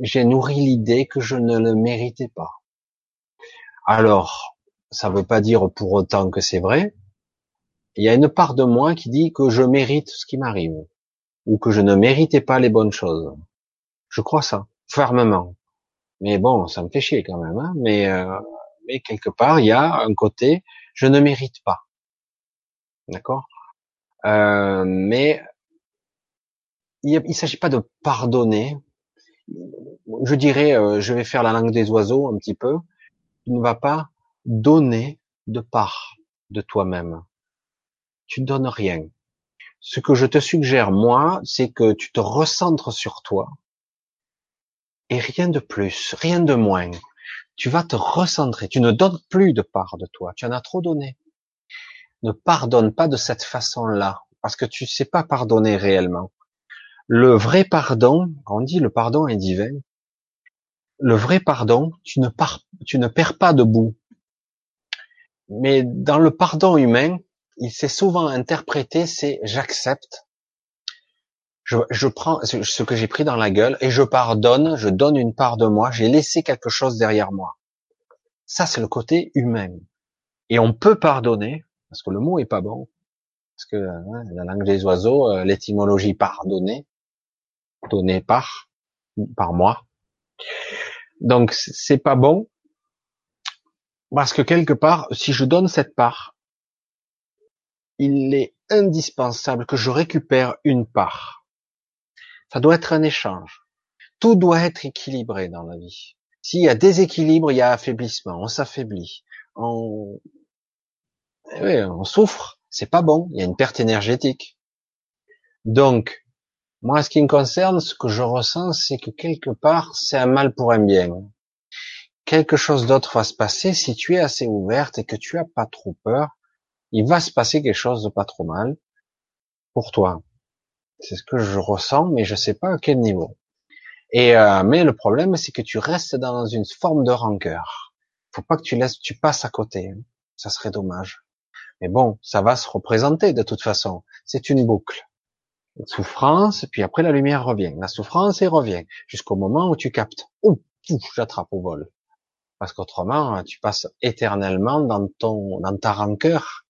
j'ai nourri l'idée que je ne le méritais pas. Alors, ça ne veut pas dire pour autant que c'est vrai. Il y a une part de moi qui dit que je mérite ce qui m'arrive, ou que je ne méritais pas les bonnes choses. Je crois ça, fermement. Mais bon, ça me fait chier quand même. Hein mais, euh, mais quelque part, il y a un côté, je ne mérite pas. D'accord? Euh, Mais il ne s'agit pas de pardonner. Je dirais, euh, je vais faire la langue des oiseaux un petit peu. Tu ne vas pas donner de part de toi-même. Tu ne donnes rien. Ce que je te suggère, moi, c'est que tu te recentres sur toi et rien de plus, rien de moins. Tu vas te recentrer. Tu ne donnes plus de part de toi. Tu en as trop donné. Ne pardonne pas de cette façon-là, parce que tu sais pas pardonner réellement. Le vrai pardon, on dit le pardon est divin. Le vrai pardon, tu ne, tu ne perds pas de bout. Mais dans le pardon humain, il s'est souvent interprété, c'est j'accepte, je, prends ce que j'ai pris dans la gueule et je pardonne, je donne une part de moi, j'ai laissé quelque chose derrière moi. Ça, c'est le côté humain. Et on peut pardonner, parce que le mot est pas bon, parce que hein, la langue des oiseaux, euh, l'étymologie pardonner, donner par, par moi. Donc c'est pas bon, parce que quelque part, si je donne cette part, il est indispensable que je récupère une part. Ça doit être un échange. Tout doit être équilibré dans la vie. S'il y a déséquilibre, il y a affaiblissement. On s'affaiblit. On... Eh souffre, c'est pas bon, il y a une perte énergétique. Donc, moi, ce qui me concerne, ce que je ressens, c'est que quelque part, c'est un mal pour un bien. Quelque chose d'autre va se passer si tu es assez ouverte et que tu as pas trop peur. Il va se passer quelque chose de pas trop mal pour toi. C'est ce que je ressens, mais je sais pas à quel niveau. Et euh, mais le problème, c'est que tu restes dans une forme de rancœur. Faut pas que tu laisses, tu passes à côté. Ça serait dommage. Mais bon, ça va se représenter de toute façon. C'est une boucle. Une souffrance, puis après la lumière revient. La souffrance et revient jusqu'au moment où tu captes. Ouh, j'attrape au vol. Parce qu'autrement, tu passes éternellement dans ton, dans ta rancœur.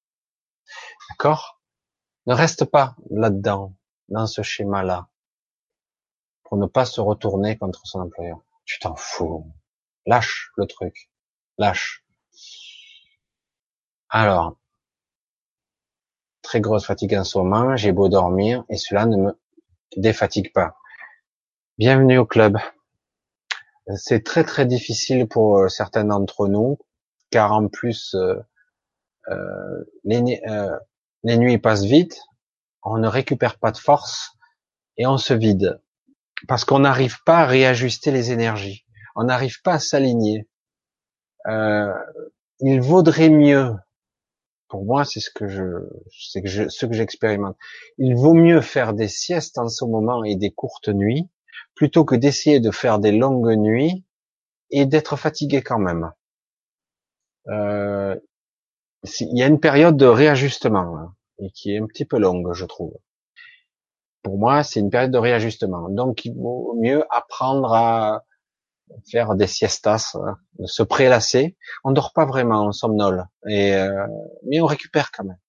D'accord? Ne reste pas là-dedans, dans ce schéma-là pour ne pas se retourner contre son employeur. Tu t'en fous. Lâche le truc. Lâche. Alors, très grosse fatigue en ce moment, j'ai beau dormir et cela ne me défatigue pas. Bienvenue au club. C'est très très difficile pour euh, certains d'entre nous, car en plus euh, euh, les, les nuits passent vite, on ne récupère pas de force et on se vide parce qu'on n'arrive pas à réajuster les énergies, on n'arrive pas à s'aligner. Euh, il vaudrait mieux, pour moi, c'est ce que je, c'est ce que j'expérimente. Il vaut mieux faire des siestes en ce moment et des courtes nuits, plutôt que d'essayer de faire des longues nuits et d'être fatigué quand même. Euh, il y a une période de réajustement hein, et qui est un petit peu longue, je trouve pour moi, c'est une période de réajustement. Donc, il vaut mieux apprendre à faire des siestas, se prélasser. On dort pas vraiment, on somnole, et euh, mais on récupère quand même.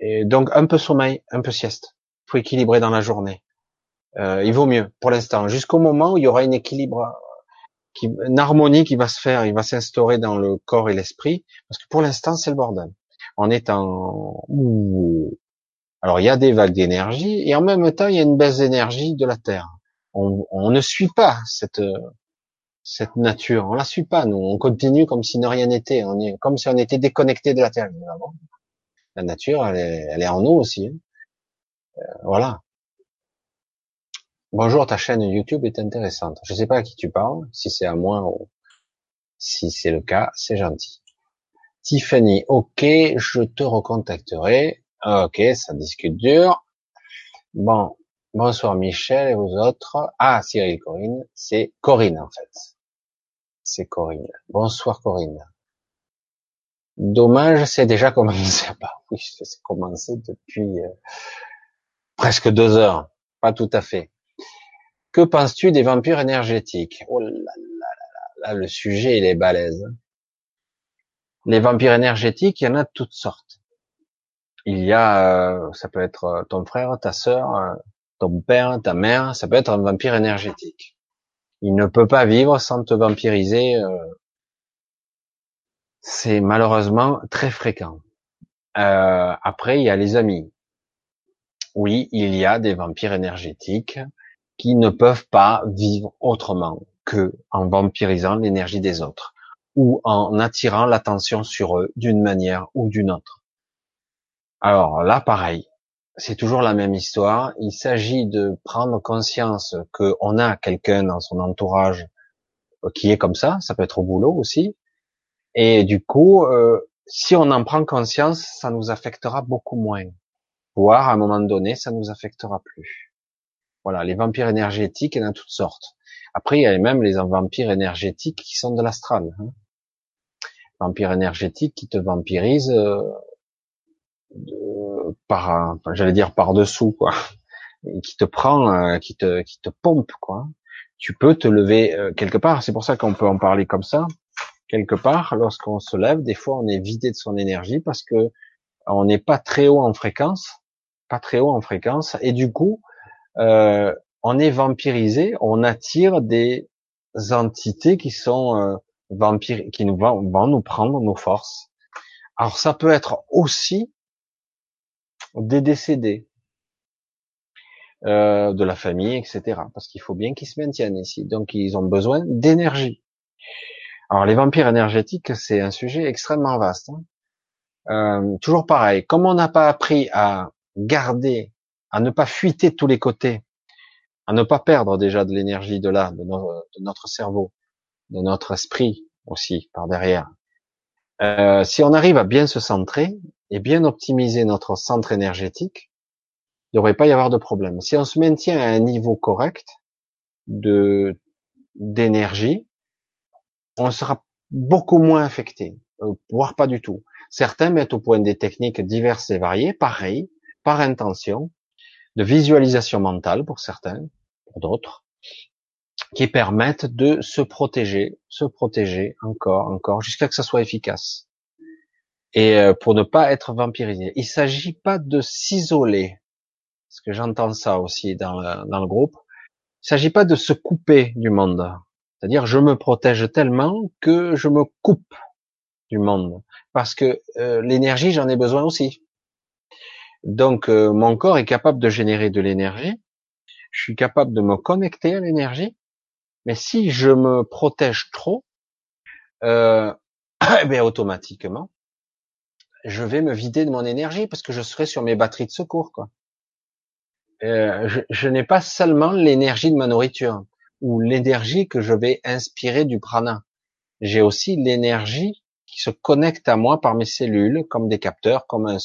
Et donc, un peu sommeil, un peu sieste. Faut équilibrer dans la journée. Euh, il vaut mieux, pour l'instant, jusqu'au moment où il y aura un équilibre, qui, une harmonie qui va se faire, il va s'instaurer dans le corps et l'esprit, parce que pour l'instant, c'est le bordel. On est en alors il y a des vagues d'énergie et en même temps il y a une baisse d'énergie de la Terre. On, ne suit pas cette nature, on la suit pas. Nous, on continue comme si ne rien n'était. Comme si on était déconnecté de la Terre. La nature, elle est, en nous aussi. Hein. Euh, voilà. Bonjour, ta chaîne YouTube est intéressante. Je sais pas à qui tu parles, si c'est à moi ou si c'est le cas, c'est gentil. Tiffany, ok, je te recontacterai. Ok, ça discute dur. Bon, bonsoir Michel et vous autres. Ah, Cyril Corinne, c'est Corinne en fait. C'est Corinne. Bonsoir Corinne. Dommage, c'est déjà commencé. Bah oui, c'est commencé depuis euh, presque deux heures. Pas tout à fait. Que penses-tu des vampires énergétiques? Oh là là là là, le sujet il est balèze. Les vampires énergétiques, il y en a de toutes sortes il y a, euh, ça peut être euh, ton frère, ta sœur, euh, ton père, ta mère, ça peut être un vampire énergétique. Il ne peut pas vivre sans te vampiriser. c'est malheureusement très fréquent. après, il y a les amis. Oui, il y a des vampires énergétiques qui ne peuvent pas vivre autrement que en vampirisant l'énergie des autres ou en attirant l'attention sur eux d'une manière ou d'une autre. Alors là, pareil, c'est toujours la même histoire. Il s'agit de prendre conscience qu'on a quelqu'un dans son entourage euh, qui est comme ça. Ça peut être au boulot aussi. Et du coup, euh, si on en prend conscience, ça nous affectera beaucoup moins. Voire à un moment donné, ça nous affectera plus. Voilà, les vampires énergétiques, il y en a toutes sortes. Après, il y a même les vampires énergétiques qui sont de l'astral. Hein. Vampires énergétiques qui te vampirisent euh, par, j'allais dire par dessous quoi, qui te prend, euh, qui te, qui te pompe quoi. Tu peux te lever euh, quelque part. C'est pour ça qu'on peut en parler comme ça. Quelque part, lorsqu'on se lève, des fois, on est vidé de son énergie parce que on n'est pas très haut en fréquence, pas très haut en fréquence, et du coup, on est vampirisé. On attire des entités qui sont vampires, qui nous vont, nous prendre nos forces. Alors ça peut être aussi des décédés euh, de la famille, etc. Parce qu'il faut bien qu'ils se maintiennent ici. Donc ils ont besoin d'énergie. Alors les vampires énergétiques, c'est un sujet extrêmement vaste. Hein. Euh, toujours pareil, comme on n'a pas appris à garder, à ne pas fuiter tous les côtés, à ne pas perdre déjà de l'énergie de là, de, notre cerveau, de notre esprit aussi par derrière. Euh, si on arrive à bien se centrer et bien optimiser notre centre énergétique, il ne devrait pas y avoir de problème. Si on se maintient à un niveau correct de d'énergie, on sera beaucoup moins affecté, euh, voire pas du tout. Certains mettent au point des techniques diverses et variées, pareil, par intention, de visualisation mentale pour certains, pour d'autres, qui permettent de se protéger, se protéger encore, encore, jusqu'à que ça soit efficace. Et euh, pour ne pas être vampirisé. Il s'agit pas de s'isoler, parce que j'entends ça aussi dans le, dans le groupe. Il s'agit pas de se couper du monde. C'est-à-dire, je me protège tellement que je me coupe du monde, parce que euh, l'énergie, j'en ai besoin aussi. Donc, euh, mon corps est capable de générer de l'énergie. Je suis capable de me connecter à l'énergie. Mais si je me protège trop, euh, eh automatiquement, je vais me vider de mon énergie parce que je serai sur mes batteries de secours. Quoi. Euh, je, n'ai pas seulement l'énergie de ma nourriture ou l'énergie que je vais inspirer du prana. J'ai aussi l'énergie qui se connecte à moi par mes cellules, comme des capteurs, comme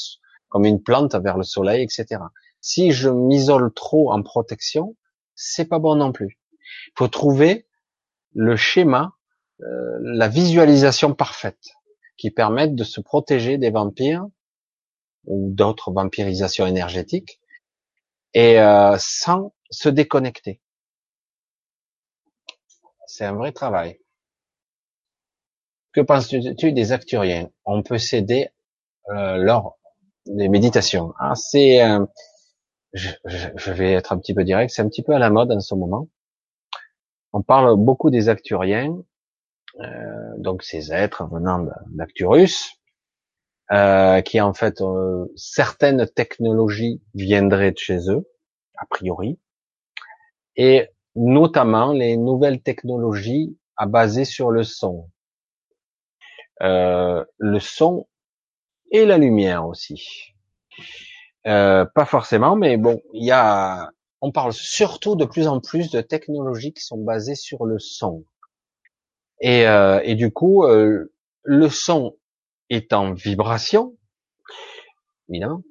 comme une plante vers le soleil, etc. Si je m'isole trop en protection, c'est pas bon non plus. Il faut trouver le schéma, euh, la visualisation parfaite qui permette de se protéger des vampires ou d'autres vampirisations énergétiques et euh, sans se déconnecter. C'est un vrai travail. Que penses-tu des acturiens? On peut s'aider euh, lors des méditations. Ah, c'est, euh, je, je, vais être un petit peu direct, c'est un petit peu à la mode en ce moment. On parle beaucoup des acturiens, euh, donc ces êtres venant d'Acturus, euh, qui en fait euh, certaines technologies viendraient de chez eux, a priori, et notamment les nouvelles technologies à baser sur le son. Le son et la lumière aussi. Pas forcément, mais bon, il y a, on parle surtout de plus en plus de technologies qui sont basées sur le son. Et, euh, du coup, euh, le son est en vibration, évidemment.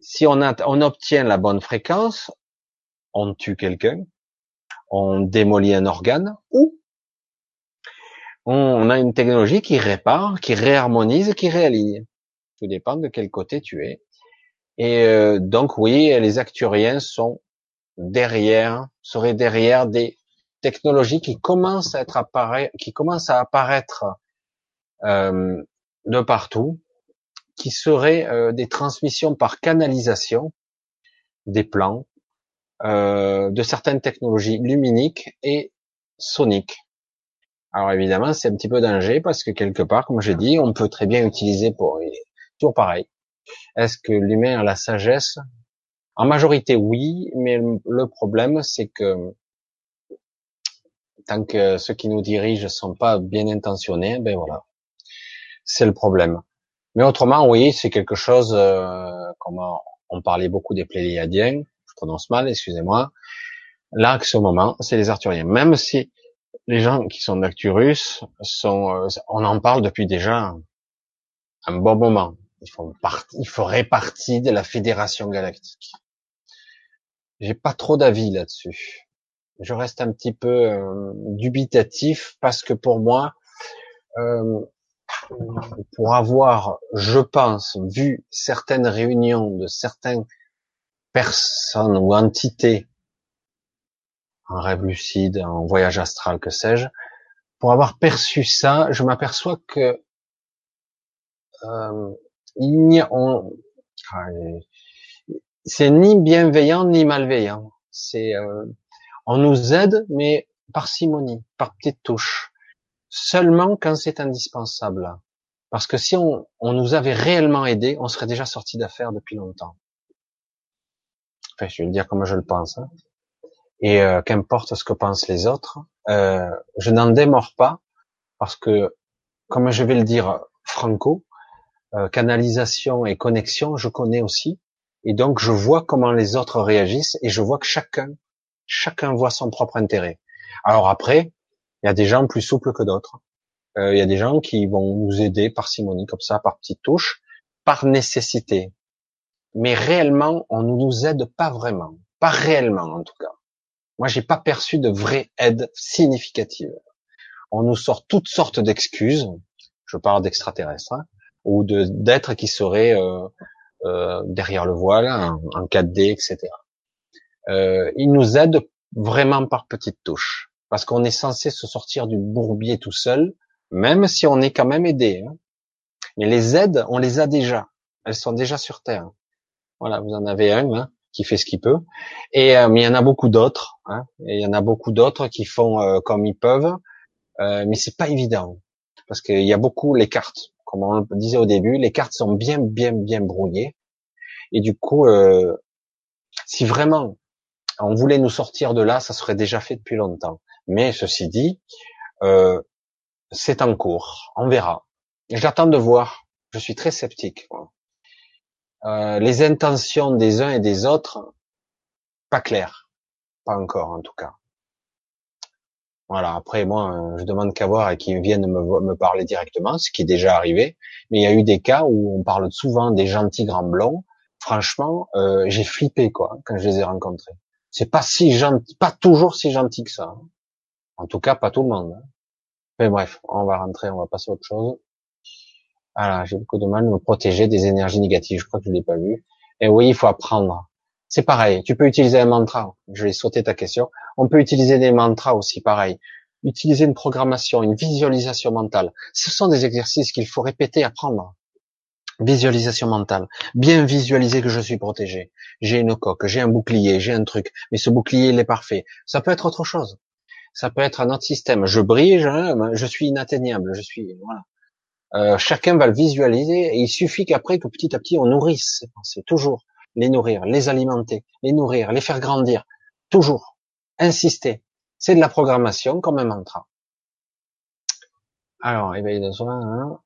Si on obtient la bonne fréquence, on tue quelqu'un, on démolit un organe, ou on a une technologie qui répare, qui réharmonise, qui réaligne. Tout dépend de quel côté tu es. Et euh, donc oui, les acturiens sont derrière, seraient derrière des technologies qui commencent à être apparaître, qui commencent à apparaître euh, de partout, qui seraient euh, des transmissions par canalisation des plans de certaines technologies luminiques et soniques. Alors évidemment, c'est un petit peu danger parce que quelque part, comme j'ai dit, on peut très bien utiliser pour Toujours pareil. Est-ce que l'humain a la sagesse En majorité, oui, mais le problème, c'est que tant que ceux qui nous dirigent sont pas bien intentionnés, ben voilà, c'est le problème. Mais autrement, oui, c'est quelque chose, euh, comme on parlait beaucoup des Pléiadiens, je prononce mal, excusez-moi. Là, à ce moment, c'est les Arthuriens. Même si les gens qui sont d'Acturus sont, euh, on en parle depuis déjà un bon moment. Ils font partie, ils feraient partie de la Fédération Galactique. J'ai pas trop d'avis là-dessus. Je reste un petit peu euh, dubitatif parce que pour moi, euh, pour avoir, je pense, vu certaines réunions de certaines personnes ou entités en rêve lucide, en voyage astral, que sais-je, pour avoir perçu ça, je m'aperçois que euh, il on, ah, c'est ni bienveillant ni malveillant. C'est, euh, on nous aide, mais par simonie, par petites touches, seulement quand c'est indispensable. Parce que si on, on, nous avait réellement aidé, on serait déjà sorti d'affaires depuis longtemps. Enfin, je vais le dire comme je le pense. Hein. Et euh, qu'importe ce que pensent les autres, euh, je n'en démords pas parce que, comme je vais le dire franco, euh, canalisation et connexion, je connais aussi. Et donc, je vois comment les autres réagissent et je vois que chacun, chacun voit son propre intérêt. Alors après, il y a des gens plus souples que d'autres. Euh, il y a des gens qui vont nous aider par simonie, comme ça, par petites touches, par nécessité. Mais réellement, on ne nous aide pas vraiment. Pas réellement, en tout cas. Moi, j'ai pas perçu de vraie aide significative. On nous sort toutes sortes d'excuses. Je parle d'extraterrestres, hein, ou de d'êtres qui seraient euh, euh, derrière le voile, en, en 4D, etc. Euh, ils nous aident vraiment par petites touches, parce qu'on est censé se sortir du bourbier tout seul, même si on est quand même aidé. Hein. Mais les aides, on les a déjà. Elles sont déjà sur Terre. Voilà, vous en avez un hein, qui fait ce qu'il peut. Et euh, mais il y en a beaucoup d'autres. Hein, et il y en a beaucoup d'autres qui font euh, comme ils peuvent. Euh, mais c'est pas évident parce qu'il y a beaucoup les cartes. Comme on le disait au début, les cartes sont bien, bien, bien brouillées. Et du coup, euh, si vraiment on voulait nous sortir de là, ça serait déjà fait depuis longtemps. Mais ceci dit, euh, c'est en cours. On verra. J'attends de voir. Je suis très sceptique. Euh, les intentions des uns et des autres, pas claires. Pas encore, en tout cas. Voilà. Après, moi, je demande qu'à voir et qu'ils viennent me, me, parler directement, ce qui est déjà arrivé. Mais il y a eu des cas où on parle souvent des gentils grands blonds. Franchement, euh, j'ai flippé quoi quand je les ai rencontrés. C'est pas si gentil, pas toujours si gentil que ça. Hein. En tout cas, pas tout le monde. Hein. Mais bref, on va rentrer, on va passer à autre chose. Voilà, j'ai beaucoup de mal à me protéger des énergies négatives. Je crois que je l'ai pas vu. Et oui, il faut apprendre. C'est pareil. Tu peux utiliser un mantra. Je vais sauter ta question. On peut utiliser des mantras aussi, pareil. Utiliser une programmation, une visualisation mentale. Ce sont des exercices qu'il faut répéter, apprendre. Visualisation mentale. Bien visualiser que je suis protégé. J'ai une coque, j'ai un bouclier, j'ai un truc. Mais ce bouclier, il est parfait. Ça peut être autre chose ça peut être un autre système. Je brille, je, je suis inatteignable, je suis voilà. Euh, chacun va le visualiser et il suffit qu'après que petit à petit on nourrisse ces pensées, toujours les nourrir, les alimenter, les nourrir, les faire grandir, toujours insister. C'est de la programmation comme un mantra. Alors, éveil de soi. Hein.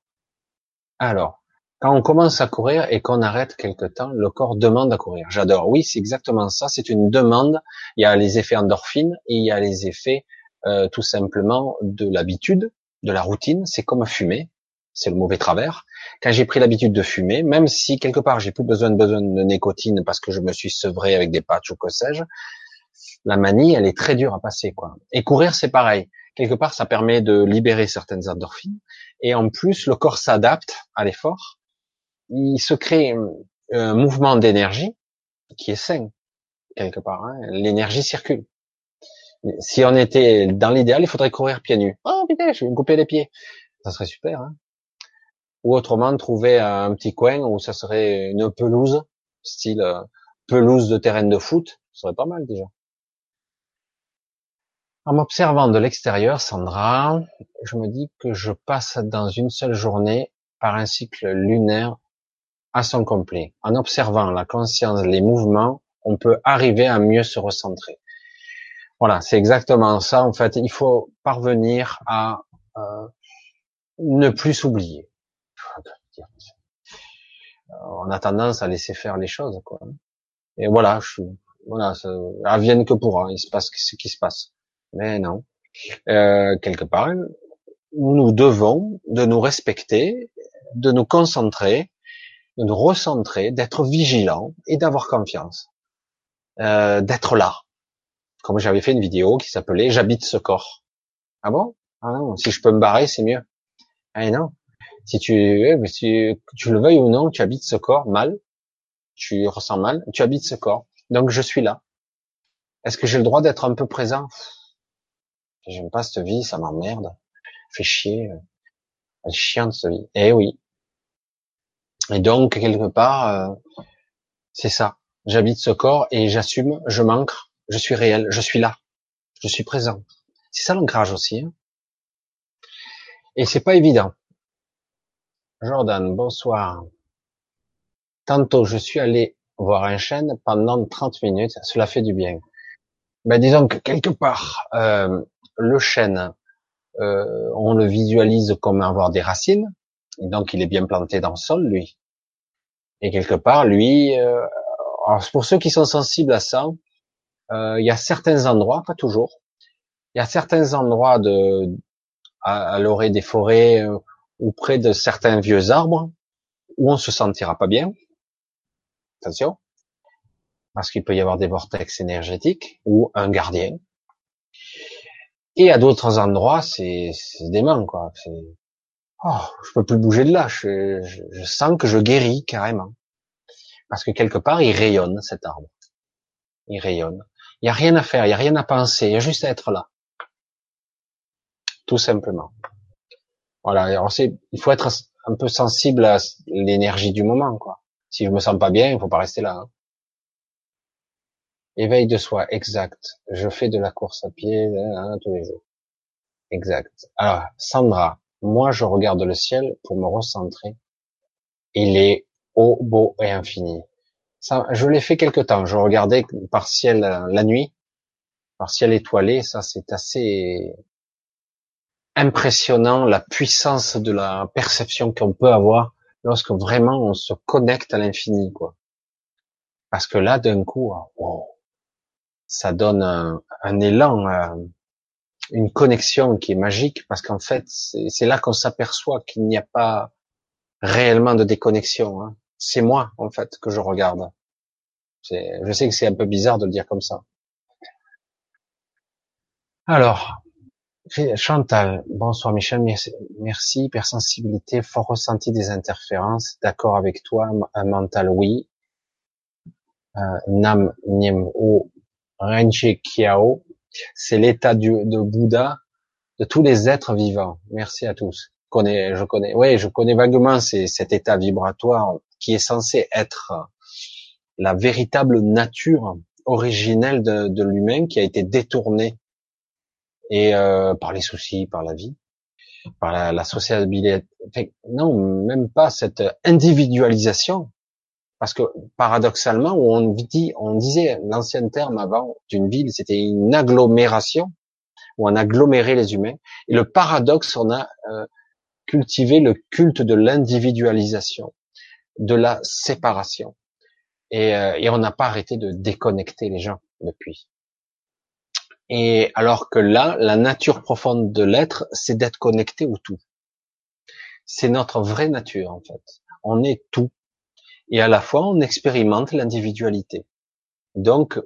Alors, quand on commence à courir et qu'on arrête quelque temps, le corps demande à courir. J'adore. Oui, c'est exactement ça. C'est une demande. Il y a les effets endorphines et il y a les effets euh, tout simplement de l'habitude, de la routine. C'est comme fumer, c'est le mauvais travers. Quand j'ai pris l'habitude de fumer, même si quelque part j'ai plus besoin de besoin de nicotine parce que je me suis sevré avec des patchs ou que sais-je, la manie, elle est très dure à passer, quoi. Et courir, c'est pareil. Quelque part, ça permet de libérer certaines endorphines. Et en plus, le corps s'adapte à l'effort. Il se crée un mouvement d'énergie qui est sain, quelque part. Hein. L'énergie circule. Si on était dans l'idéal, il faudrait courir pieds nus. Oh putain, je vais me couper les pieds. Ça serait super. Hein Ou autrement, trouver un petit coin où ça serait une pelouse, style euh, pelouse de terrain de foot. Ça serait pas mal déjà. En m'observant de l'extérieur, Sandra, je me dis que je passe dans une seule journée par un cycle lunaire à son complet. En observant la conscience, les mouvements, on peut arriver à mieux se recentrer. Voilà, c'est exactement ça. En fait, il faut parvenir à euh, ne plus s'oublier. On a tendance à laisser faire les choses, quoi. Et voilà, je voilà, ça que pourra. Il se passe ce qui se passe. Mais non, euh, quelque part, nous devons de nous respecter, de nous concentrer, de nous recentrer, d'être vigilants et d'avoir confiance, euh, d'être là comme j'avais fait une vidéo qui s'appelait J'habite ce corps. Ah bon? Ah non, si je peux me barrer, c'est mieux. Ah non. Si tu, tu le veuilles ou non, tu habites ce corps mal, tu ressens mal, tu habites ce corps. Donc je suis là. Est-ce que j'ai le droit d'être un peu présent? J'aime pas cette vie, ça m'emmerde. Fait chier. Elle chiante cette vie. Eh oui. Et donc quelque part, euh, c'est ça. J'habite ce corps et j'assume, je manque, je suis réel, je suis là, je suis présent. C'est ça l'ancrage aussi. Hein Et c'est pas évident. Jordan, bonsoir. Tantôt, je suis allé voir un chêne pendant 30 minutes. Cela fait du bien. Ben, disons que quelque part, euh, le chêne, euh, on le visualise comme avoir des racines. Donc, il est bien planté dans le sol, lui. Et quelque part, lui, euh, pour ceux qui sont sensibles à ça, il y a certains endroits, pas toujours, il y a certains endroits de à, l'orée des forêts ou près de certains vieux arbres où on se sentira pas bien. Attention, parce qu'il peut y avoir des vortex énergétiques ou un gardien. Et à d'autres endroits, c'est dément, quoi. Oh, je peux plus bouger de là. Je, je, sens que je guéris carrément. Parce que quelque part, il rayonne, cet arbre. Il rayonne. Il n'y a rien à faire, il n'y a rien à penser, il y a juste à être là. Tout simplement. Voilà. Il faut être un peu sensible à l'énergie du moment, quoi. Si je me sens pas bien, il faut pas rester là. Hein. Éveil de soi, exact. Je fais de la course à pied hein, tous les jours. Exact. Alors, Sandra, moi je regarde le ciel pour me recentrer. Il est haut, beau et infini. Ça, je l'ai fait quelque temps. Je regardais par ciel euh, la nuit, par ciel étoilé. Ça, c'est assez impressionnant la puissance de la perception qu'on peut avoir lorsque vraiment on se connecte à l'infini, quoi. Parce que là, d'un coup, oh, ça donne un, élan, euh, une connexion qui est magique, parce qu'en fait, c'est là qu'on s'aperçoit qu'il n'y a pas réellement de déconnexion. Hein c'est moi en fait que je regarde. Je sais que c'est un peu bizarre de le dire comme ça. Alors, Chantal, bonsoir Michel, merci, hypersensibilité, fort ressenti des interférences, d'accord avec toi, un mental oui, euh, Nam Niem O Renche Kiao, c'est l'état de Bouddha de tous les êtres vivants. Merci à tous. Je connais, je connais, oui, je connais vaguement cet état vibratoire qui est censé être la véritable nature originelle de, l'humain qui a été détournée et euh, par les soucis, par la vie, par la, la sociabilité. non, même pas cette individualisation, parce que paradoxalement, on dit, on disait l'ancien terme avant d'une ville, c'était une agglomération où on agglomérait les humains. Et le paradoxe, on a euh, cultivé le culte de l'individualisation de la séparation. Et, euh, et on n'a pas arrêté de déconnecter les gens depuis. Et alors que là, la nature profonde de l'être, c'est d'être connecté au tout. C'est notre vraie nature, en fait. On est tout. Et à la fois, on expérimente l'individualité. Donc,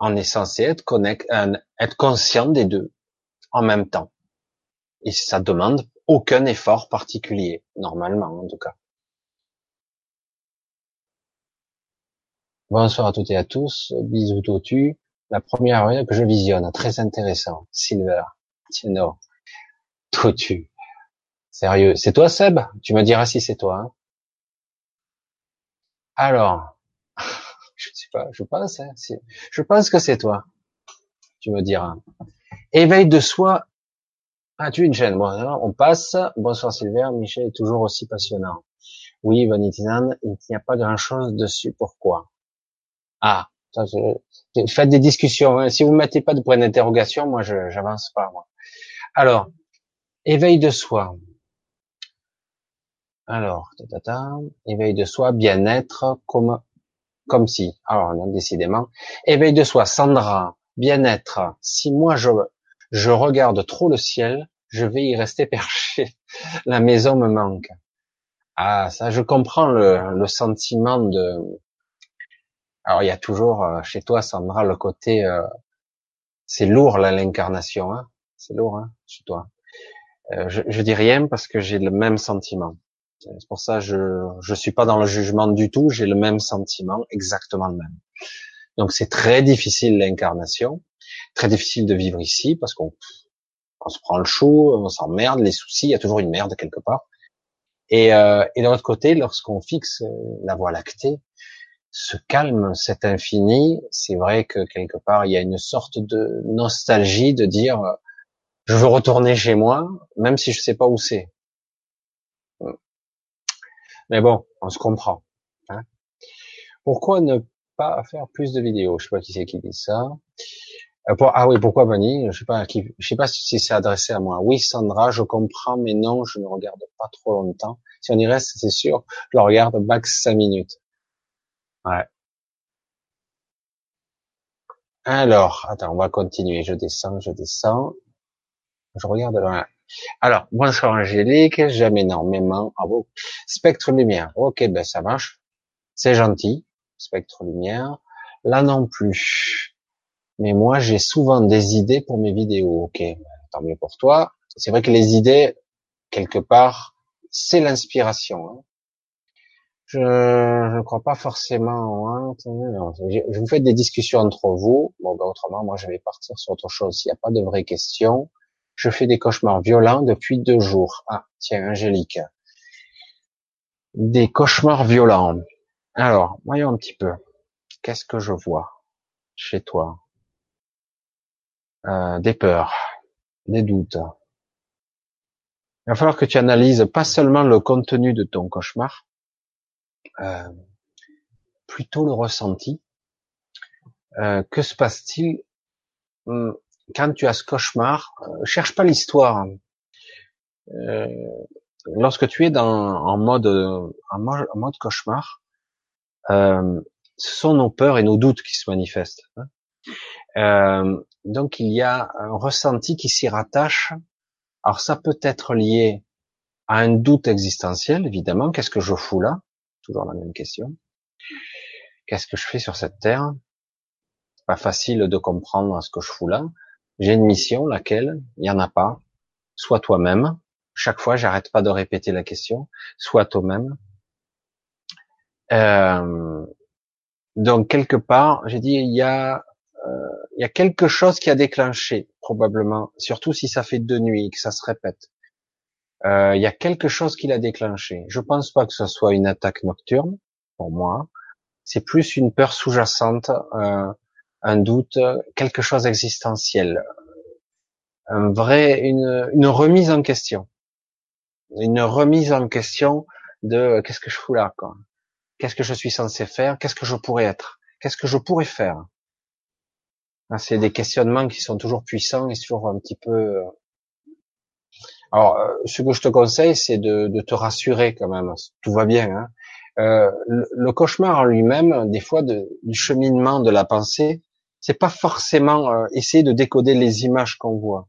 on est censé être, connect, euh, être conscient des deux en même temps. Et ça demande aucun effort particulier, normalement en tout cas. Bonsoir à toutes et à tous. Bisous Totu. La première que je visionne, très intéressant. Silver, Tino, Totu. Sérieux, c'est toi Seb? Tu me diras si c'est toi. Hein Alors, je sais pas, je pense, hein, je pense que c'est toi. Tu me diras. Éveil de soi. Ah, tu es une chaîne? Bon, on passe. Bonsoir Silver. Michel est toujours aussi passionnant. Oui, Vanitinan, il n'y a pas grand chose dessus. Pourquoi? Ah, faites des discussions. Hein. Si vous mettez pas de point d'interrogation, moi, je j'avance pas. Moi. Alors, éveil de soi. Alors, ta, éveil de soi, bien-être, comme comme si. Alors, non, décidément, éveil de soi. Sandra, bien-être. Si moi je je regarde trop le ciel, je vais y rester perché. La maison me manque. Ah, ça, je comprends le, le sentiment de alors il y a toujours euh, chez toi, Sandra, le côté, euh, c'est lourd là l'incarnation, hein c'est lourd hein, chez toi. Euh, je, je dis rien parce que j'ai le même sentiment. C'est pour ça je je suis pas dans le jugement du tout. J'ai le même sentiment, exactement le même. Donc c'est très difficile l'incarnation, très difficile de vivre ici parce qu'on on se prend le chaud, on s'emmerde, les soucis, il y a toujours une merde quelque part. Et, euh, et de l'autre côté, lorsqu'on fixe la voie lactée, ce calme, cet infini, c'est vrai que quelque part il y a une sorte de nostalgie de dire je veux retourner chez moi, même si je sais pas où c'est. Mais bon, on se comprend. Hein. Pourquoi ne pas faire plus de vidéos? Je sais pas qui c'est qui dit ça. Euh, ah oui, pourquoi Vanny Je sais pas sais pas si c'est adressé à moi. Oui, Sandra, je comprends, mais non, je ne regarde pas trop longtemps. Si on y reste, c'est sûr, je le regarde max 5 minutes. Ouais. Alors, attends, on va continuer. Je descends, je descends. Je regarde loin. Alors, bonsoir Angélique, j'aime énormément. Ah bon? Spectre lumière. Ok, ben ça marche. C'est gentil. Spectre lumière. Là non plus. Mais moi, j'ai souvent des idées pour mes vidéos. Ok, tant mieux pour toi. C'est vrai que les idées, quelque part, c'est l'inspiration. Hein. Je ne crois pas forcément. Hein. Je vous fais des discussions entre vous. Bon, ben, autrement, moi, je vais partir sur autre chose. S'il n'y a pas de vraies questions, je fais des cauchemars violents depuis deux jours. Ah, tiens, Angélique. Des cauchemars violents. Alors, voyons un petit peu. Qu'est-ce que je vois chez toi? Euh, Des peurs, des doutes. Il va falloir que tu analyses pas seulement le contenu de ton cauchemar, euh, plutôt le ressenti. Euh, que se passe-t-il hum, quand tu as ce cauchemar euh, Cherche pas l'histoire. lorsque tu es dans, en mode en mode, cauchemar, ce sont nos peurs et nos doutes qui se manifestent. Hein. donc il y a un ressenti qui s'y rattache. Alors ça peut être lié à un doute existentiel, évidemment. Qu'est-ce que je fous là? Toujours la même question. Qu'est-ce que je fais sur cette terre? Pas facile de comprendre ce que je fous là. J'ai une mission, laquelle? Il n'y en a pas. Soit toi-même. Chaque fois, j'arrête pas de répéter la question. Soit toi-même. Euh, donc quelque part, j'ai dit il y a euh, il y a quelque chose qui a déclenché probablement, surtout si ça fait deux nuits que ça se répète. Euh, y a quelque chose qui l'a déclenché. Je pense pas que ce soit une attaque nocturne, pour moi. C'est plus une peur sous-jacente, euh, un doute, quelque chose d'existentiel, un vrai, une, une remise en question, une remise en question de qu'est-ce que je fous là, quoi? Qu'est-ce que je suis censé faire? Qu'est-ce que je pourrais être? Qu'est-ce que je pourrais faire? Ah, C'est des questionnements qui sont toujours puissants et toujours un petit peu euh, alors, euh, ce que je te conseille, c'est de, de, te rassurer quand même. Tout va bien. Hein. Euh, le, cauchemar en lui-même, des fois, du cheminement de la pensée, c'est pas forcément euh, essayer de décoder les images qu'on voit.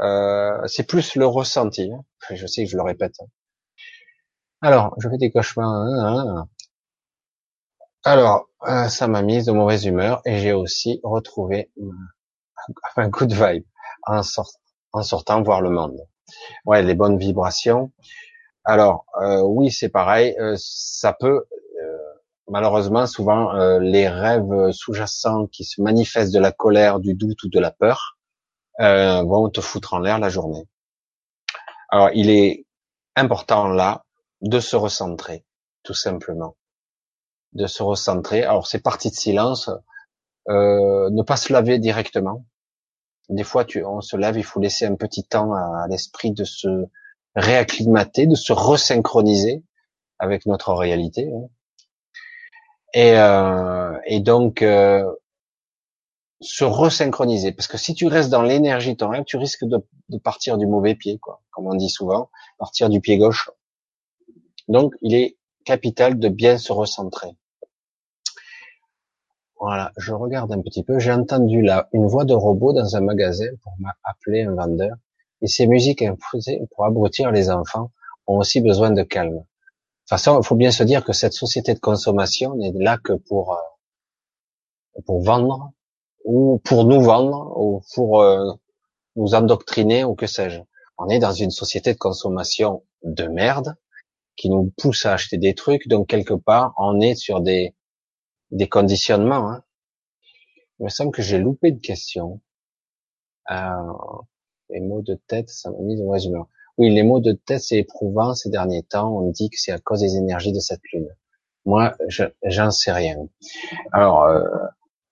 Euh, c'est plus le ressenti. Hein. Je sais que je le répète. Hein. Alors, je fais des cauchemars. Hein, Alors, euh, ça m'a mise de mauvaise humeur et j'ai aussi retrouvé un coup de vibe en sortant voir le monde. Ouais, les bonnes vibrations. Alors euh, oui, c'est pareil. Euh, ça peut euh, malheureusement souvent les rêves sous-jacents qui se manifestent de la colère, du doute ou de la peur vont te foutre en l'air la journée. Alors il est important là de se recentrer, tout simplement, de se recentrer. Alors c'est partie de silence, ne pas se laver directement, des fois, tu, on se lève, il faut laisser un petit temps à, l'esprit de se réacclimater, de se resynchroniser avec notre réalité. Hein. Et, euh, et donc euh, se resynchroniser, parce que si tu restes dans l'énergie de tu risques de, de, partir du mauvais pied, quoi, comme on dit souvent, partir du pied gauche. Donc, il est capital de bien se recentrer. Voilà, je regarde un petit peu. J'ai entendu là une voix de robot dans un magasin pour m'appeler un vendeur. Et ces musiques infusées pour abrutir les enfants ont aussi besoin de calme. De toute façon, il faut bien se dire que cette société de consommation n'est là que pour euh, pour vendre ou pour nous vendre ou pour euh, nous endoctriner ou que sais-je. On est dans une société de consommation de merde qui nous pousse à acheter des trucs. Donc quelque part, on est sur des des conditionnements. Hein. Il me semble que j'ai loupé de questions. Euh, les mots de tête, ça m'a mis de mauvaise. Oui, les mots de tête, c'est éprouvant ces derniers temps. On dit que c'est à cause des énergies de cette lune. Moi, je, j'en sais rien. Alors, euh,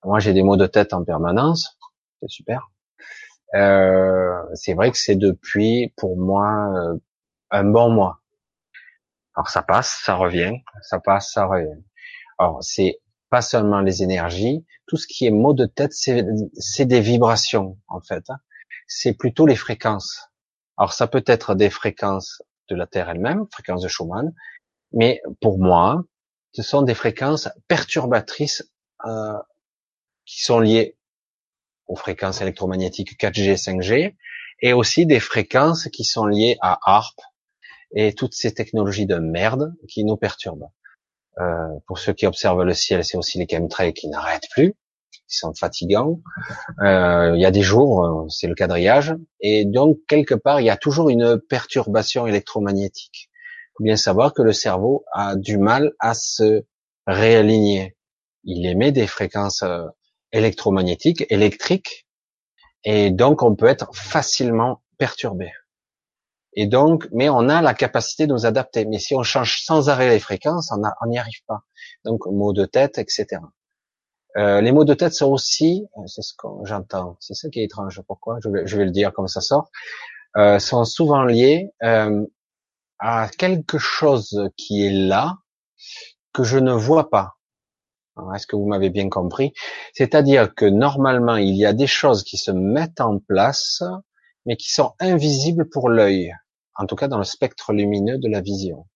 moi, j'ai des mots de tête en permanence. C'est super. Euh, c'est vrai que c'est depuis, pour moi, euh, un bon mois. Alors, ça passe, ça revient, ça passe, ça revient. Alors, c'est pas seulement les énergies, tout ce qui est mot de tête, c'est des vibrations en fait. Hein. C'est plutôt les fréquences. Alors ça peut être des fréquences de la Terre elle-même, fréquences de Schumann, mais pour moi, ce sont des fréquences perturbatrices euh, qui sont liées aux fréquences électromagnétiques 4G, 5G, et aussi des fréquences qui sont liées à ARP et toutes ces technologies de merde qui nous perturbent. Euh, pour ceux qui observent le ciel, c'est aussi les chemtrails qui n'arrêtent plus, qui sont fatigants. Euh, il y a des jours, c'est le quadrillage, et donc quelque part, il y a toujours une perturbation électromagnétique. Il faut bien savoir que le cerveau a du mal à se réaligner. Il émet des fréquences euh, électromagnétiques, électriques, et donc on peut être facilement perturbé. Et donc, mais on a la capacité de nous adapter. Mais si on change sans arrêt les fréquences, on n'y arrive pas. Donc, mots de tête, etc. Euh, les mots de tête sont aussi, c'est ce que j'entends, c'est ça qui est étrange. Pourquoi je vais, je vais, le dire comme ça sort. Euh, sont souvent liés euh, à quelque chose qui est là que je ne vois pas. Est-ce que vous m'avez bien compris? C'est-à-dire que normalement, il y a des choses qui se mettent en place, mais qui sont invisibles pour l'œil, en tout cas dans le spectre lumineux de la vision.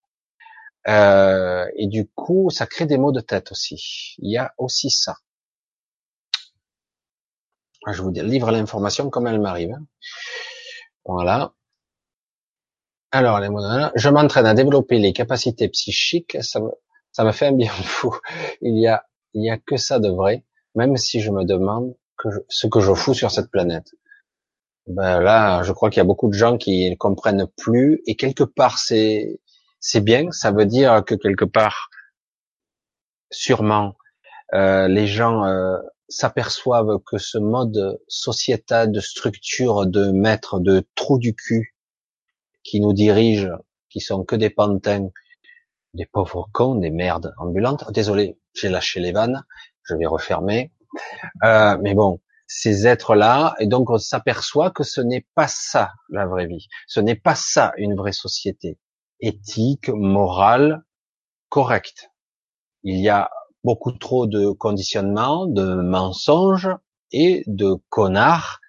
Euh, et du coup, ça crée des maux de tête aussi. Il y a aussi ça. Je vous livre l'information comme elle m'arrive. Hein. Voilà. Alors, les je m'entraîne à développer les capacités psychiques. Ça me, fait un bien fou. Il y a, il y a que ça de vrai, même si je me demande ce que je fous sur cette planète ben là, je crois qu'il y a beaucoup de gens qui ne comprennent plus, et quelque part c'est c'est bien. Ça veut dire que quelque part, sûrement, euh, les gens euh, s'aperçoivent que ce mode sociétal de structure de maître de trou du cul qui nous dirige, qui sont que des pantins, des pauvres cons, des merdes ambulantes. Désolé, j'ai lâché les vannes, je vais refermer. Euh, mais bon, ces êtres-là, et donc on s'aperçoit que ce n'est pas ça la vraie vie, ce n'est pas ça une vraie société éthique, morale, correcte. Il y a beaucoup trop de conditionnements, de mensonges et de connards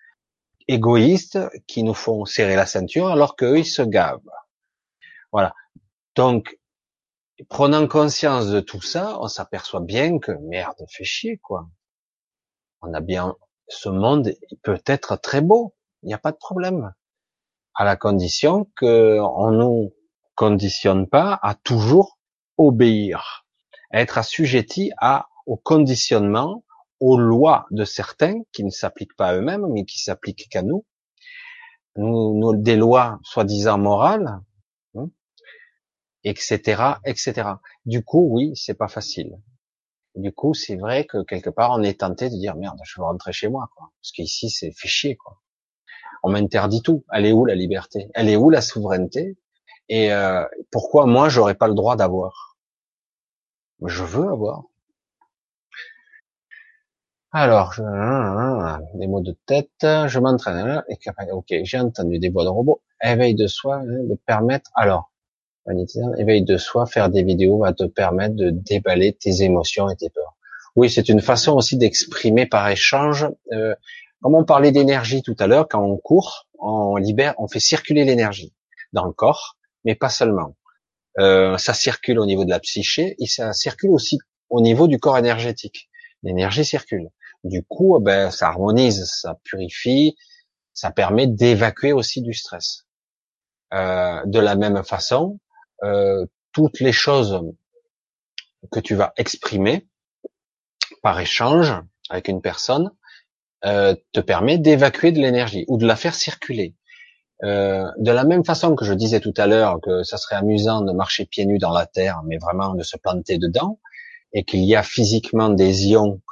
égoïstes qui nous font serrer la ceinture alors qu'eux ils se gavent. Voilà. Donc, prenant conscience de tout ça, on s'aperçoit bien que merde, fait chier quoi. On a bien ce monde peut être très beau, il n'y a pas de problème, à la condition qu'on nous conditionne pas à toujours obéir, à être assujetti à au conditionnement, aux lois de certains qui ne s'appliquent pas à eux-mêmes, mais qui s'appliquent qu'à nous. nous, nous des lois soi-disant morales, etc., hein, etc. Du coup, oui, c'est pas facile du coup, c'est vrai que quelque part, on est tenté de dire merde, je veux rentrer chez moi, quoi. Parce qu'ici, c'est fait chier, quoi. On m'interdit tout. Elle est où la liberté? Elle est où la souveraineté? Et euh, pourquoi moi, j'aurais pas le droit d'avoir? Je veux avoir. Alors, je... des mots de tête, je m'entraîne. Ok, j'ai entendu des voix de robots. Éveil de soi, hein, de permettre. Alors, éveil de soi, faire des vidéos va te permettre de déballer tes émotions et tes peurs. Oui, c'est une façon aussi d'exprimer par échange. Euh, comme on parlait d'énergie tout à l'heure, quand on court, on libère, on fait circuler l'énergie dans le corps, mais pas seulement. Euh, ça circule au niveau de la psyché et ça circule aussi au niveau du corps énergétique. L'énergie circule. Du coup, ben, ça harmonise, ça purifie, ça permet d'évacuer aussi du stress. Euh, de la même façon, euh, toutes les choses que tu vas exprimer par échange avec une personne euh, te permet d'évacuer de l'énergie ou de la faire circuler. Euh, de la même façon que je disais tout à l'heure que ça serait amusant de marcher pieds nus dans la terre, mais vraiment de se planter dedans, et qu'il y a physiquement des ions,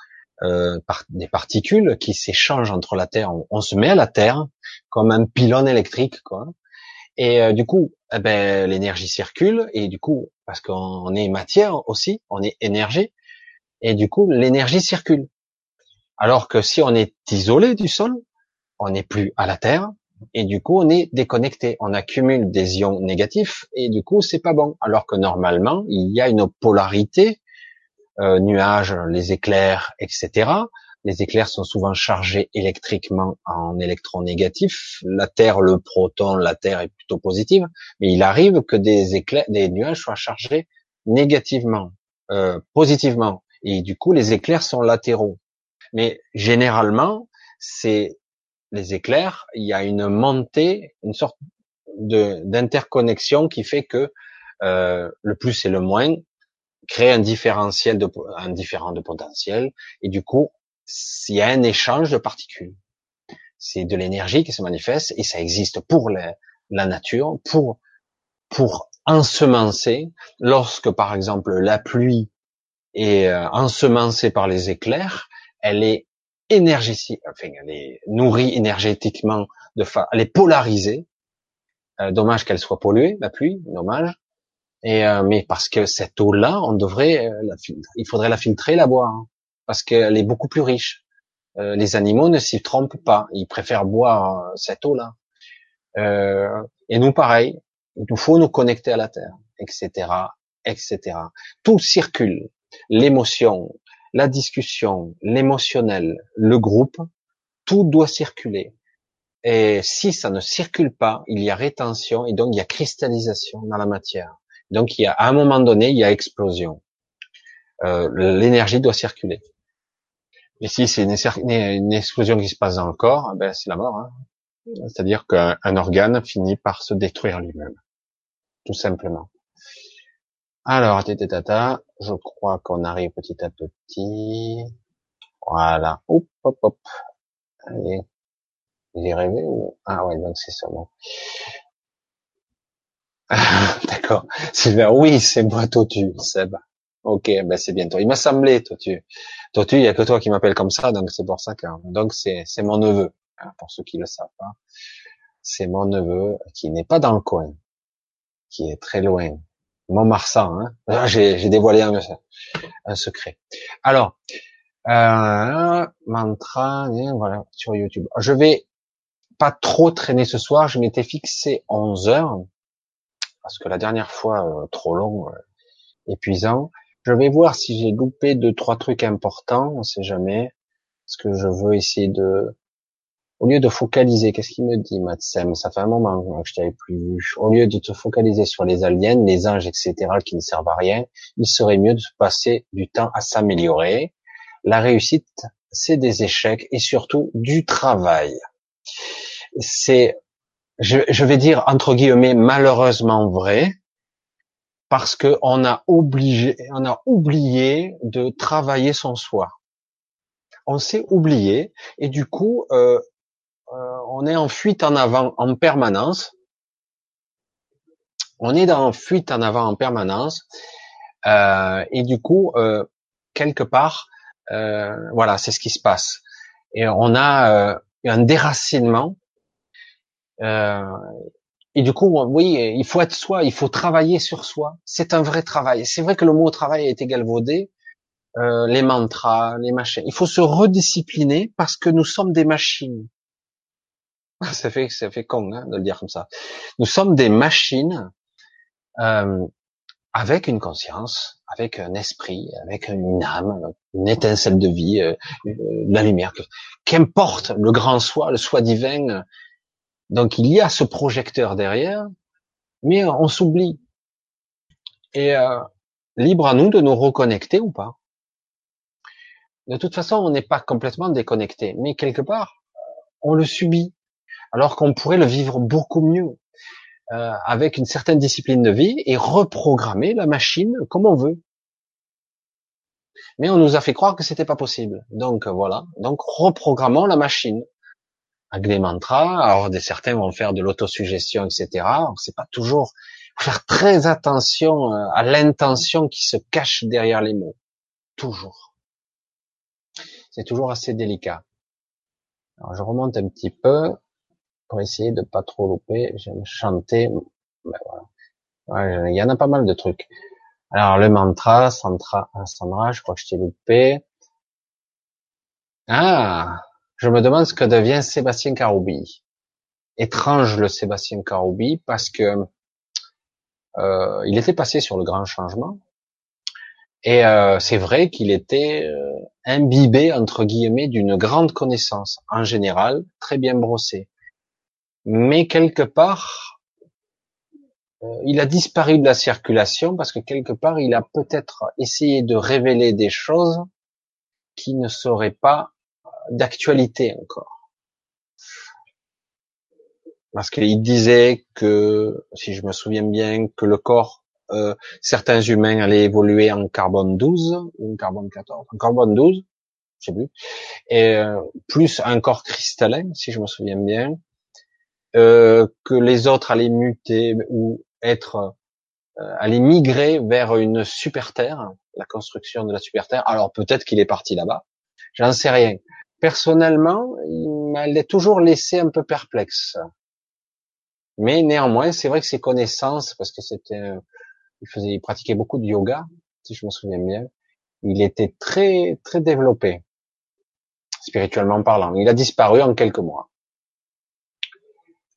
des particules qui s'échangent entre la terre. On, on, se met à la terre comme un pylône électrique, quoi. Et euh, du coup, eh ben, l'énergie circule et du coup, parce qu'on est matière aussi, on est énergie, et du coup, l'énergie circule. Alors que si on est isolé du sol, on n'est plus à la Terre, et du coup, on est déconnecté. On accumule des ions négatifs, et du coup, c'est pas bon. Alors que normalement, il y a une polarité euh, nuages, les éclairs, etc. Les éclairs sont souvent chargés électriquement en électrons négatifs. La Terre, le proton, la Terre est plutôt positive, mais il arrive que des éclairs, des nuages soient chargés négativement, euh, positivement, et du coup les éclairs sont latéraux. Mais généralement, c'est les éclairs, il y a une montée, une sorte d'interconnexion qui fait que euh, le plus et le moins créent un différentiel de un différent de potentiel et du coup il y a un échange de particules. C'est de l'énergie qui se manifeste et ça existe pour la, la nature, pour pour ensemencer. Lorsque par exemple la pluie est euh, ensemencée par les éclairs, elle est énergétique, enfin elle est nourrie énergétiquement de fa... elle est polarisée. Euh, dommage qu'elle soit polluée, la pluie, dommage. Et euh, mais parce que cette eau-là, on devrait, la il faudrait la filtrer, la boire. Parce qu'elle est beaucoup plus riche. Euh, les animaux ne s'y trompent pas, ils préfèrent boire euh, cette eau-là. Euh, et nous, pareil, il nous faut nous connecter à la terre, etc., etc. Tout circule, l'émotion, la discussion, l'émotionnel, le groupe, tout doit circuler. Et si ça ne circule pas, il y a rétention et donc il y a cristallisation dans la matière. Donc il y a à un moment donné, il y a explosion. Euh, l'énergie doit circuler. Et si c'est une, explosion qui se passe dans le corps, ben c'est la mort. Hein. C'est-à-dire qu'un organe finit par se détruire lui-même, tout simplement. Alors, tata, je crois qu'on arrive petit à petit. Voilà. Hop, hop, hop. Allez. J'ai rêvé ou? Ah ouais donc c'est ça bon. D'accord. Sylvain, oui c'est moi Totu, Seb. Ok, ben c'est bien toi. Il m'a semblé Totu. Toi, tu, il y a que toi qui m'appelle comme ça, donc c'est pour ça que, donc c'est, c'est mon neveu, hein, pour ceux qui le savent pas. C'est mon neveu qui n'est pas dans le coin, qui est très loin. Montmarsan, hein. Ah, j'ai, j'ai dévoilé un, un, secret. Alors, euh, mantra, hein, voilà, sur YouTube. Je vais pas trop traîner ce soir, je m'étais fixé 11 heures, parce que la dernière fois, euh, trop long, euh, épuisant. Je vais voir si j'ai loupé deux, trois trucs importants, on sait jamais. Parce que je veux essayer de, au lieu de focaliser, qu'est-ce qu'il me dit, Matsem? Ça fait un moment que je t'avais plus vu. Au lieu de te focaliser sur les aliens, les anges, etc., qui ne servent à rien, il serait mieux de passer du temps à s'améliorer. La réussite, c'est des échecs et surtout du travail. C'est, je vais dire entre guillemets, malheureusement vrai, parce qu'on a obligé, on a oublié de travailler son soi. On s'est oublié et du coup, euh, euh, on est en fuite en avant en permanence. On est dans fuite en avant en permanence euh, et du coup, quelque part, voilà, c'est ce qui se passe. Et on a un déracinement et du coup, oui, il faut être soi, il faut travailler sur soi. C'est un vrai travail. C'est vrai que le mot travail a été galvaudé, euh, les mantras, les machines. Il faut se rediscipliner parce que nous sommes des machines. ça fait, ça fait con hein, de le dire comme ça. Nous sommes des machines euh, avec une conscience, avec un esprit, avec une âme, une étincelle de vie, euh, la lumière. Qu'importe le grand soi, le soi divin, donc il y a ce projecteur derrière, mais on s'oublie. Et euh, libre à nous de nous reconnecter ou pas. De toute façon, on n'est pas complètement déconnecté, mais quelque part, on le subit, alors qu'on pourrait le vivre beaucoup mieux, euh, avec une certaine discipline de vie et reprogrammer la machine comme on veut. Mais on nous a fait croire que c'était pas possible. Donc voilà. Donc reprogrammons la machine avec des mantras. Alors, certains vont faire de l'autosuggestion, etc. C'est pas toujours. Faut faire très attention euh, à l'intention qui se cache derrière les mots. Toujours. C'est toujours assez délicat. Alors, je remonte un petit peu pour essayer de pas trop louper. J'aime chanter. Ben voilà. il y en a pas mal de trucs. Alors, le mantra, Sandra, Sandra, je crois que je t'ai loupé. Ah, je me demande ce que devient Sébastien Caroubi. Étrange le Sébastien Caroubi parce que euh, il était passé sur le grand changement Et euh, c'est vrai qu'il était euh, imbibé entre guillemets d'une grande connaissance en général, très bien brossé. Mais quelque part, il a disparu de la circulation parce que quelque part, il a peut-être essayé de révéler des choses qui ne seraient pas d'actualité encore. Parce qu'il disait que, si je me souviens bien, que le corps, euh, certains humains allaient évoluer en carbone 12 ou en carbone 14, en carbone 12, je sais plus, et euh, plus un corps cristallin, si je me souviens bien, euh, que les autres allaient muter ou être, euh, allaient migrer vers une super terre, la construction de la super terre. Alors peut-être qu'il est parti là-bas, j'en sais rien. Personnellement, il m'a toujours laissé un peu perplexe. Mais néanmoins, c'est vrai que ses connaissances, parce que c'était, il faisait, il pratiquait beaucoup de yoga, si je me souviens bien, il était très, très développé, spirituellement parlant. Il a disparu en quelques mois.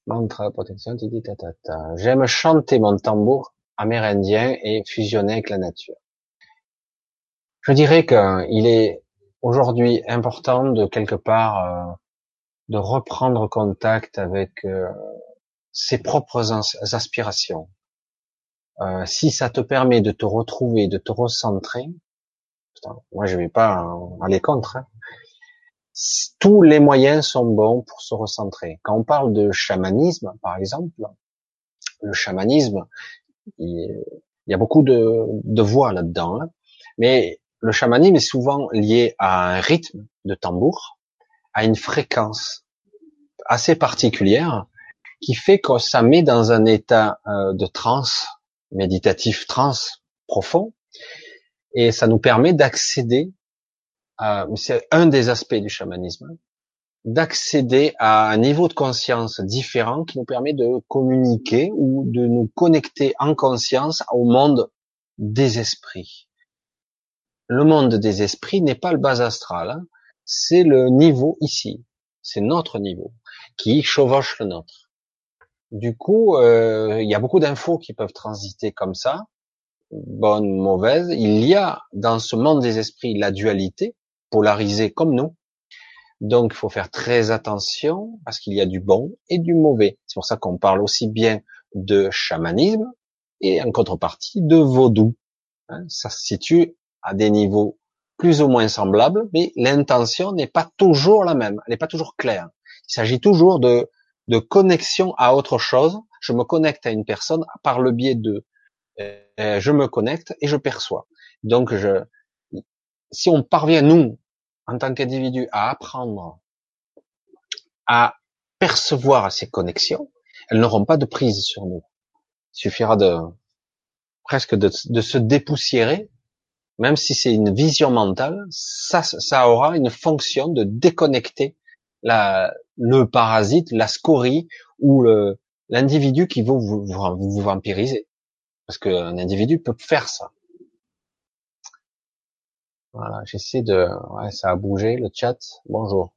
Mantra, protection, titi. J'aime chanter mon tambour amérindien et fusionner avec la nature. Je dirais qu'il est aujourd'hui important de quelque part euh, de reprendre contact avec euh, ses propres aspirations. Euh, si ça te permet de te retrouver, de te recentrer, moi je vais pas aller contre. Hein. Tous les moyens sont bons pour se recentrer. Quand on parle de chamanisme, par exemple, le chamanisme, il, y a beaucoup de, de voix là-dedans, hein. mais le chamanisme est souvent lié à un rythme de tambour, à une fréquence assez particulière, qui fait que ça met dans un état euh, de transe, méditatif transe profond, et ça nous permet d'accéder, à, c'est un des aspects du chamanisme, d'accéder à un niveau de conscience différent qui nous permet de communiquer ou de nous connecter en conscience au monde des esprits. Le monde des esprits n'est pas le bas astral, hein. c'est le niveau ici, c'est notre niveau qui chevauche le nôtre. Du coup, euh, il y a beaucoup d'infos qui peuvent transiter comme ça, bonnes, mauvaises. Il y a dans ce monde des esprits la dualité, polarisée comme nous. Donc, il faut faire très attention parce qu'il y a du bon et du mauvais. C'est pour ça qu'on parle aussi bien de chamanisme et en contrepartie de vaudou. Hein, ça se situe à des niveaux plus ou moins semblables, mais l'intention n'est pas toujours la même, elle n'est pas toujours claire. Il s'agit toujours de de connexion à autre chose. Je me connecte à une personne par le biais de, euh, je me connecte et je perçois. Donc, je, si on parvient nous, en tant qu'individu, à apprendre à percevoir ces connexions, elles n'auront pas de prise sur nous. Il suffira de presque de, de se dépoussiérer, même si c'est une vision mentale, ça, ça aura une fonction de déconnecter la, le parasite, la scorie ou l'individu qui veut vous, vous, vampiriser. Parce qu'un individu peut faire ça. Voilà, j'essaie de... Ouais, ça a bougé, le chat. Bonjour.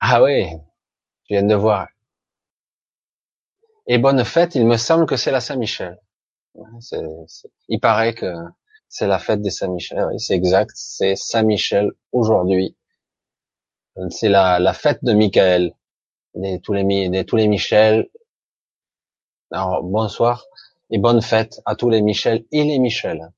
Ah oui, je viens de voir. Et bonne fête, il me semble que c'est la Saint-Michel. Il paraît que c'est la fête des Saint-Michel. Oui, c'est exact, c'est Saint-Michel aujourd'hui. C'est la, fête de Michael. Des, tous les, tous les Michel. Alors, bonsoir et bonne fête à tous les Michel et les Michel.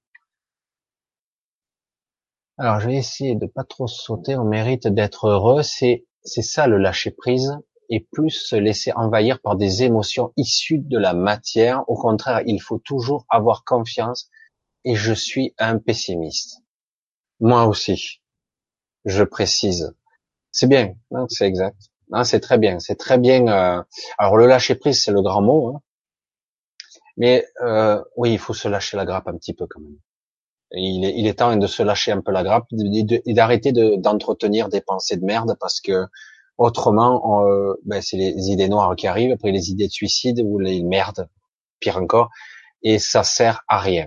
Alors, je vais essayer de pas trop sauter. On mérite d'être heureux. C'est, c'est ça le lâcher prise et plus se laisser envahir par des émotions issues de la matière. Au contraire, il faut toujours avoir confiance et je suis un pessimiste. Moi aussi. Je précise. C'est bien, c'est exact. c'est très bien, c'est très bien. Euh, alors le lâcher prise, c'est le grand mot, hein. mais euh, oui, il faut se lâcher la grappe un petit peu quand même. il, est, il est temps de se lâcher un peu la grappe et d'arrêter d'entretenir des pensées de merde parce que autrement, euh, ben, c'est les idées noires qui arrivent, après les idées de suicide ou les merdes, pire encore, et ça sert à rien.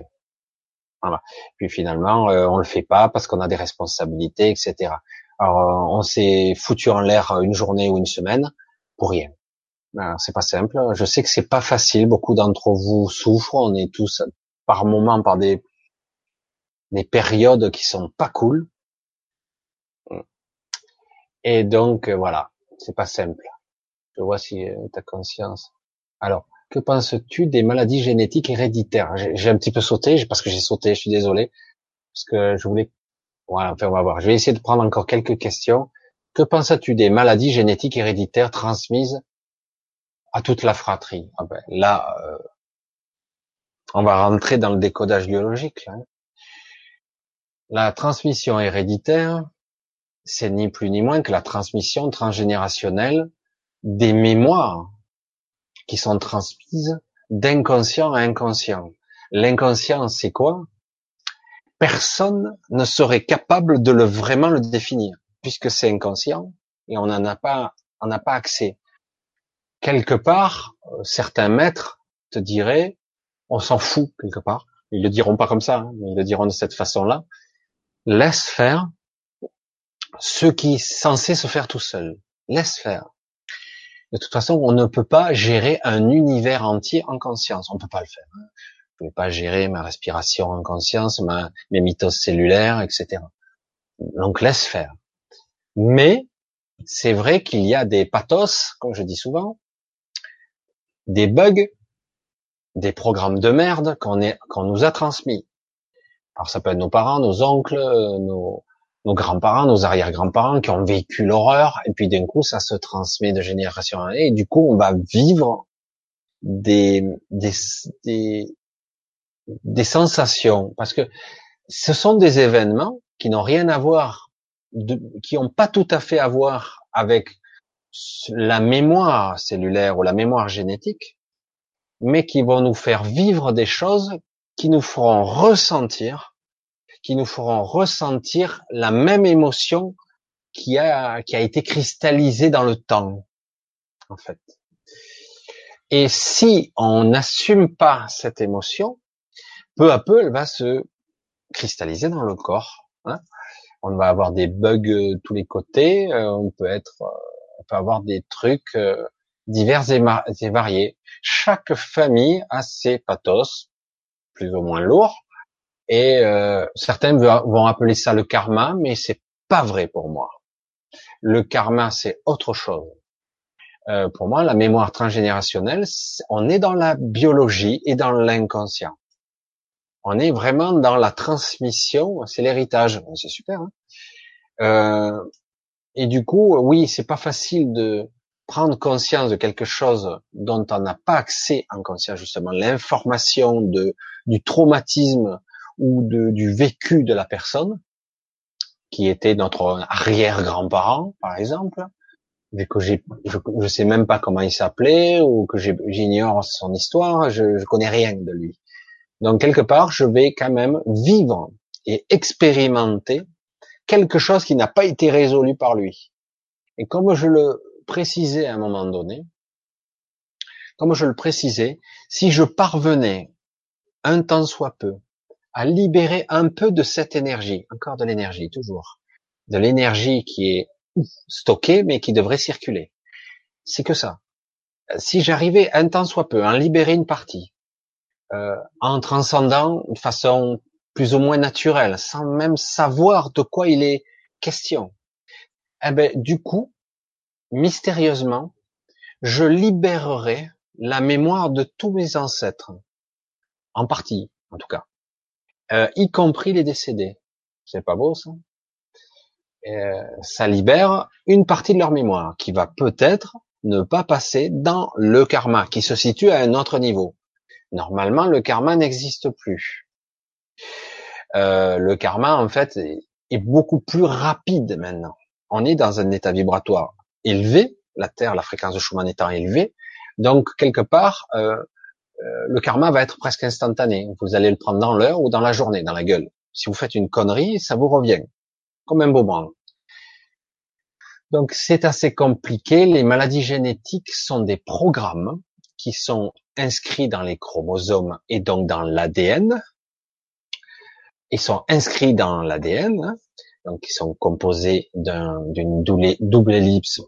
Voilà. Puis finalement, on le fait pas parce qu'on a des responsabilités, etc. Alors, euh, on s'est foutu en l'air une journée ou une semaine pour rien. C'est pas simple. Je sais que c'est pas facile. Beaucoup d'entre vous souffrent. On est tous par moments par des des périodes qui sont pas cool. Et donc euh, voilà, c'est pas simple. Je vois si euh, tu as conscience. Alors, que penses-tu des maladies génétiques héréditaires? J'ai un petit peu sauté parce que j'ai sauté, je suis désolé parce que je voulais. Voilà, enfin on va voir. Je vais essayer de prendre encore quelques questions. Que penses-tu des maladies génétiques héréditaires transmises à toute la fratrie? Ah ben, Là, euh, on va rentrer dans le décodage biologique. Là. La transmission héréditaire, c'est ni plus ni moins que la transmission transgénérationnelle des mémoires qui sont transmises d'inconscient à inconscient. L'inconscient, c'est quoi? Personne ne serait capable de le vraiment le définir, puisque c'est inconscient et on n'en a pas, on n'a pas accès. Quelque part, euh, certains maîtres te diraient, on s'en fout quelque part. Ils le diront pas comme ça, hein, mais ils le diront de cette façon-là. Laisse faire, ce qui est censé se faire tout seul. Laisse faire. De toute façon, on ne peut pas gérer un univers entier en conscience. On ne peut pas le faire. Hein. Je ne peux pas gérer ma respiration en conscience, mes mitoses cellulaires, etc. Donc laisse faire. Mais c'est vrai qu'il y a des pathos, comme je dis souvent, des bugs, des programmes de merde qu'on nous a transmis. Alors ça peut être nos parents, nos oncles, nos, nos grands-parents, nos arrière-grands-parents qui ont vécu l'horreur, et puis d'un coup, ça se transmet de génération en année, et du coup, on va vivre des, des, des, sensations, parce que ce sont des événements qui n'ont rien à voir, qui n'ont pas tout à fait à voir avec la mémoire cellulaire ou la mémoire génétique, mais qui vont nous faire vivre des choses qui nous feront ressentir qui nous feront ressentir la même émotion qui a, qui a été cristallisée dans le temps, en fait. Et si on n'assume pas cette émotion, peu à peu, elle va se cristalliser dans le corps. Hein. on va avoir des bugs de tous les côtés. Euh, on peut être, euh, on peut avoir des trucs euh, divers et, variés. Chaque famille a ses pathos, plus ou moins lourds, et euh, certains vont appeler ça le karma, mais c'est pas vrai pour moi. Le karma, c'est autre chose. Euh, pour moi, la mémoire transgénérationnelle, on est dans la biologie et dans l'inconscient. On est vraiment dans la transmission, c'est l'héritage, c'est super. Hein euh, et du coup, oui, c'est pas facile de prendre conscience de quelque chose dont on n'a pas accès en conscience justement, l'information de du traumatisme ou de, du vécu de la personne, qui était notre arrière-grand-parent, par exemple, mais que j'ai, je, je sais même pas comment il s'appelait ou que j'ignore son histoire, je, je connais rien de lui. Donc quelque part, je vais quand même vivre et expérimenter quelque chose qui n'a pas été résolu par lui. Et comme je le précisais à un moment donné, comme je le précisais, si je parvenais un temps soit peu à libérer un peu de cette énergie, encore de l'énergie, toujours, de l'énergie qui est stockée mais qui devrait circuler. C'est que ça. Si j'arrivais un temps soit peu à en libérer une partie, euh, en transcendant de façon plus ou moins naturelle, sans même savoir de quoi il est question, eh ben du coup, mystérieusement, je libérerai la mémoire de tous mes ancêtres, en partie, en tout cas y compris les décédés. C'est pas beau ça? Euh, Ça libère une partie de leur mémoire qui va peut-être ne pas passer dans le karma, qui se situe à un autre niveau. Normalement, le karma n'existe plus. Euh, le karma, en fait, est, beaucoup plus rapide maintenant. On est dans un état vibratoire élevé, la Terre, la fréquence de Schumann étant élevée, donc quelque part, euh, euh, le karma va être presque instantané. Vous allez le prendre dans l'heure ou dans la journée, dans la gueule. Si vous faites une connerie, ça vous revient. Comme un boomerang. Donc c'est assez compliqué. Les maladies génétiques sont des programmes qui sont inscrits dans les chromosomes et donc dans l'ADN. Ils sont inscrits dans l'ADN, donc ils sont composés d'une double, double ellipse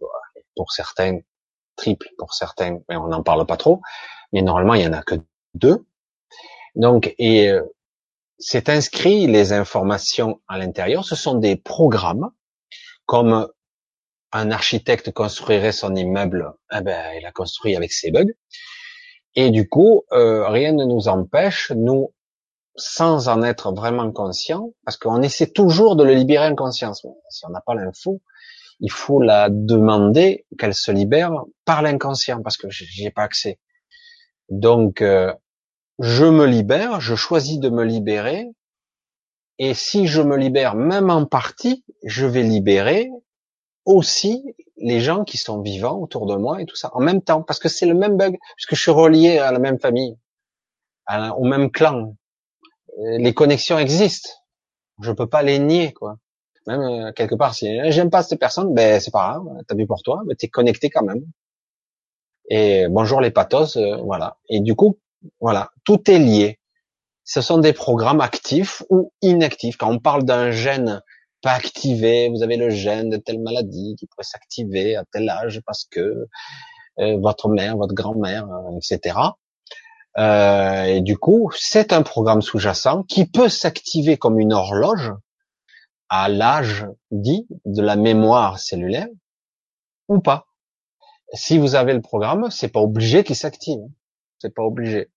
pour certains, triple pour certains, mais on n'en parle pas trop mais normalement il y en a que deux. Donc et euh, c'est inscrit les informations à l'intérieur. Ce sont des programmes, comme un architecte construirait son immeuble. Eh ben, il a construit avec ses bugs. Et du coup, euh, rien ne nous empêche, nous, sans en être vraiment conscient, parce qu'on essaie toujours de le libérer en conscience. Si on n'a pas l'info, il faut la demander qu'elle se libère par l'inconscient, parce que j'y ai pas accès. Donc, euh, je me libère, je choisis de me libérer, et si je me libère même en partie, je vais libérer aussi les gens qui sont vivants autour de moi et tout ça en même temps, parce que c'est le même bug, puisque je suis relié à la même famille, au même clan. Euh, les connexions existent. Je peux pas les nier, quoi. Même euh, quelque part, si j'aime pas cette personne, ben c'est pas grave, t'as vu pour toi, mais t'es connecté quand même. Et bonjour les pathos, euh, voilà. Et du coup, voilà, tout est lié. Ce sont des programmes actifs ou inactifs. Quand on parle d'un gène pas activé, vous avez le gène de telle maladie qui pourrait s'activer à tel âge parce que euh, votre mère, votre grand-mère, euh, etc. Et du coup, c'est un programme sous-jacent qui peut s'activer comme une horloge à l'âge dit de la mémoire cellulaire ou pas. Si vous avez le programme, c'est pas obligé qu'il s'active. C'est pas obligé.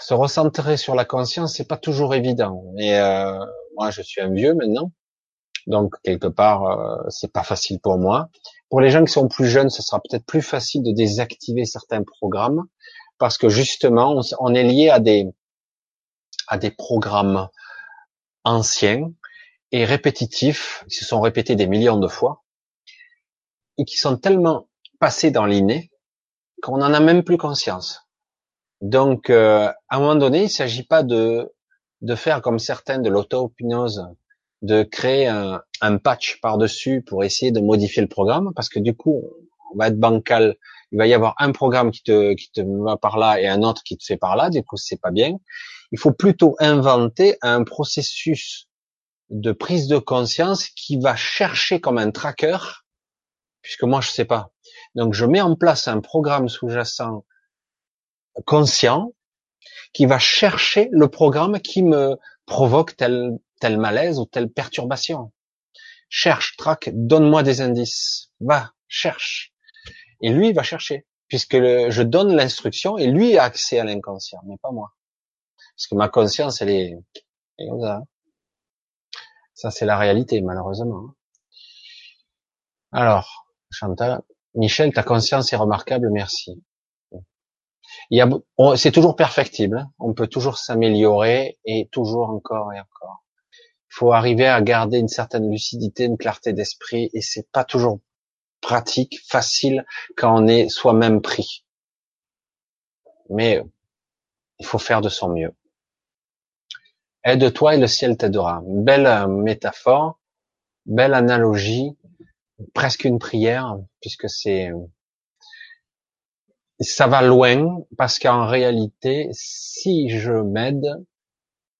Se recentrer sur la conscience, c'est pas toujours évident. Et euh, moi, je suis un vieux maintenant, donc quelque part, euh, c'est pas facile pour moi. Pour les gens qui sont plus jeunes, ce sera peut-être plus facile de désactiver certains programmes parce que justement, on, est lié à des à des programmes anciens et répétitifs, qui se sont répétés des millions de fois et qui sont tellement passés dans l'inné qu'on n'en a même plus conscience. Donc, euh, à un moment donné, il ne s'agit pas de de faire comme certaines de l'auto-hypnose, de créer un, un patch par-dessus pour essayer de modifier le programme, parce que du coup, on va être bancal. Il va y avoir un programme qui te, qui te va par là et un autre qui te fait par là. Du coup, c'est pas bien. Il faut plutôt inventer un processus de prise de conscience qui va chercher comme un tracker, puisque moi je sais pas. Donc je mets en place un programme sous-jacent conscient qui va chercher le programme qui me provoque tel, tel malaise ou telle perturbation. Cherche, traque, donne-moi des indices. Va, cherche. Et lui, il va chercher. Puisque je donne l'instruction et lui a accès à l'inconscient, mais pas moi. Parce que ma conscience, elle est, comme ça. Ça, c'est la réalité, malheureusement. Alors, Chantal, Michel, ta conscience est remarquable, merci c'est toujours perfectible. Hein. On peut toujours s'améliorer et toujours encore et encore. Il faut arriver à garder une certaine lucidité, une clarté d'esprit et c'est pas toujours pratique, facile quand on est soi-même pris. Mais il faut faire de son mieux. Aide-toi et le ciel t'aidera. Belle euh, métaphore, belle analogie, presque une prière, puisque c'est ça va loin parce qu'en réalité, si je m'aide,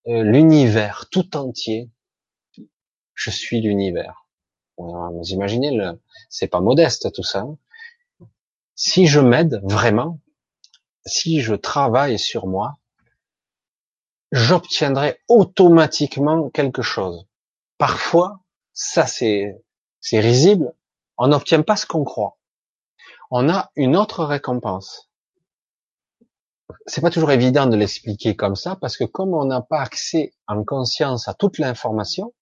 euh, l'univers tout entier, je suis l'univers. Vous imaginez, le, c'est pas modeste tout ça. Si je m'aide vraiment, si je travaille sur moi, j'obtiendrai automatiquement quelque chose. Parfois, ça c'est, c'est risible, on n'obtient pas ce qu'on croit on a une autre récompense. C'est pas toujours évident de l'expliquer comme ça parce que comme on n'a pas accès en conscience à toute l'information,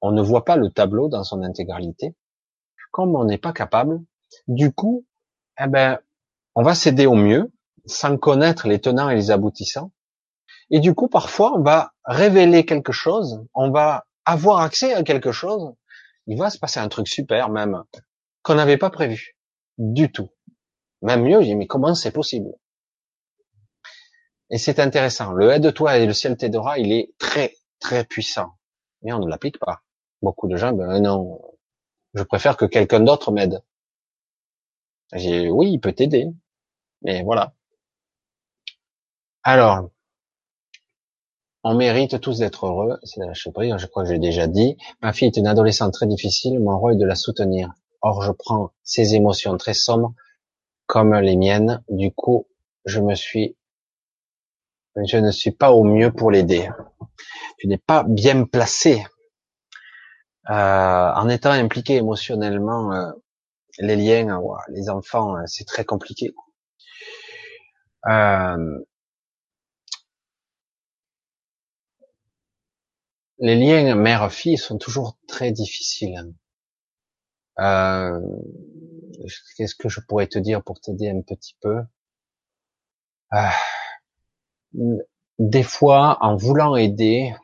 on ne voit pas le tableau dans son intégralité. Comme on n'est pas capable, du coup, eh ben, on va s'aider au mieux sans connaître les tenants et les aboutissants. Et du coup, parfois, on va révéler quelque chose, on va avoir accès à quelque chose. Il va se passer un truc super même qu'on n'avait pas prévu du tout. Même mieux, je dis, mais comment c'est possible? Et c'est intéressant. Le aide-toi et le ciel t'aidera, il est très, très puissant. Mais on ne l'applique pas. Beaucoup de gens, ben non, je préfère que quelqu'un d'autre m'aide. J'ai, oui, il peut t'aider. Mais voilà. Alors, on mérite tous d'être heureux. C'est la je crois que j'ai déjà dit. Ma fille est une adolescente très difficile. Mon rôle est de la soutenir. Or, je prends ces émotions très sombres comme les miennes. Du coup, je me suis Je ne suis pas au mieux pour l'aider. Tu n'es pas bien placé. Euh, en étant impliqué émotionnellement, euh, les liens, les enfants, euh, c'est très compliqué. Les liens mère-fille sont toujours très difficiles. Qu'est-ce que je pourrais te dire pour t'aider un petit peu? Des fois, en voulant aider,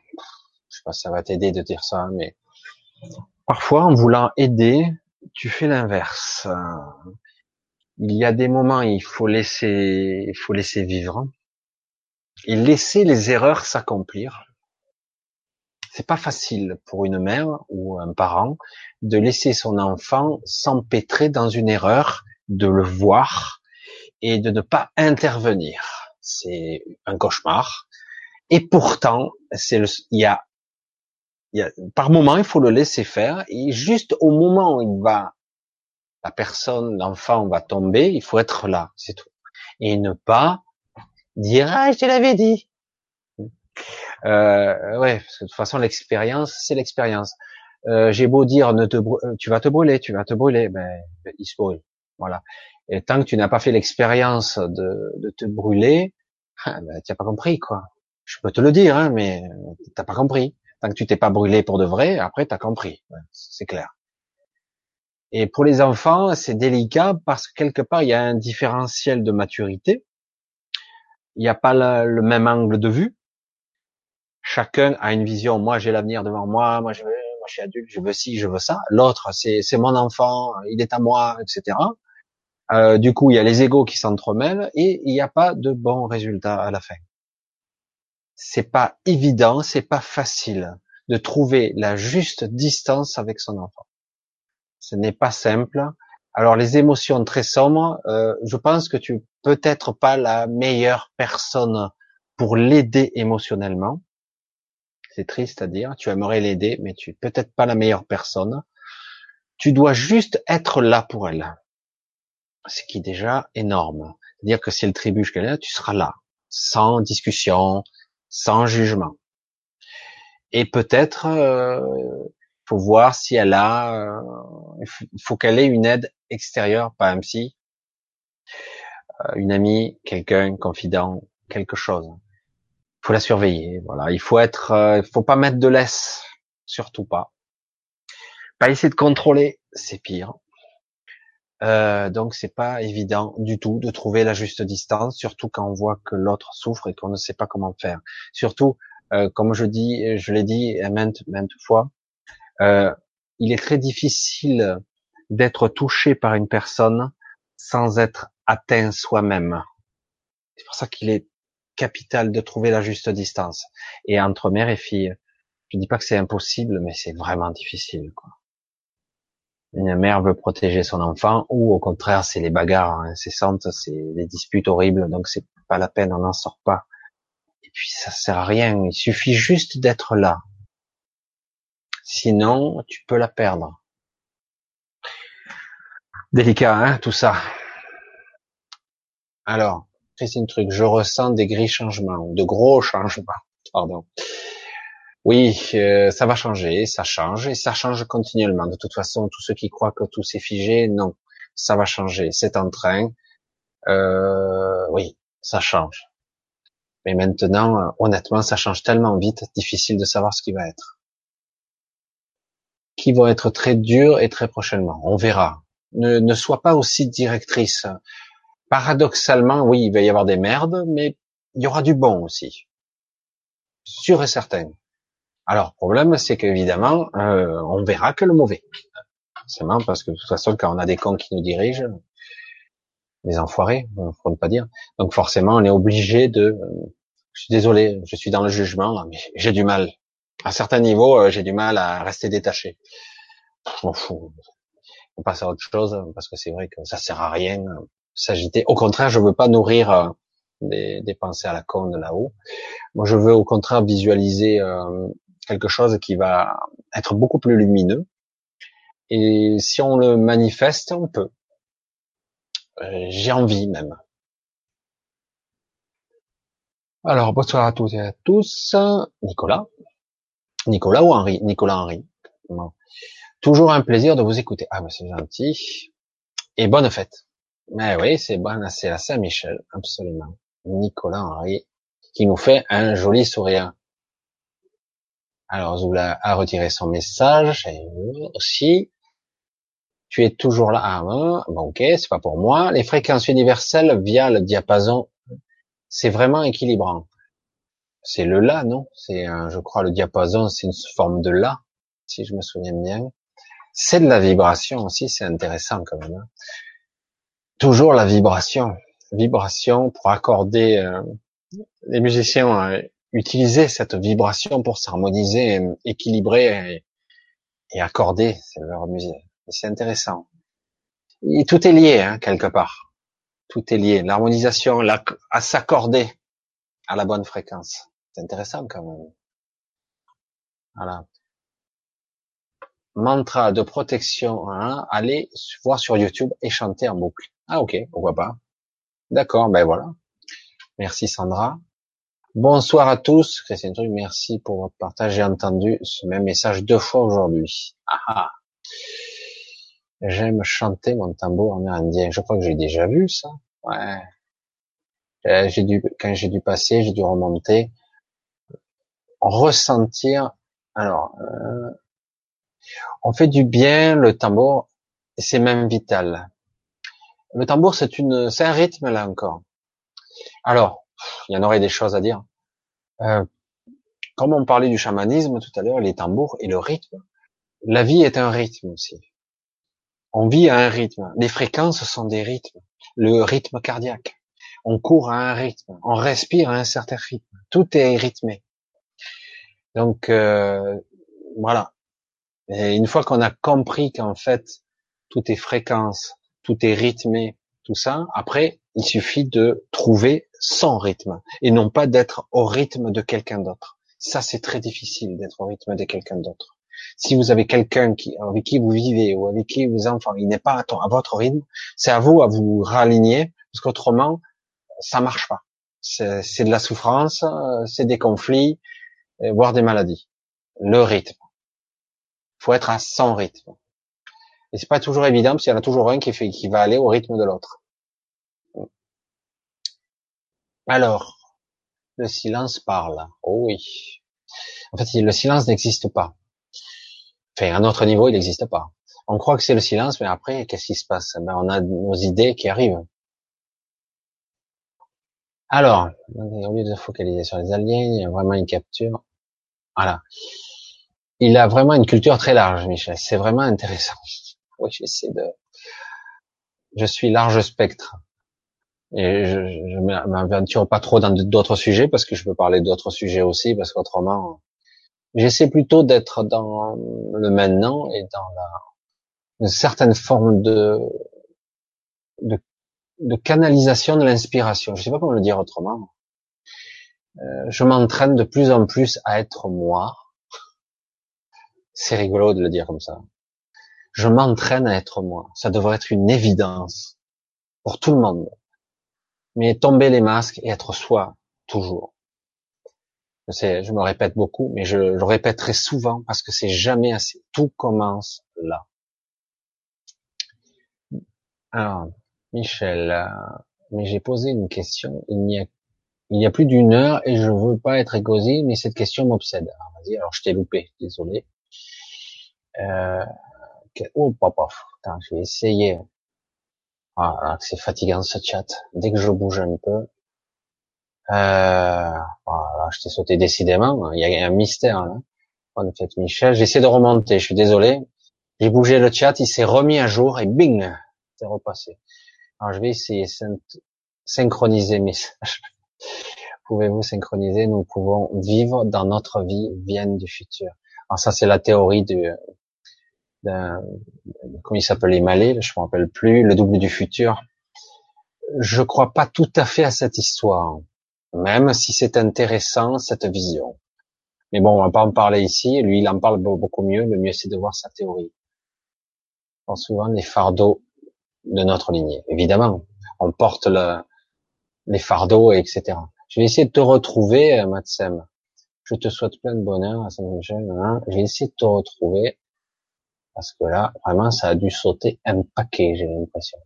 je sais pas si ça va t'aider de dire ça, mais parfois, en voulant aider, tu fais l'inverse. Il y a des moments, il faut laisser, il faut laisser vivre et laisser les erreurs s'accomplir. C'est pas facile pour une mère ou un parent de laisser son enfant s'empêtrer dans une erreur, de le voir et de ne pas intervenir. C'est un cauchemar. Et pourtant, c'est le, il y a par moment, il faut le laisser faire. Et juste au moment où il va, la personne, l'enfant va tomber, il faut être là, c'est tout. Et ne pas dire ah je te l'avais dit. Euh, ouais, de toute façon l'expérience, c'est l'expérience. Euh, J'ai beau dire ne te, euh, tu vas te brûler, tu vas te brûler, ben, ben il se brûle. Voilà. Et tant que tu n'as pas fait l'expérience de, te brûler, ah, ben, tu n'as pas compris quoi. Je peux te le dire, hein, mais t'as pas compris. Tant que tu t'es pas brûlé pour de vrai, après tu as compris, c'est clair. Et pour les enfants, c'est délicat parce que quelque part il y a un différentiel de maturité. Il n'y a pas le, même angle de vue. Chacun a une vision. Moi, j'ai l'avenir devant moi. Moi, je, moi, je suis adulte. Je veux ci, je veux ça. L'autre, c'est, c'est mon enfant. Il est à moi, etc. Euh, du coup, il y a les égaux qui s'entremêlent et il n'y a pas de bons résultats à la fin c'est pas évident, c'est pas facile de trouver la juste distance avec son enfant. Ce n'est pas simple. Alors les émotions très sombres, euh, je pense que tu peut-être pas la meilleure personne pour l'aider émotionnellement. C'est triste à dire. Tu aimerais l'aider, mais tu es peut-être pas la meilleure personne. Tu dois juste être là pour elle. Ce qui est déjà énorme. C'est-à-dire que si elle trébuche qu'elle là, tu seras là. Sans discussion, sans jugement. Et peut-être, euh, faut voir si elle a, euh, il faut qu'elle ait une aide extérieure, pas un psy, euh, une amie, quelqu'un, confident, quelque chose. Faut la surveiller. Voilà, il faut être, euh, faut pas mettre de laisse, surtout pas. Pas essayer de contrôler, c'est pire. Euh, donc c'est pas évident du tout de trouver la juste distance, surtout quand on voit que l'autre souffre et qu'on ne sait pas comment faire. Surtout, euh, comme je dis, je l'ai dit maintes maintes fois, euh, il est très difficile d'être touché par une personne sans être atteint soi-même. C'est pour ça qu'il est capital de trouver la juste distance. Et entre mère et fille, je dis pas que c'est impossible, mais c'est vraiment difficile. Une mère veut protéger son enfant, ou au contraire, c'est les bagarres incessantes, c'est les disputes horribles, donc c'est pas la peine, on n'en sort pas. Et puis ça sert à rien, il suffit juste d'être là. Sinon, tu peux la perdre. Délicat, hein, tout ça. Alors, je ressens des gris changements, de gros changements, pardon. Oui, euh, ça va changer, ça change et ça change continuellement. De toute façon, tous ceux qui croient que tout s'est figé, non, ça va changer, c'est en train. Euh, oui, ça change. Mais maintenant, euh, honnêtement, ça change tellement vite, difficile de savoir ce qui va être. Qui vont être très durs et très prochainement. On verra. Ne sois pas aussi directrice. Paradoxalement, oui, il va y avoir des merdes, mais il y aura du bon aussi. Sûr et certain. Alors, problème, c'est qu'évidemment, euh, on verra que le mauvais. Marrant parce que de toute façon, quand on a des cons qui nous dirigent, des enfoirés, faut ne pas dire. Donc forcément, on est obligé de. Je suis désolé, je suis dans le jugement, mais j'ai du mal. À certains niveaux, euh, j'ai du mal à rester détaché. On passe à autre chose parce que c'est vrai que ça sert à rien s'agiter. Au contraire, je veux pas nourrir euh, des, des pensées à la con de là-haut. Moi, je veux au contraire visualiser euh, quelque chose qui va être beaucoup plus lumineux. Et si on le manifeste, on peut. Euh, j'ai envie même. Alors, bonsoir à toutes et à tous. Nicolas. Nicolas ou Henri? Nicolas Henri. Toujours un plaisir de vous écouter. Ah, mais c'est gentil. Et bonne fête. Mais oui, c'est bon, c'est la Saint-Michel, absolument. Nicolas Henri, qui nous fait un joli sourire. Alors, Zoula a retiré son message, aussi. Tu es toujours là. Ah, bon, ok, c'est pas pour moi. Les fréquences universelles via le diapason c'est vraiment équilibrant. C'est le la, non? C'est, je crois, le diapason, c'est une forme de la, si je me souviens bien. C'est de la vibration aussi, c'est intéressant quand même. Hein. Toujours la vibration, vibration pour accorder. Euh, les musiciens euh, utiliser cette vibration pour s'harmoniser, équilibrer et, accorder. C'est leur musique. C'est intéressant. Et tout est lié hein, quelque part tout est lié. L'harmonisation, à s'accorder à la bonne fréquence. C'est intéressant quand même. Voilà. Mantra de protection, hein, allez voir sur YouTube et chanter en boucle. Ah ok, pourquoi pas. D'accord, ben voilà. Merci Sandra. Bonsoir à tous. Christian merci pour votre partage. J'ai entendu ce même message deux fois aujourd'hui. Ah, ah. J'aime chanter mon tambour amérindien. Je crois que j'ai déjà vu ça. Ouais. Euh, j'ai dû, quand j'ai dû passer, j'ai dû remonter, ressentir. Alors, euh, on fait du bien le tambour, c'est même vital. Le tambour, c'est une, c'est un rythme là encore. Alors, il y en aurait des choses à dire. Euh, comme on parlait du chamanisme tout à l'heure, les tambours et le rythme, la vie est un rythme aussi. On vit à un rythme. Les fréquences sont des rythmes. Le rythme cardiaque. On court à un rythme. On respire à un certain rythme. Tout est rythmé. Donc euh, voilà. Et une fois qu'on a compris qu'en fait tout est fréquence, tout est rythmé, tout ça, après il suffit de trouver son rythme et non pas d'être au rythme de quelqu'un d'autre. Ça c'est très difficile d'être au rythme de quelqu'un d'autre. Si vous avez quelqu'un qui, avec qui vous vivez ou avec qui vous enfants, il n'est pas à, votre rythme, c'est à vous à vous raligner, parce qu'autrement, ça marche pas. C'est de la souffrance, c'est des conflits, euh, voire des maladies. Le rythme. Faut être à son rythme. Et c'est pas toujours évident, parce qu'il y en a toujours un qui fait, qui va aller au rythme de l'autre. Alors, le silence parle. Oh oui. En fait, le silence n'existe pas. Enfin, à notre niveau, il n'existe pas. On croit que c'est le silence, mais après, qu'est-ce qui se passe? Ben, On a nos idées qui arrivent. Alors, au lieu de focaliser sur les aliens, il y a vraiment une capture. Voilà. Il a vraiment une culture très large, Michel. C'est vraiment intéressant. Oui, j'essaie de... Je suis large spectre. Et je, je m'aventure pas trop dans d'autres sujets parce que je peux parler d'autres sujets aussi parce qu'autrement, J'essaie plutôt d'être dans le maintenant et dans la, une certaine forme de, de, de canalisation de l'inspiration. Je sais pas comment le dire autrement. Euh, je m'entraîne de plus en plus à être moi. C'est rigolo de le dire comme ça. Je m'entraîne à être moi. Ça devrait être une évidence pour tout le monde. Mais tomber les masques et être soi toujours. Je, je me répète beaucoup, mais je, le répéterai souvent parce que c'est jamais assez. Tout commence là. Alors, Michel, euh, mais j'ai posé une question. Il n'y a, y a plus d'une heure et je veux pas être égoïste, mais cette question m'obsède. Alors, vas-y, alors je t'ai loupé, désolé. Euh, oh, papa, Attends, je vais essayer. Ah, c'est fatigant ce chat. Dès que je bouge un peu, euh, voilà, je t'ai sauté décidément. Il y a un mystère là. En fait, Michel, j'essaie de remonter. Je suis désolé. J'ai bougé le chat, il s'est remis à jour et bing, c'est repassé. Alors je vais essayer de synchroniser mes. Pouvez-vous synchroniser? Nous pouvons vivre dans notre vie vienne du futur. Alors ça, c'est la théorie du, d'un, comment il s'appelait Malé, je me rappelle plus, le double du futur. Je crois pas tout à fait à cette histoire même si c'est intéressant cette vision. Mais bon, on va pas en parler ici. Lui, il en parle beaucoup mieux. Le mieux, c'est de voir sa théorie. On souvent les fardeaux de notre lignée. Évidemment, on porte le, les fardeaux, etc. Je vais essayer de te retrouver, euh, Matsem. Je te souhaite plein de bonheur à Saint-Michel. Hein. Je vais essayer de te retrouver. Parce que là, vraiment, ça a dû sauter un paquet, j'ai l'impression.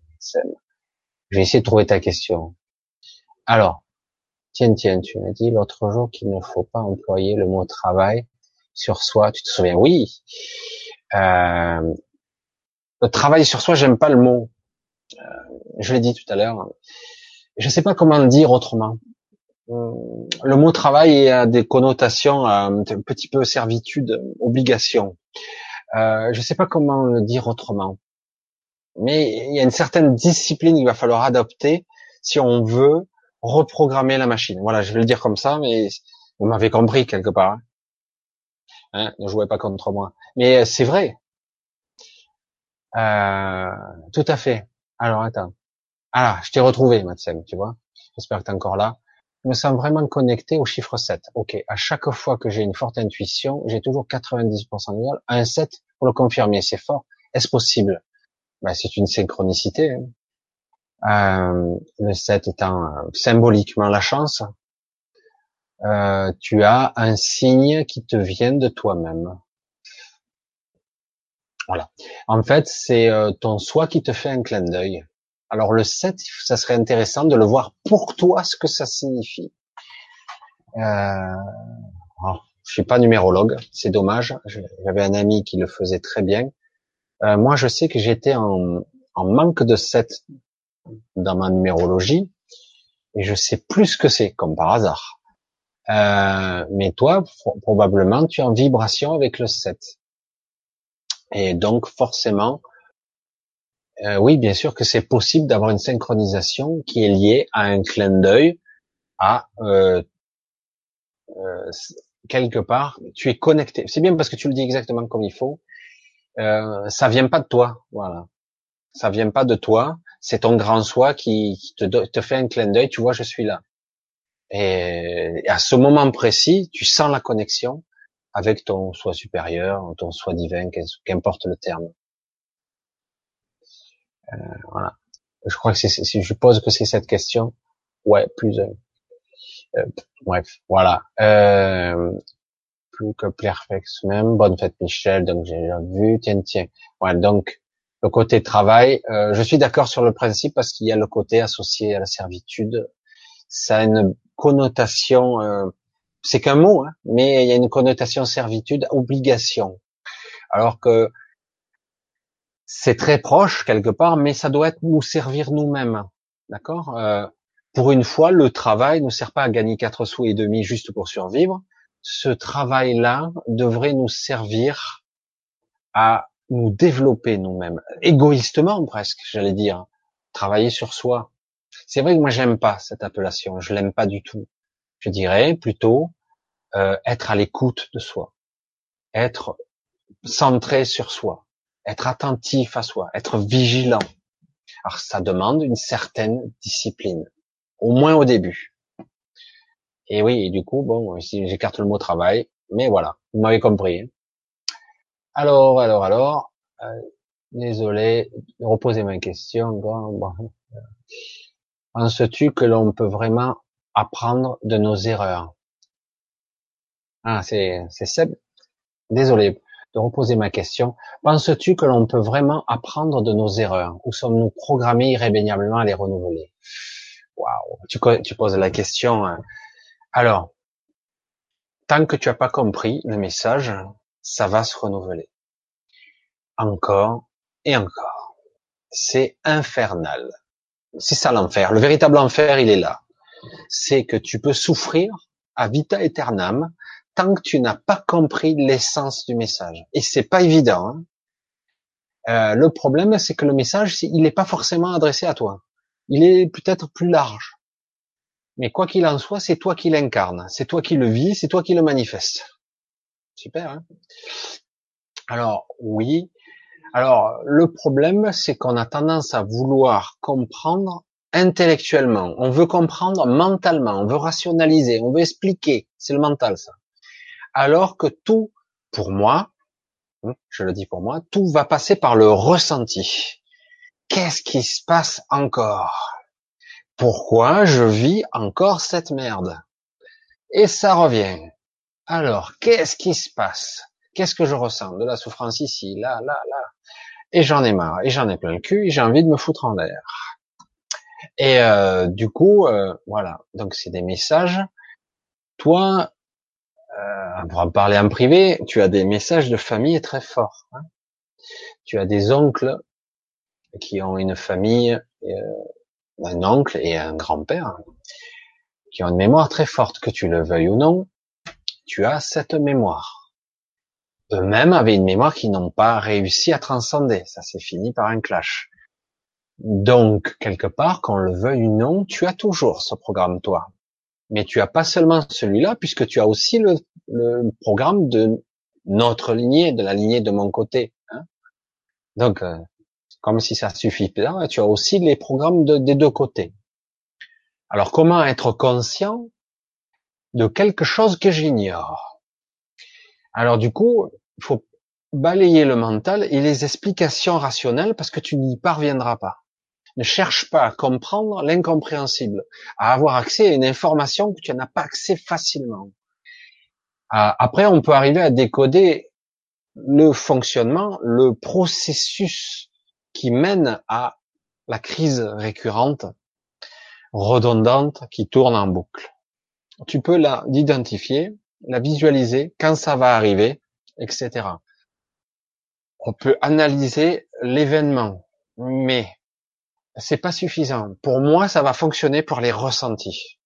Vais essayer de trouver ta question. Alors, tiens, tiens, tu m'as dit l'autre jour qu'il ne faut pas employer le mot travail sur soi. Tu te souviens? Oui. Euh, le travail sur soi, j'aime pas le mot. Euh, je l'ai dit tout à l'heure. Je sais pas comment le dire autrement. Euh, le mot travail a des connotations euh, un petit peu servitude, obligation. Euh, je sais pas comment le dire autrement. Mais il y a une certaine discipline qu'il va falloir adopter si on veut reprogrammer la machine. Voilà, je vais le dire comme ça, mais vous m'avez compris quelque part. Hein. Hein, ne jouez pas contre moi. Mais euh, c'est vrai. Euh, tout à fait. Alors attends. Ah, je t'ai retrouvé, Matsem, tu vois. J'espère que tu es encore là. Je me sens vraiment connecté au chiffre 7. Ok, à chaque fois que j'ai une forte intuition, j'ai toujours 90% de gauche. Un 7 pour le confirmer, c'est fort. Est-ce possible? Ben, C'est une synchronicité. Hein. Euh, le 7 étant euh, symboliquement la chance, euh, tu as un signe qui te vient de toi-même. Voilà. En fait, c'est euh, ton soi qui te fait un clin d'œil. Alors le 7, ça serait intéressant de le voir pour toi ce que ça signifie. Oh, je suis pas numérologue, c'est dommage. J'avais un ami qui le faisait très bien. Euh, moi, je sais que j'étais en, en manque de 7 dans ma numérologie et je sais plus ce que c'est, comme par hasard. Euh, mais toi, probablement, tu es en vibration avec le 7. Et donc, forcément, euh, oui, bien sûr que c'est possible d'avoir une synchronisation qui est liée à un clin d'œil, à euh, euh, quelque part, tu es connecté. C'est bien parce que tu le dis exactement comme il faut. Euh, ça vient pas de toi, voilà. Ça vient pas de toi. C'est ton grand soi qui, te, te fait un clin d'œil. Tu vois, je suis là. Et, à ce moment précis, tu sens la connexion avec ton soi supérieur, ton soi divin, qu'importe le terme. Euh, voilà. Je crois que c'est, si je pose que c'est cette question, ouais, plus. Euh bref, voilà. Euh, plus que Perfex même. Bonne fête Michel, donc j'ai déjà vu. Tiens, tiens. Ouais, donc le côté travail, euh, je suis d'accord sur le principe parce qu'il y a le côté associé à la servitude. Ça a une connotation, euh, c'est qu'un mot, hein, mais il y a une connotation servitude, obligation. Alors que c'est très proche quelque part, mais ça doit être nous servir nous-mêmes, d'accord? Euh, Pour une fois, le travail ne sert pas à gagner quatre sous et demi juste pour survivre. Ce travail-là devrait nous servir à nous développer nous-mêmes, égoïstement presque, j'allais dire, travailler sur soi, c'est vrai que moi j'aime pas cette appellation, je l'aime pas du tout. Je dirais plutôt euh, être à l'écoute de soi, être centré sur soi, être attentif à soi, être vigilant. Alors ça demande une certaine discipline, au moins au début. Et oui, du coup, bon, si j'écarte le mot travail, mais voilà, vous m'avez compris. Hein. Alors, alors, alors, euh, désolé reposer ma question. Bon, Penses-tu que l'on peut vraiment apprendre de nos erreurs? Ah, c'est Seb. Désolé de reposer ma question. Penses-tu que l'on peut vraiment apprendre de nos erreurs? Ou sommes-nous programmés irrémédiablement à les renouveler? Waouh, tu, tu poses la question. Hein. Alors, tant que tu as pas compris le message, ça va se renouveler. Encore et encore. C'est infernal c'est ça l'enfer. Le véritable enfer, il est là. C'est que tu peux souffrir à vita aeternam tant que tu n'as pas compris l'essence du message. Et c'est pas évident. Hein. Euh, le problème, c'est que le message, il n'est pas forcément adressé à toi. Il est peut-être plus large. Mais quoi qu'il en soit, c'est toi qui l'incarne, c'est toi qui le vis, c'est toi qui le manifeste. Super. Hein Alors oui, alors, le problème, c'est qu'on a tendance à vouloir comprendre intellectuellement. On veut comprendre mentalement, on veut rationaliser, on veut expliquer. C'est le mental, ça. Alors que tout, pour moi, hein, je le dis pour moi, tout va passer par le ressenti. Qu'est-ce qui se passe encore? Pourquoi je vis encore cette merde? Et ça revient. Alors, qu'est-ce qui se passe? Qu'est-ce que je ressens? De la souffrance ici, là, là, là. Et j'en ai marre, et j'en ai plein le cul, et j'ai envie de me foutre en l'air. Et euh, du coup, euh, voilà. Donc c'est des messages. Toi, euh, pour en parler en privé, tu as des messages de famille très forts. Hein. tu as des oncles qui ont une famille, euh, un oncle et un grand-père qui ont une mémoire très forte, que tu le veuilles ou non. Tu as cette mémoire. Eux-mêmes avaient une mémoire qu'ils n'ont pas réussi à transcender. Ça s'est fini par un clash. Donc, quelque part, qu'on le veuille ou non, tu as toujours ce programme, toi. Mais tu as pas seulement celui-là, puisque tu as aussi le, programme de notre lignée, de la lignée de mon côté. Hein. Donc, euh, comme si ça suffit pas, tu as aussi les programmes des deux côtés. Alors, comment être conscient de quelque chose que j'ignore? Alors, du coup, il faut balayer le mental et les explications rationnelles parce que tu n'y parviendras pas ne cherche pas à comprendre l'incompréhensible, à avoir accès à une information que tu n'as pas accès facilement. Ah, après, on peut arriver à décoder le fonctionnement, le processus qui mène à la crise récurrente, redondante, qui tourne en boucle. Tu peux l'identifier, la visualiser, quand ça va arriver, etc. On peut analyser l'événement, mais c'est pas suffisant. Pour moi, ça va fonctionner pour les ressentis.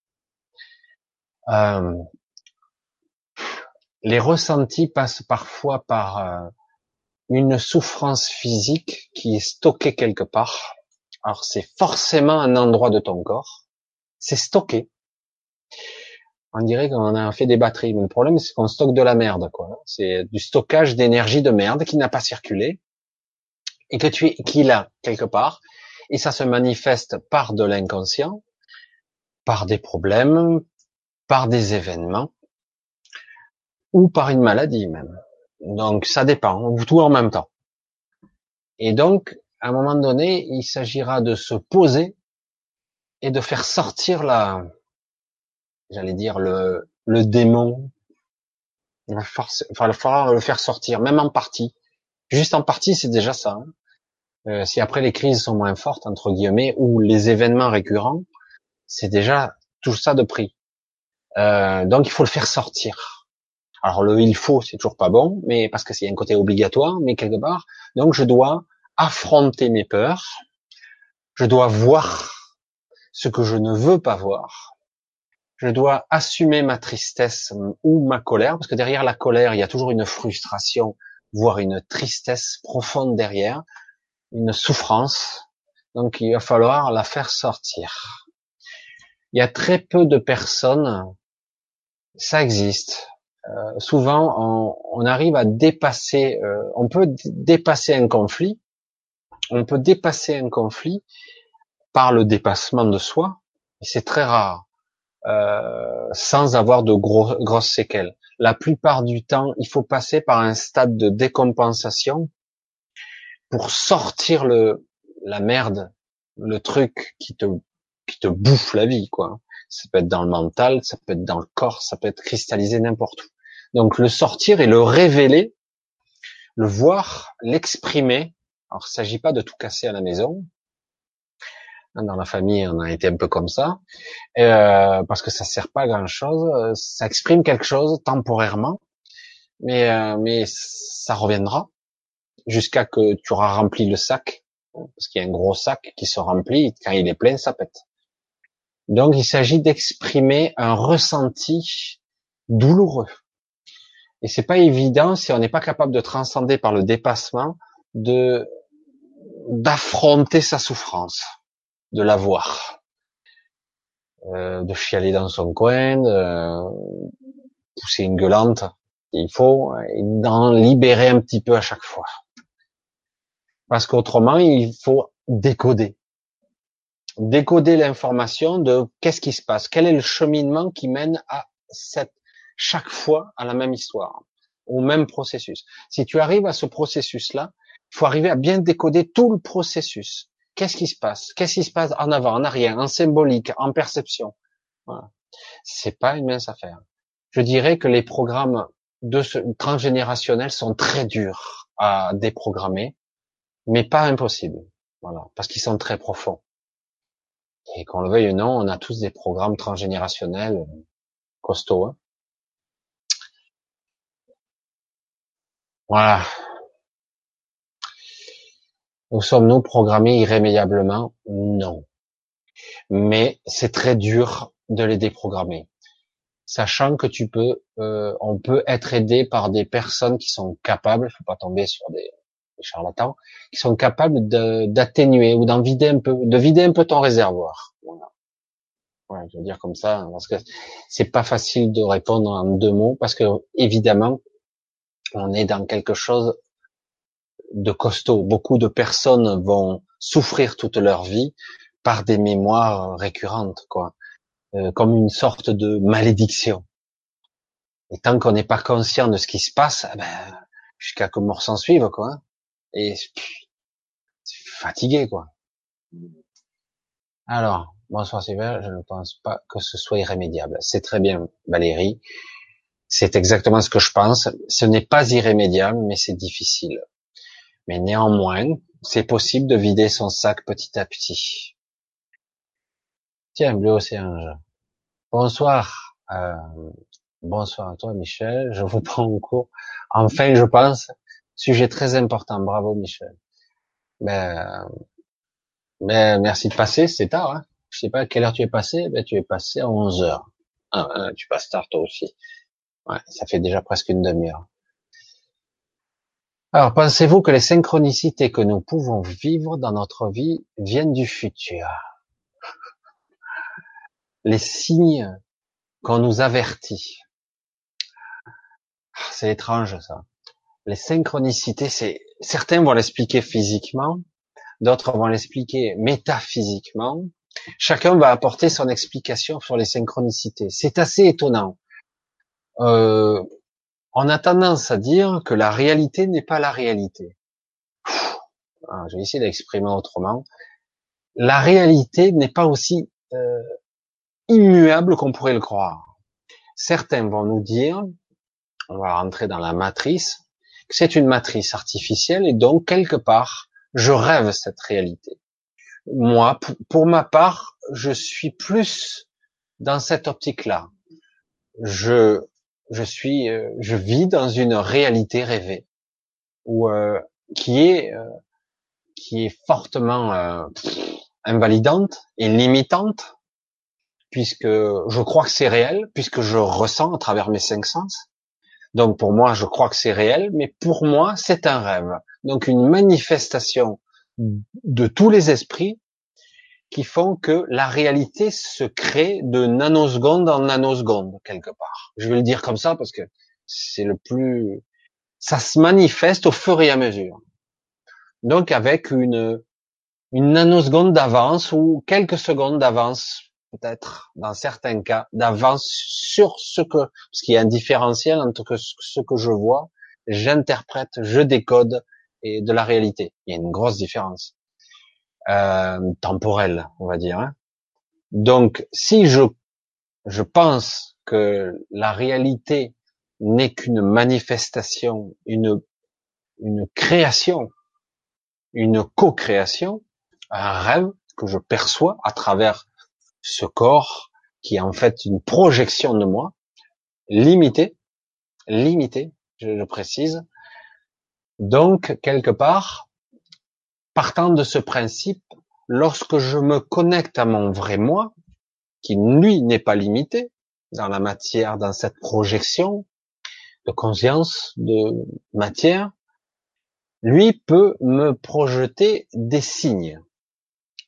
Euh, les ressentis passent parfois par euh, une souffrance physique qui est stockée quelque part. Alors c'est forcément un endroit de ton corps. C'est stocké. On dirait qu'on a fait des batteries, mais le problème c'est qu'on stocke de la merde, quoi. C'est du stockage d'énergie de merde qui n'a pas circulé et que tu es, qui là quelque part et ça se manifeste par de l'inconscient, par des problèmes, par des événements, ou par une maladie même. Donc ça dépend, tout en même temps. Et donc, à un moment donné, il s'agira de se poser et de faire sortir la, j'allais dire le, le démon. Il va falloir le faire sortir, même en partie. Juste en partie, c'est déjà ça. Hein. Euh, si après les crises sont moins fortes entre guillemets ou les événements récurrents, c'est déjà tout ça de prix. Euh, donc il faut le faire sortir. Alors le il faut, c'est toujours pas bon, mais parce que c'est un côté obligatoire, mais quelque part, donc je dois affronter mes peurs, je dois voir ce que je ne veux pas voir, je dois assumer ma tristesse ou ma colère, parce que derrière la colère, il y a toujours une frustration, voire une tristesse profonde derrière une souffrance, donc il va falloir la faire sortir. Il y a très peu de personnes, ça existe. Euh, souvent, on, arrive à dépasser, euh, on peut dépasser un conflit, on peut dépasser un conflit par le dépassement de soi, et c'est très rare, euh, sans avoir de gros, grosses séquelles. La plupart du temps, il faut passer par un stade de décompensation pour sortir le la merde, le truc qui te qui te bouffe la vie, quoi. Ça peut être dans le mental, ça peut être dans le corps, ça peut être cristallisé n'importe où. Donc le sortir et le révéler, le voir, l'exprimer. Alors il s'agit pas de tout casser à la maison. Dans la famille, on a été un peu comme ça, euh, parce que ça sert pas à grand chose. Ça exprime quelque chose temporairement, mais euh, mais ça reviendra jusqu'à que tu auras rempli le sac, parce qu'il y a un gros sac qui se remplit, quand il est plein, ça pète. Donc il s'agit d'exprimer un ressenti douloureux. Et c'est pas évident si on n'est pas capable de transcender par le dépassement, de d'affronter sa souffrance, de la voir, euh, de chialer dans son coin, de pousser une gueulante, il faut, d'en libérer un petit peu à chaque fois. Parce qu'autrement, il faut décoder. Décoder l'information de qu'est-ce qui se passe, quel est le cheminement qui mène à cette, chaque fois à la même histoire, au même processus. Si tu arrives à ce processus-là, il faut arriver à bien décoder tout le processus. Qu'est-ce qui se passe? Qu'est-ce qui se passe en avant, en arrière, en symbolique, en perception? Voilà. C'est pas une mince affaire. Je dirais que les programmes de ce transgénérationnels sont très durs à déprogrammer, mais pas impossible. Voilà, parce qu'ils sont très profonds. Et qu'on le veuille ou non, on a tous des programmes transgénérationnels costauds. Hein. Voilà. Nous sommes-nous programmés irrémédiablement? Non. Mais c'est très dur de les déprogrammer. Sachant que tu peux, euh, on peut être aidé par des personnes qui sont capables, il faut pas tomber sur des, charlatans, qui sont capables d'atténuer ou d'en vider un peu, de vider un peu ton réservoir. Voilà. Ouais, je veux dire comme ça, parce que c'est pas facile de répondre en deux mots, parce que évidemment, on est dans quelque chose de costaud. Beaucoup de personnes vont souffrir toute leur vie par des mémoires récurrentes, quoi, euh, comme une sorte de malédiction. Et tant qu'on n'est pas conscient de ce qui se passe, eh ben, jusqu'à que mort s'en suive, quoi. Et c'est fatigué, quoi. Alors, bonsoir Sylvain, je ne pense pas que ce soit irrémédiable. C'est très bien, Valérie. C'est exactement ce que je pense. Ce n'est pas irrémédiable, mais c'est difficile. Mais néanmoins, c'est possible de vider son sac petit à petit. Tiens, bleu océan. Bonsoir. Euh, bonsoir à toi, Michel. Je vous prends en cours. Enfin, je pense, sujet très important. Bravo, Michel. Ben, ben merci de passer. C'est tard. Hein je sais pas à quelle heure tu es passé. Ben, tu es passé à 11 heures. Ah, hein, tu passes tard toi aussi. Ouais, ça fait déjà presque une demi-heure. Alors, pensez-vous que les synchronicités que nous pouvons vivre dans notre vie viennent du futur? Les signes qu'on nous avertit. Ah, c'est étrange ça. Les synchronicités, c'est certains vont l'expliquer physiquement, d'autres vont l'expliquer métaphysiquement. Chacun va apporter son explication sur les synchronicités. C'est assez étonnant. Euh, on a tendance à dire que la réalité n'est pas la réalité. Ah, je vais essayer d'exprimer autrement. La réalité n'est pas aussi euh, immuable qu'on pourrait le croire. Certains vont nous dire, on va rentrer dans la matrice, c'est une matrice artificielle et donc quelque part, je rêve cette réalité. Moi, pour ma part, je suis plus dans cette optique-là. Je je suis, euh, je vis dans une réalité rêvée, ou euh, qui est euh, qui est fortement invalidante et limitante, puisque je crois que c'est réel, puisque je ressens à travers mes cinq sens. Donc pour moi, je crois que c'est réel, mais pour moi, c'est un rêve. Donc une manifestation de tous les esprits qui font que la réalité se crée de nanoseconde en nanoseconde quelque part. Je vais le dire comme ça parce que c'est le plus, ça se manifeste au fur et à mesure. Donc avec une une nanoseconde d'avance ou quelques secondes d'avance peut-être dans certains cas d'avance sur ce que ce qui est un différentiel entre ce que je vois, j'interprète, je décode et de la réalité. Il y a une grosse différence euh, temporel, on va dire. Hein. Donc, si je je pense que la réalité n'est qu'une manifestation, une une création, une co-création, un rêve que je perçois à travers ce corps qui est en fait une projection de moi, limitée, limitée, je le précise. Donc, quelque part, Partant de ce principe, lorsque je me connecte à mon vrai moi, qui lui n'est pas limité dans la matière, dans cette projection de conscience, de matière, lui peut me projeter des signes.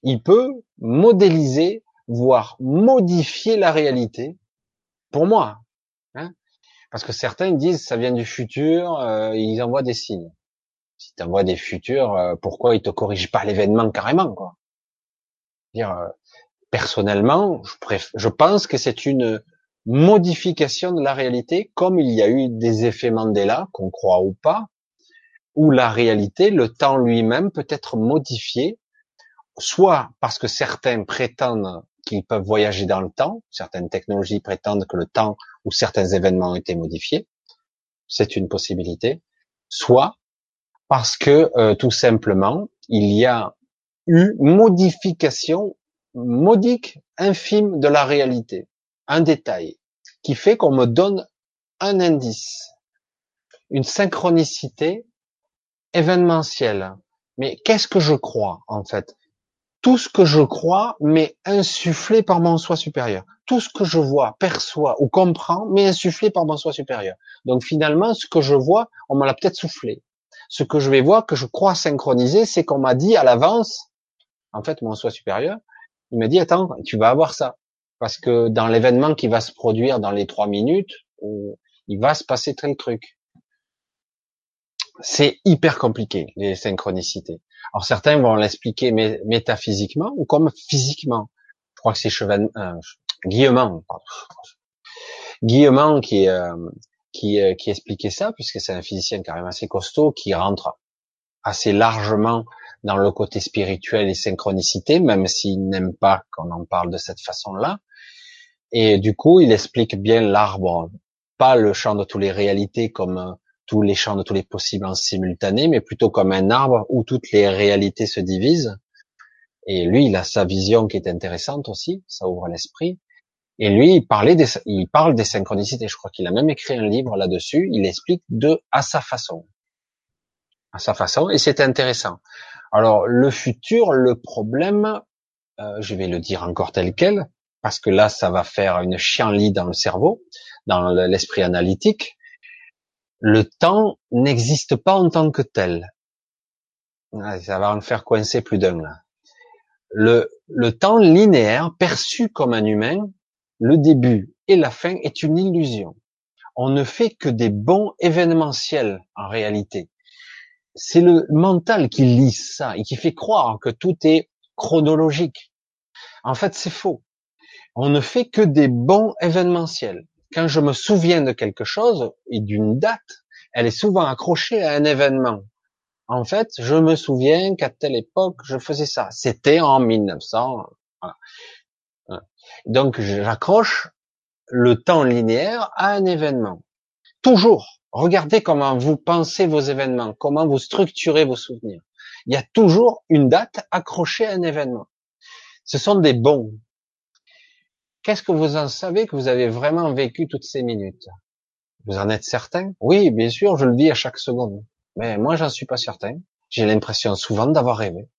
Il peut modéliser, voire modifier la réalité pour moi. Hein Parce que certains disent ça vient du futur, euh, ils envoient des signes si tu envoies des futurs, euh, pourquoi ils te corrigent pas l'événement carrément quoi? Dire, euh, Personnellement, je, je pense que c'est une modification de la réalité, comme il y a eu des effets Mandela, qu'on croit ou pas, où la réalité, le temps lui-même peut être modifié soit parce que certains prétendent qu'ils peuvent voyager dans le temps, certaines technologies prétendent que le temps ou certains événements ont été modifiés, c'est une possibilité, soit parce que euh, tout simplement il y a eu modification modique, infime de la réalité, un détail qui fait qu'on me donne un indice, une synchronicité événementielle. Mais qu'est-ce que je crois en fait? Tout ce que je crois m'est insufflé par mon soi supérieur. Tout ce que je vois, perçois ou comprends m'est insufflé par mon soi supérieur. Donc finalement, ce que je vois, on me l'a peut-être soufflé. Ce que je vais voir, que je crois synchroniser, c'est qu'on m'a dit à l'avance, en fait, mon soi supérieur, il m'a dit, attends, tu vas avoir ça. Parce que dans l'événement qui va se produire dans les trois minutes, il va se passer tel truc. C'est hyper compliqué, les synchronicités. Alors certains vont l'expliquer métaphysiquement ou comme physiquement. Je crois que c'est Cheval, euh, Guillemant, Guillemant qui, euh, qui, euh, qui expliquait ça, puisque c'est un physicien quand même assez costaud, qui rentre assez largement dans le côté spirituel et synchronicité, même s'il n'aime pas qu'on en parle de cette façon-là. Et du coup, il explique bien l'arbre, pas le champ de toutes les réalités comme euh, tous les champs de tous les possibles en simultané, mais plutôt comme un arbre où toutes les réalités se divisent. Et lui, il a sa vision qui est intéressante aussi, ça ouvre l'esprit. Et lui, il parlait il parle des synchronicités. Je crois qu'il a même écrit un livre là-dessus. Il explique de à sa façon, à sa façon, et c'est intéressant. Alors le futur, le problème, euh, je vais le dire encore tel quel, parce que là, ça va faire une chienlit dans le cerveau, dans l'esprit analytique. Le temps n'existe pas en tant que tel. Ça va en faire coincer plus d'un là. Le, le temps linéaire, perçu comme un humain, le début et la fin est une illusion. On ne fait que des bons événementiels en réalité c'est le mental qui lit ça et qui fait croire que tout est chronologique. En fait, c'est faux. On ne fait que des bons événementiels. Quand je me souviens de quelque chose et d'une date, elle est souvent accrochée à un événement. En fait, je me souviens qu'à telle époque, je faisais ça. C'était en 1900. Donc, j'accroche le temps linéaire à un événement. Toujours. Regardez comment vous pensez vos événements, comment vous structurez vos souvenirs. Il y a toujours une date accrochée à un événement. Ce sont des bons. Qu'est-ce que vous en savez que vous avez vraiment vécu toutes ces minutes? Vous en êtes certain? Oui, bien sûr, je le vis à chaque seconde. Mais moi, j'en suis pas certain. J'ai l'impression souvent d'avoir rêvé.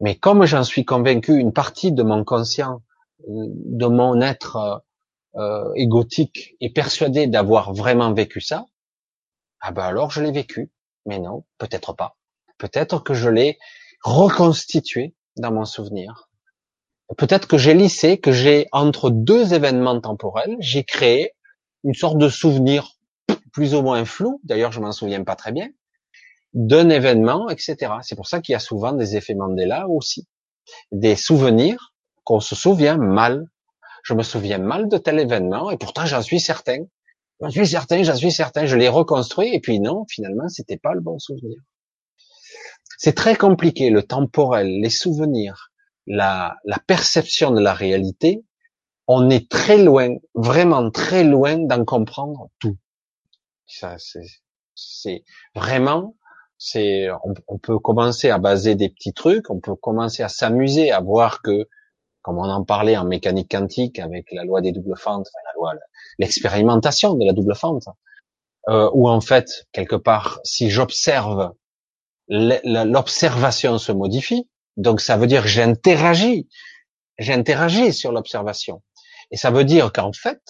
Mais comme j'en suis convaincu, une partie de mon conscient, de mon être euh, égotique et persuadé d'avoir vraiment vécu ça, ah ben alors je l'ai vécu. Mais non, peut-être pas. Peut-être que je l'ai reconstitué dans mon souvenir. Peut-être que j'ai lissé, que j'ai entre deux événements temporels, j'ai créé une sorte de souvenir plus ou moins flou. D'ailleurs, je m'en souviens pas très bien d'un événement, etc. C'est pour ça qu'il y a souvent des effets Mandela aussi, des souvenirs qu'on se souvient mal je me souviens mal de tel événement et pourtant j'en suis certain. J'en suis certain, j'en suis certain, je l'ai reconstruit et puis non, finalement, c'était pas le bon souvenir. C'est très compliqué, le temporel, les souvenirs, la, la perception de la réalité. On est très loin, vraiment très loin d'en comprendre tout. Ça, c'est vraiment, c'est, on, peut commencer à baser des petits trucs, on peut commencer à s'amuser à voir que comme on en parlait en mécanique quantique avec la loi des doubles fentes, la loi, l'expérimentation de la double fente, euh, où en fait, quelque part, si j'observe, l'observation se modifie, donc ça veut dire que j'interagis, j'interagis sur l'observation. Et ça veut dire qu'en fait,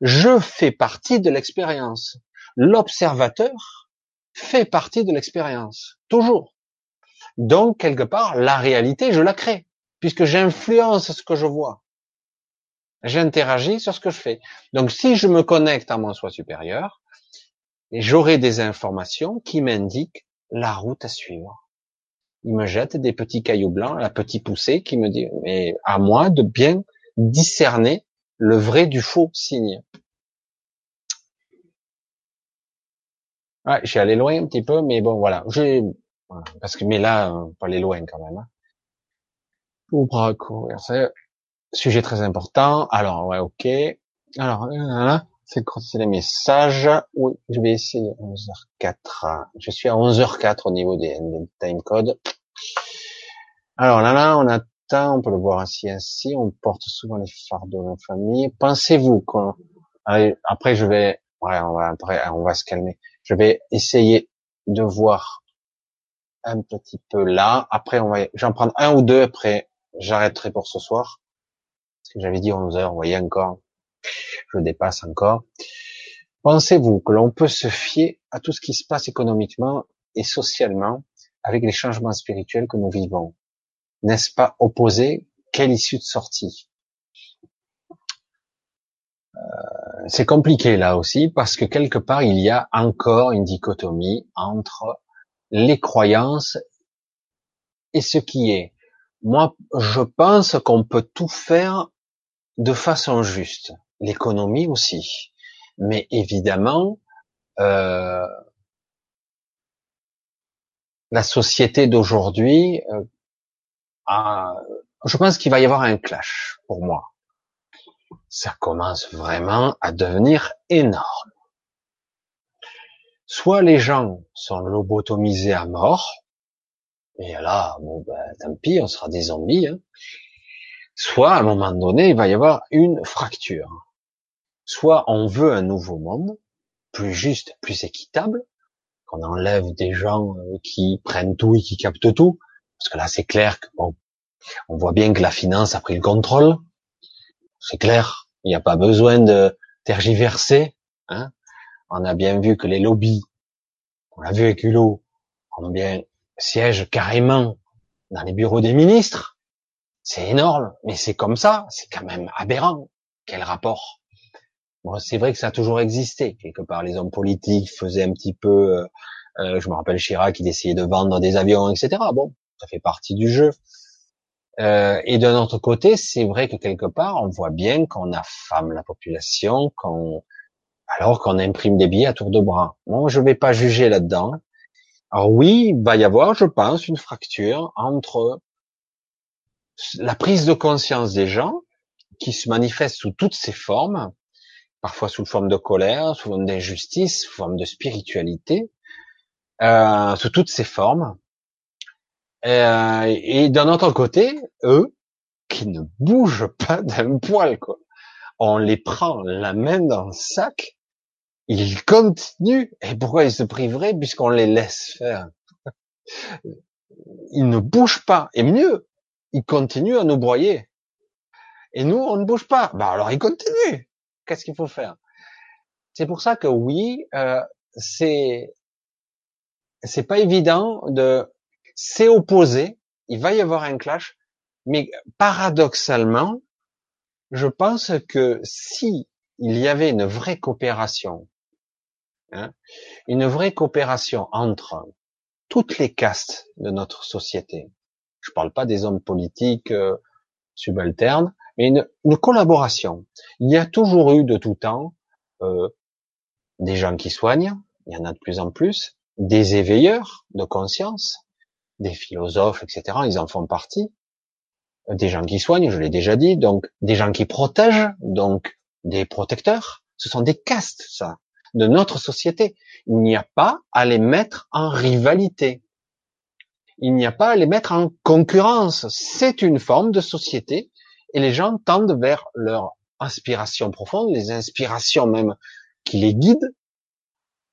je fais partie de l'expérience. L'observateur fait partie de l'expérience, toujours. Donc, quelque part, la réalité, je la crée puisque j'influence ce que je vois. J'interagis sur ce que je fais. Donc si je me connecte à mon soi supérieur, j'aurai des informations qui m'indiquent la route à suivre. Il me jette des petits cailloux blancs, la petite poussée qui me dit, mais à moi de bien discerner le vrai du faux signe. Ouais, j'ai allé loin un petit peu, mais bon, voilà. Parce que mais là, on peut aller loin quand même. Hein. C'est sujet très important. Alors ouais, ok. Alors là, c'est les messages. Oui, je vais essayer 11h04. Je suis à 11h04 au niveau des, des time code. Alors là, là, on attend, on peut le voir ainsi, ainsi. On porte souvent les fardeaux de la famille. Pensez-vous qu'on, après je vais, ouais, on va, après, on va se calmer. Je vais essayer de voir un petit peu là. Après, on va, j'en prendre un ou deux. Après, j'arrêterai pour ce soir. Parce que j'avais dit 11 heures. Vous voyez encore, je dépasse encore. Pensez-vous que l'on peut se fier à tout ce qui se passe économiquement et socialement avec les changements spirituels que nous vivons? N'est-ce pas opposé? Quelle issue de sortie? Euh, C'est compliqué là aussi parce que quelque part il y a encore une dichotomie entre les croyances et ce qui est. Moi, je pense qu'on peut tout faire de façon juste. L'économie aussi. Mais évidemment, euh, la société d'aujourd'hui, euh, je pense qu'il va y avoir un clash pour moi. Ça commence vraiment à devenir énorme. Soit les gens sont lobotomisés à mort, et là, bon ben, tant pis, on sera des zombies. Hein. Soit à un moment donné, il va y avoir une fracture. Soit on veut un nouveau monde, plus juste, plus équitable, qu'on enlève des gens euh, qui prennent tout et qui captent tout, parce que là c'est clair que bon, on voit bien que la finance a pris le contrôle, c'est clair, il n'y a pas besoin de tergiverser. Hein on a bien vu que les lobbies, on l'a vu avec Hulot, ont bien siège carrément dans les bureaux des ministres. C'est énorme, mais c'est comme ça, c'est quand même aberrant. Quel rapport? Bon, c'est vrai que ça a toujours existé. Quelque part, les hommes politiques faisaient un petit peu, euh, euh, je me rappelle Chirac, il essayait de vendre des avions, etc. Bon, ça fait partie du jeu. Euh, et d'un autre côté, c'est vrai que quelque part, on voit bien qu'on affame la population, qu'on alors qu'on imprime des billets à tour de bras. Moi, je ne vais pas juger là-dedans. Alors oui, il va y avoir, je pense, une fracture entre la prise de conscience des gens qui se manifeste sous toutes ses formes, parfois sous forme de colère, sous forme d'injustice, sous forme de spiritualité, euh, sous toutes ses formes. Euh, et d'un autre côté, eux, qui ne bougent pas d'un poil, quoi. On les prend la main dans le sac ils continuent. Et pourquoi ils se priveraient puisqu'on les laisse faire Ils ne bougent pas. Et mieux, ils continuent à nous broyer. Et nous, on ne bouge pas. Bah alors ils continuent. Qu'est-ce qu'il faut faire? C'est pour ça que oui, euh, c'est c'est pas évident de c'est opposé. Il va y avoir un clash, mais paradoxalement, je pense que si il y avait une vraie coopération Hein, une vraie coopération entre toutes les castes de notre société. Je parle pas des hommes politiques euh, subalternes, mais une, collaboration. Il y a toujours eu de tout temps euh, des gens qui soignent, il y en a de plus en plus, des éveilleurs de conscience, des philosophes, etc. Ils en font partie. Des gens qui soignent, je l'ai déjà dit, donc des gens qui protègent, donc des protecteurs. Ce sont des castes, ça de notre société. Il n'y a pas à les mettre en rivalité. Il n'y a pas à les mettre en concurrence. C'est une forme de société et les gens tendent vers leur inspiration profonde, les inspirations même qui les guident.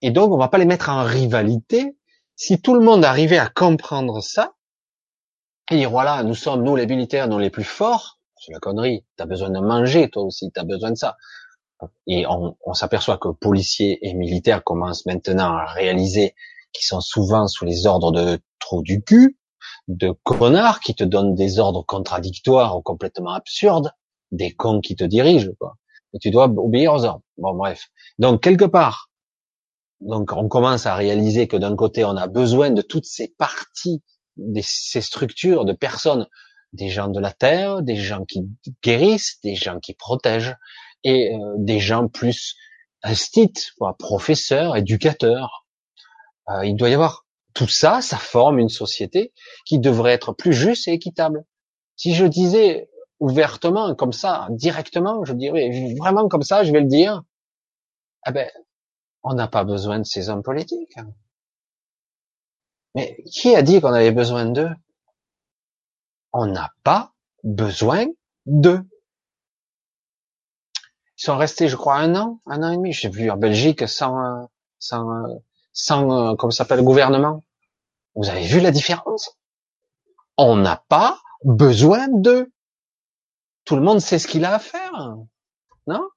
Et donc, on va pas les mettre en rivalité. Si tout le monde arrivait à comprendre ça, et dire voilà, nous sommes, nous les militaires, nous les plus forts, c'est la connerie. T'as besoin de manger, toi aussi, t'as besoin de ça. Et on, s'aperçoit que policiers et militaires commencent maintenant à réaliser qu'ils sont souvent sous les ordres de trop du cul, de connards qui te donnent des ordres contradictoires ou complètement absurdes, des cons qui te dirigent, quoi. Tu dois obéir aux ordres. Bon, bref. Donc, quelque part, donc, on commence à réaliser que d'un côté, on a besoin de toutes ces parties, de ces structures de personnes, des gens de la terre, des gens qui guérissent, des gens qui protègent, et euh, des gens plus instits, quoi, professeurs, éducateurs. Euh, il doit y avoir Tout ça, ça forme une société qui devrait être plus juste et équitable. Si je disais ouvertement, comme ça, directement, je dirais vraiment comme ça, je vais le dire, eh ben, on n'a pas besoin de ces hommes politiques. Mais qui a dit qu'on avait besoin d'eux? On n'a pas besoin d'eux. Ils sont restés, je crois, un an, un an et demi. J'ai vu en Belgique sans, sans, sans, comment s'appelle, gouvernement. Vous avez vu la différence? On n'a pas besoin d'eux. Tout le monde sait ce qu'il a à faire, non?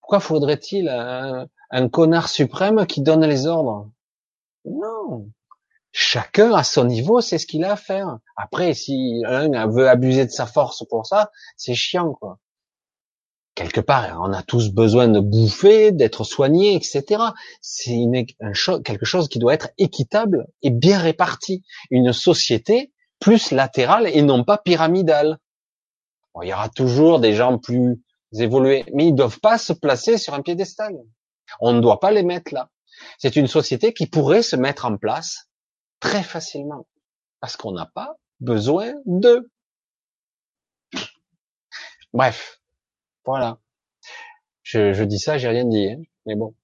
Pourquoi faudrait-il un, un connard suprême qui donne les ordres? Non. Chacun à son niveau sait ce qu'il a à faire. Après, si un veut abuser de sa force pour ça, c'est chiant, quoi quelque part, on a tous besoin de bouffer, d'être soigné, etc. C'est quelque chose qui doit être équitable et bien réparti. Une société plus latérale et non pas pyramidale. il y aura toujours des gens plus évolués, mais ils doivent pas se placer sur un piédestal. On ne doit pas les mettre là. C'est une société qui pourrait se mettre en place très facilement parce qu'on n'a pas besoin d'eux. Bref, voilà. Je, dis ça, j'ai rien dit, hein, mais bon.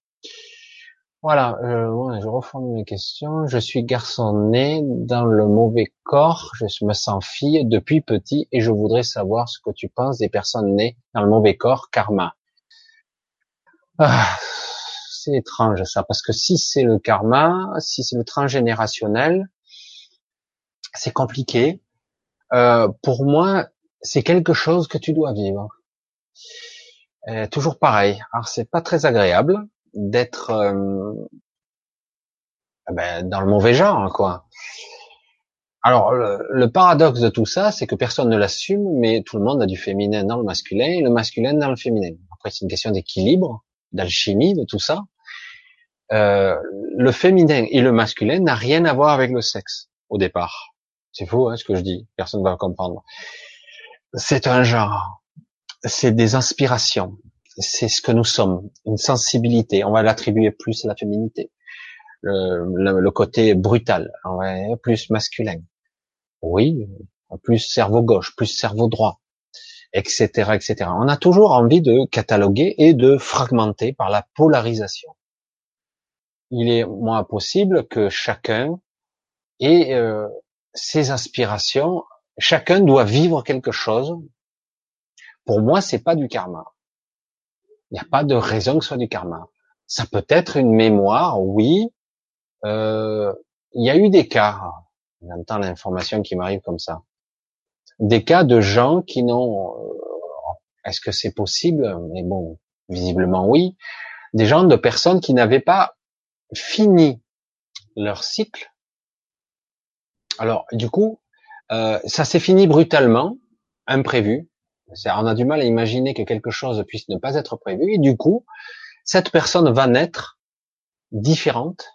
Voilà, euh, je reformule mes questions. Je suis garçon né dans le mauvais corps, je me sens fille depuis petit et je voudrais savoir ce que tu penses des personnes nées dans le mauvais corps, karma. Ah, c'est étrange ça, parce que si c'est le karma, si c'est le transgénérationnel, c'est compliqué. Euh, pour moi, c'est quelque chose que tu dois vivre. Euh, toujours pareil. Alors c'est pas très agréable d'être euh, ben, dans le mauvais genre, quoi. Alors le, paradoxe de tout ça, c'est que personne ne l'assume, mais tout le monde a du féminin dans le masculin et le masculin dans le féminin. Après c'est une question d'équilibre, d'alchimie, de tout ça. Euh, le féminin et le masculin n'a rien à voir avec le sexe au départ. C'est faux hein, ce que je dis, personne ne va comprendre. C'est un genre c'est des inspirations. C'est ce que nous sommes, une sensibilité. On va l'attribuer plus à la féminité. Le, le, côté brutal, ouais, plus masculin. Oui, plus cerveau gauche, plus cerveau droit, etc., etc. On a toujours envie de cataloguer et de fragmenter par la polarisation. Il est moins possible que chacun ait euh, ses aspirations. Chacun doit vivre quelque chose pour moi, c'est pas du karma. Il n'y a pas de raison que ce soit du karma. Ça peut être une mémoire, oui. Euh, il y a eu des cas, j'entends l'information qui m'arrive comme ça, des cas de gens qui n'ont, euh, est-ce que c'est possible? Mais bon, visiblement oui. Des gens, de personnes qui n'avaient pas fini leur cycle. Alors, du coup, euh, ça s'est fini brutalement, imprévu on a du mal à imaginer que quelque chose puisse ne pas être prévu. Et du coup, cette personne va naître différente.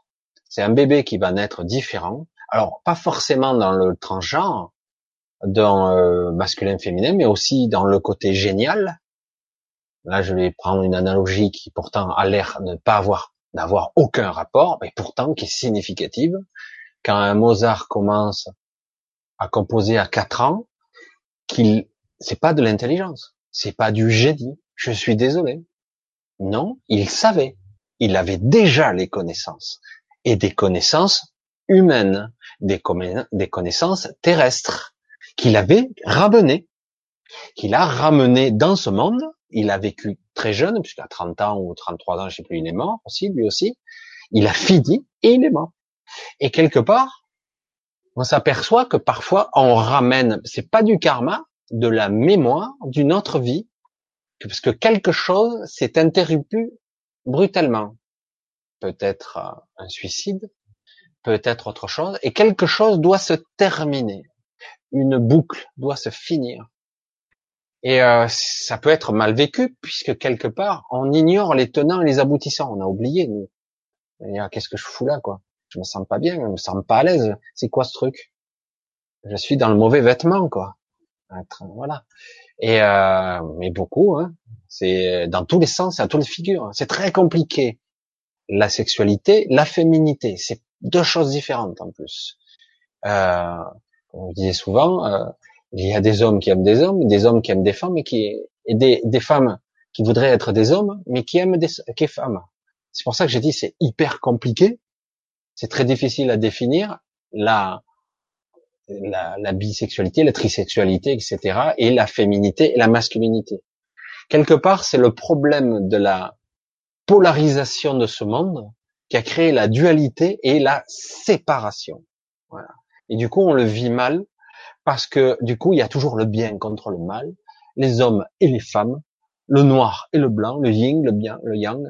C'est un bébé qui va naître différent. Alors, pas forcément dans le transgenre, dans euh, masculin-féminin, mais aussi dans le côté génial. Là, je vais prendre une analogie qui pourtant a l'air de ne pas avoir, d'avoir aucun rapport, mais pourtant qui est significative. Quand un Mozart commence à composer à 4 ans, qu'il c'est pas de l'intelligence, c'est pas du génie. Je suis désolé. Non, il savait. Il avait déjà les connaissances et des connaissances humaines, des, connaissances terrestres qu'il avait ramenées, qu'il a ramenées dans ce monde. Il a vécu très jeune, puisqu'à 30 ans ou 33 ans, je sais plus, il est mort aussi, lui aussi. Il a fini et il est mort. Et quelque part, on s'aperçoit que parfois on ramène, c'est pas du karma, de la mémoire d'une autre vie, parce que quelque chose s'est interrompu brutalement. Peut-être euh, un suicide, peut-être autre chose, et quelque chose doit se terminer. Une boucle doit se finir. Et euh, ça peut être mal vécu, puisque quelque part, on ignore les tenants et les aboutissants. On a oublié, nous. Qu'est-ce que je fous là, quoi? Je me sens pas bien, je me sens pas à l'aise. C'est quoi ce truc? Je suis dans le mauvais vêtement, quoi voilà. Et euh, mais beaucoup, hein, c'est dans tous les sens, à toutes les figures. C'est très compliqué. La sexualité, la féminité, c'est deux choses différentes en plus. Euh, on disait souvent, euh, il y a des hommes qui aiment des hommes, des hommes qui aiment des femmes, et qui et des, des femmes qui voudraient être des hommes, mais qui aiment des, qui femmes. C'est pour ça que j'ai dit c'est hyper compliqué, c'est très difficile à définir la, la, la bisexualité, la trisexualité, etc., et la féminité et la masculinité. Quelque part, c'est le problème de la polarisation de ce monde qui a créé la dualité et la séparation. Voilà. Et du coup, on le vit mal parce que du coup, il y a toujours le bien contre le mal, les hommes et les femmes, le noir et le blanc, le yin, le bien, le yang.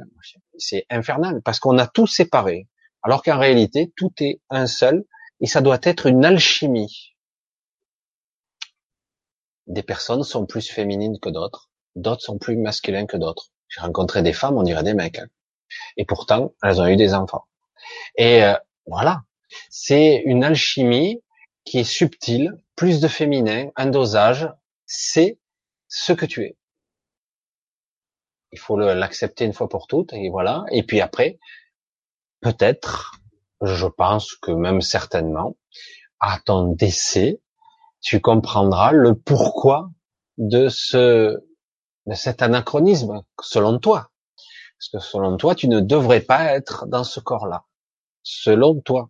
C'est infernal parce qu'on a tout séparé. Alors qu'en réalité, tout est un seul et ça doit être une alchimie. Des personnes sont plus féminines que d'autres, d'autres sont plus masculins que d'autres. J'ai rencontré des femmes, on dirait des mecs. Hein. Et pourtant, elles ont eu des enfants. Et euh, voilà, c'est une alchimie qui est subtile, plus de féminin, un dosage, c'est ce que tu es. Il faut l'accepter une fois pour toutes, et voilà. Et puis après, peut-être, je pense que même certainement, à ton décès, tu comprendras le pourquoi de ce, de cet anachronisme, selon toi. Parce que selon toi, tu ne devrais pas être dans ce corps-là. Selon toi.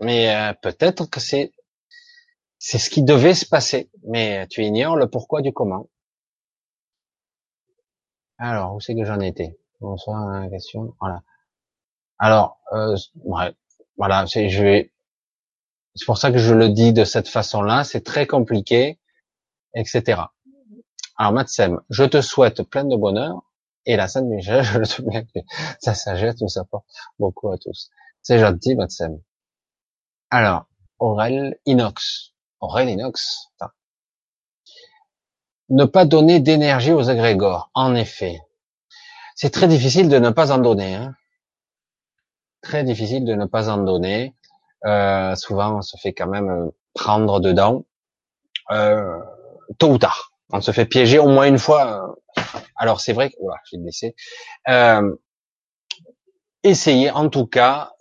Mais euh, peut-être que c'est c'est ce qui devait se passer, mais tu ignores le pourquoi du comment. Alors, où c'est que j'en étais? Bonsoir, la question. Voilà. Alors, euh, ouais, voilà, c'est je vais. C'est pour ça que je le dis de cette façon-là. C'est très compliqué, etc. Alors, Matsem, je te souhaite plein de bonheur et la Sainte Michel, je le que sa sagesse nous apporte beaucoup à tous. C'est gentil, Matsem. Alors, Aurel Inox. Aurel Inox. Ne pas donner d'énergie aux agrégores. En effet. C'est très difficile de ne pas en donner. Hein. Très difficile de ne pas en donner. Euh, souvent, on se fait quand même euh, prendre dedans. Euh, tôt ou tard. On se fait piéger au moins une fois. Alors c'est vrai que... Voilà, j'ai blessé. Euh, essayez en tout cas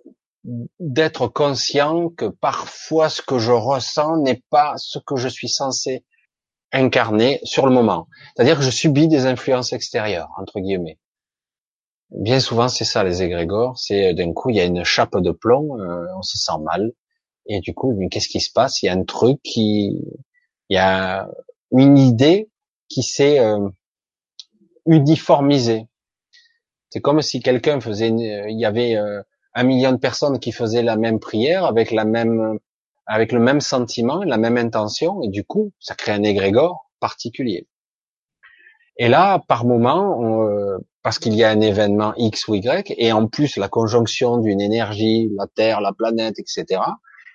d'être conscient que parfois ce que je ressens n'est pas ce que je suis censé incarner sur le moment. C'est-à-dire que je subis des influences extérieures, entre guillemets. Bien souvent, c'est ça les égrégores, c'est euh, d'un coup, il y a une chape de plomb, euh, on se sent mal, et du coup, qu'est-ce qui se passe? Il y a un truc qui... Il y a une idée qui s'est euh, uniformisée. C'est comme si quelqu'un faisait... Il y avait un million de personnes qui faisaient la même prière avec la même, avec le même sentiment, la même intention, et du coup, ça crée un égrégore particulier. Et là, par moment, euh, parce qu'il y a un événement X ou Y, et en plus la conjonction d'une énergie, la Terre, la planète, etc.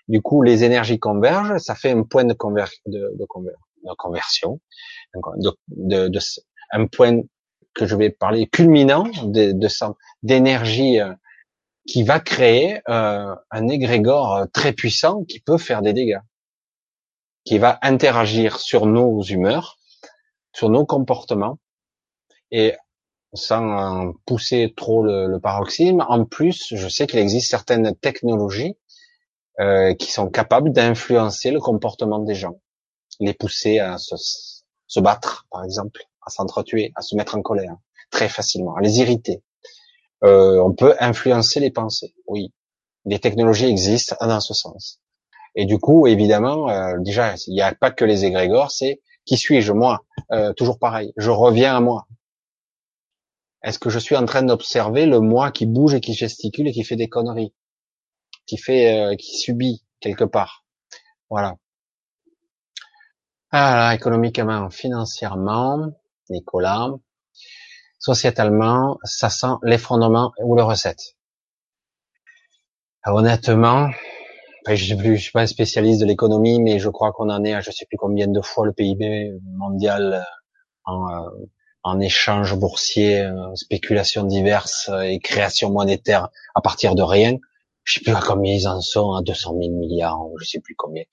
Du coup, les énergies convergent, ça fait un point de, conver de, de, conversion, de, de, un point que je vais parler culminant de d'énergie euh, qui va créer euh, un égrégore euh, très puissant qui peut faire des dégâts, qui va interagir sur nos humeurs, sur nos comportements, et sans pousser trop le, paroxysme, en plus, je sais qu'il existe certaines technologies euh, qui sont capables d'influencer le comportement des gens, les pousser à se, se battre, par exemple, à s'entretuer, à se mettre en colère, très facilement, à les irriter. Euh, on peut influencer les pensées. Oui, les technologies existent dans ce sens. Et du coup, évidemment, euh, déjà, il n'y a pas que les égrégores, c'est qui suis-je moi? Euh, Toujours pareil, je reviens à moi. Est-ce que je suis en train d'observer le moi qui bouge et qui gesticule et qui fait des conneries, qui fait, qui subit quelque part? Voilà. Ah, économiquement, financièrement, Nicolas, sociétalement, ça sent l'effondrement ou le recette? Honnêtement, je ne suis pas un spécialiste de l'économie, mais je crois qu'on en est à je sais plus combien de fois le PIB mondial euh, en, euh, en échange boursier, euh, spéculation diverses et création monétaire à partir de rien. Je sais plus à combien ils en sont, à 200 000 milliards, je sais plus combien.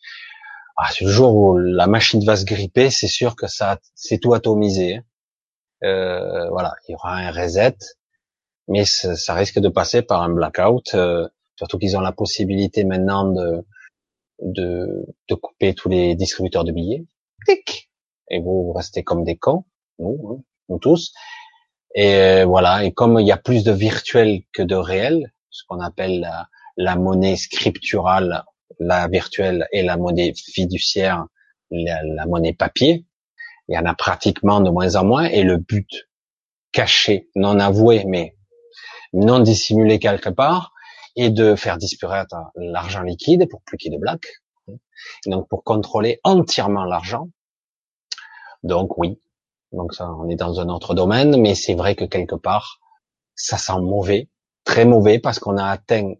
Ah, le jour où la machine va se gripper, c'est sûr que ça, c'est tout atomisé. Hein. Euh, voilà, il y aura un reset, mais ça risque de passer par un blackout Surtout qu'ils ont la possibilité maintenant de, de, de couper tous les distributeurs de billets. Clic Et vous, vous restez comme des cons, nous, hein, nous tous. Et euh, voilà. Et comme il y a plus de virtuel que de réel, ce qu'on appelle la, la, monnaie scripturale, la virtuelle et la monnaie fiduciaire, la, la monnaie papier, il y en a pratiquement de moins en moins. Et le but caché, non avoué, mais non dissimulé quelque part, est de faire disparaître l'argent liquide pour plus qu'il y ait de black. Donc pour contrôler entièrement l'argent. Donc oui, donc ça, on est dans un autre domaine, mais c'est vrai que quelque part, ça sent mauvais, très mauvais, parce qu'on a atteint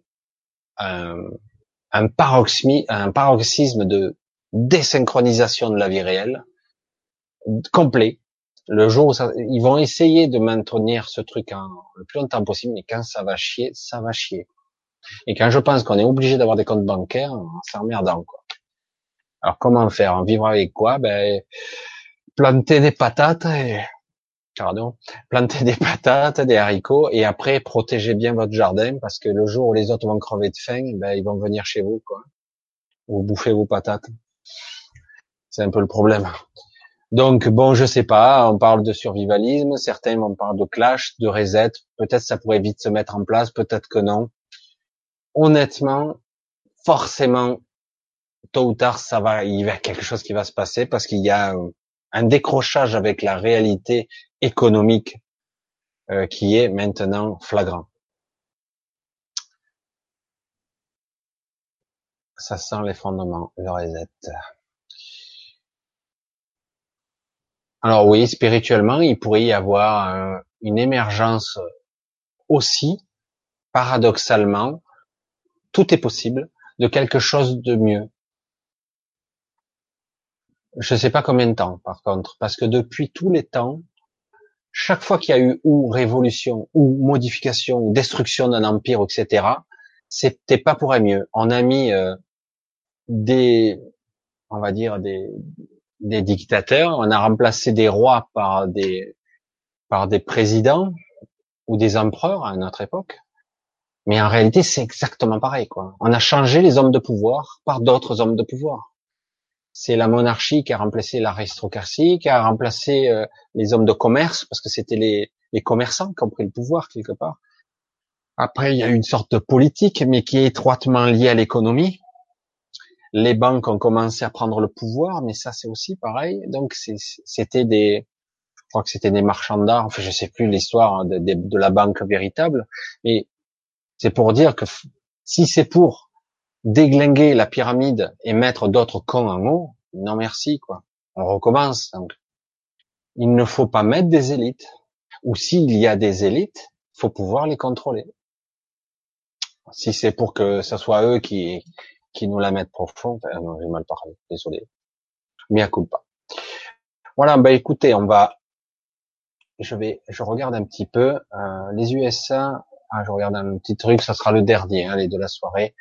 un, paroxysme de désynchronisation de la vie réelle complet. Le jour où ils vont essayer de maintenir ce truc le plus longtemps possible, mais quand ça va chier, ça va chier. Et quand je pense qu'on est obligé d'avoir des comptes bancaires, c'est emmerdant, quoi. Alors, comment faire? Vivre avec quoi? Ben, planter des patates et, pardon, planter des patates, des haricots, et après, protéger bien votre jardin, parce que le jour où les autres vont crever de faim, ben, ils vont venir chez vous, quoi. Ou bouffer vos patates. C'est un peu le problème. Donc bon, je sais pas, on parle de survivalisme, certains on parle de clash, de reset, peut-être ça pourrait vite se mettre en place, peut-être que non. Honnêtement, forcément, tôt ou tard, ça va, il y a quelque chose qui va se passer parce qu'il y a un décrochage avec la réalité économique euh, qui est maintenant flagrant. Ça sent les fondements, le reset. Alors oui, spirituellement, il pourrait y avoir euh, une émergence aussi, paradoxalement, tout est possible, de quelque chose de mieux. Je ne sais pas combien de temps, par contre, parce que depuis tous les temps, chaque fois qu'il y a eu ou révolution, ou modification, ou destruction d'un empire, etc., c'était pas pour un mieux. On a mis euh, des, on va dire des, des dictateurs, on a remplacé des rois par des par des présidents ou des empereurs à notre époque. Mais en réalité, c'est exactement pareil, quoi. On a changé les hommes de pouvoir par d'autres hommes de pouvoir. C'est la monarchie qui a remplacé l'aristocratie, qui a remplacé euh, les hommes de commerce, parce que c'était les, commerçants qui ont pris le pouvoir quelque part. Après, il y a une sorte de politique, mais qui est étroitement liée à l'économie, les banques ont commencé à prendre le pouvoir, mais ça c'est aussi pareil. Donc c'était des, je crois que c'était des marchands d'art. Enfin, je sais plus l'histoire de, la banque véritable, c'est pour dire que si c'est pour déglinguer la pyramide et mettre d'autres cons en haut, non merci quoi. On recommence. Donc, il ne faut pas mettre des élites. Ou s'il y a des élites, faut pouvoir les contrôler. Si c'est pour que ce soit eux qui qui nous la mettent profonde. Ah non, j'ai mal parlé, désolé. Mea culpa. Voilà, bah écoutez, on va, je vais, je regarde un petit peu euh, les USA. Ah, je regarde un petit truc, ça sera le dernier, hein, les de la soirée.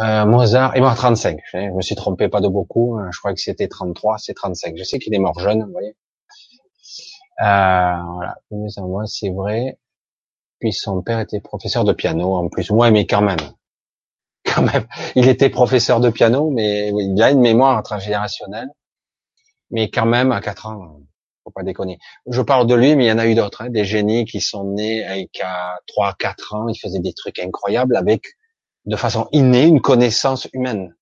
Euh, Mozart est mort à 35. Je me suis trompé pas de beaucoup. Hein, je crois que c'était 33, c'est 35. Je sais qu'il est mort jeune, vous voyez. Euh, voilà, moi c'est vrai. Puis son père était professeur de piano en plus. Ouais, mais quand même, quand même. Il était professeur de piano, mais il a une mémoire transgénérationnelle. Mais quand même, à 4 ans, pas déconner. Je parle de lui, mais il y en a eu d'autres, hein, des génies qui sont nés avec à 3, 4 ans, ils faisaient des trucs incroyables avec, de façon innée, une connaissance humaine.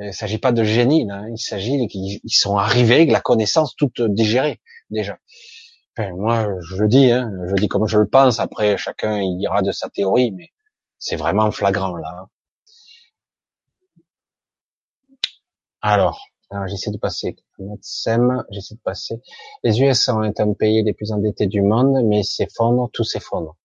Il s'agit pas de génie, là. Hein. il s'agit qu'ils sont arrivés avec la connaissance toute digérée, déjà. moi, je le dis, hein, je le dis comme je le pense, après, chacun il ira de sa théorie, mais c'est vraiment flagrant, là. Hein. Alors, j'essaie de passer. j'essaie de passer. Les USA ont un pays les plus endettés du monde, mais s'effondrent, tout s'effondre.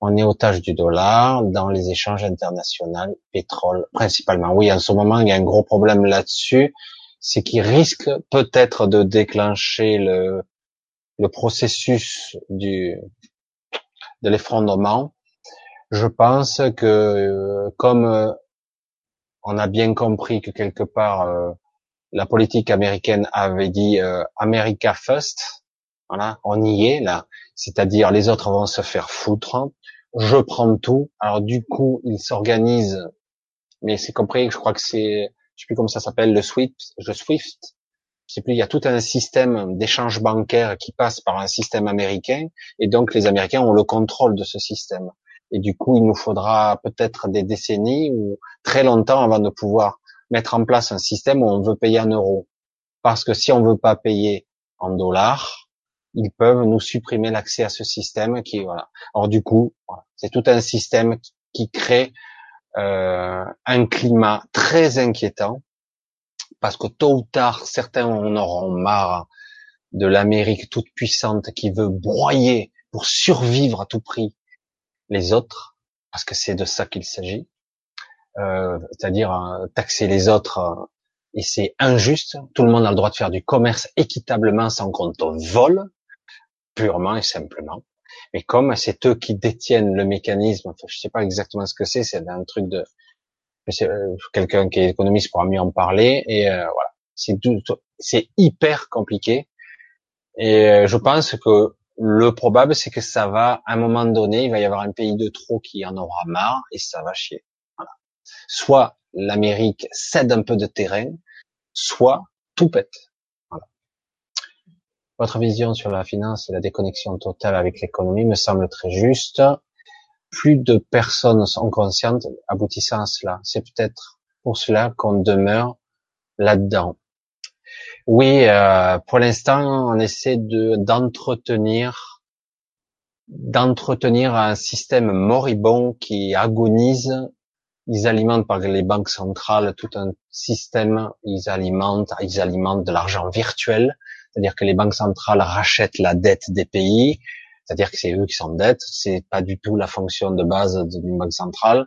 On est otage du dollar dans les échanges internationaux, pétrole principalement. Oui, en ce moment, il y a un gros problème là-dessus, c'est qu'il risque peut-être de déclencher le, le processus du, de l'effondrement. Je pense que comme euh, on a bien compris que quelque part euh, la politique américaine avait dit euh, America first. Voilà, on y est là. C'est-à-dire les autres vont se faire foutre. je prends tout. Alors du coup, ils s'organisent, mais c'est compris, je crois que c'est, je sais plus comment ça s'appelle, le Swift, le Swift. Je sais plus, il y a tout un système d'échange bancaire qui passe par un système américain, et donc les Américains ont le contrôle de ce système. Et du coup, il nous faudra peut-être des décennies ou très longtemps avant de pouvoir mettre en place un système où on veut payer en euros. Parce que si on veut pas payer en dollars, ils peuvent nous supprimer l'accès à ce système qui voilà. Alors du coup, c'est tout un système qui crée euh, un climat très inquiétant parce que tôt ou tard, certains en auront marre de l'Amérique toute puissante qui veut broyer pour survivre à tout prix les autres, parce que c'est de ça qu'il s'agit, euh, c'est-à-dire euh, taxer les autres, euh, et c'est injuste. Tout le monde a le droit de faire du commerce équitablement sans qu'on te vole, purement et simplement. Mais comme c'est eux qui détiennent le mécanisme, enfin, je sais pas exactement ce que c'est, c'est un truc de euh, quelqu'un qui est économiste pourra mieux en parler. Et voilà, c'est c'est hyper compliqué. Et je pense que le probable, c'est que ça va, à un moment donné, il va y avoir un pays de trop qui en aura marre et ça va chier. Soit l'Amérique cède un peu de terrain, soit tout pète. Votre vision sur la finance et la déconnexion totale avec l'économie me semble très juste. Plus de personnes sont conscientes aboutissant à cela. C'est peut-être pour cela qu'on demeure là-dedans. Oui, euh, pour l'instant, on essaie de d'entretenir d'entretenir un système moribond qui agonise. Ils alimentent par les banques centrales tout un système. Ils alimentent, ils alimentent de l'argent virtuel, c'est-à-dire que les banques centrales rachètent la dette des pays, c'est-à-dire que c'est eux qui s'endettent. C'est pas du tout la fonction de base d'une banque centrale,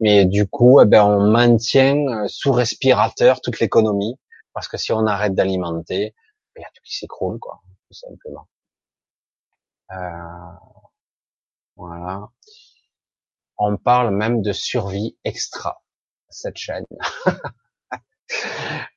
mais du coup, eh ben, on maintient euh, sous respirateur toute l'économie parce que si on arrête d'alimenter, il y a tout qui s'écroule, quoi, tout simplement. Euh, voilà. On parle même de survie extra cette chaîne.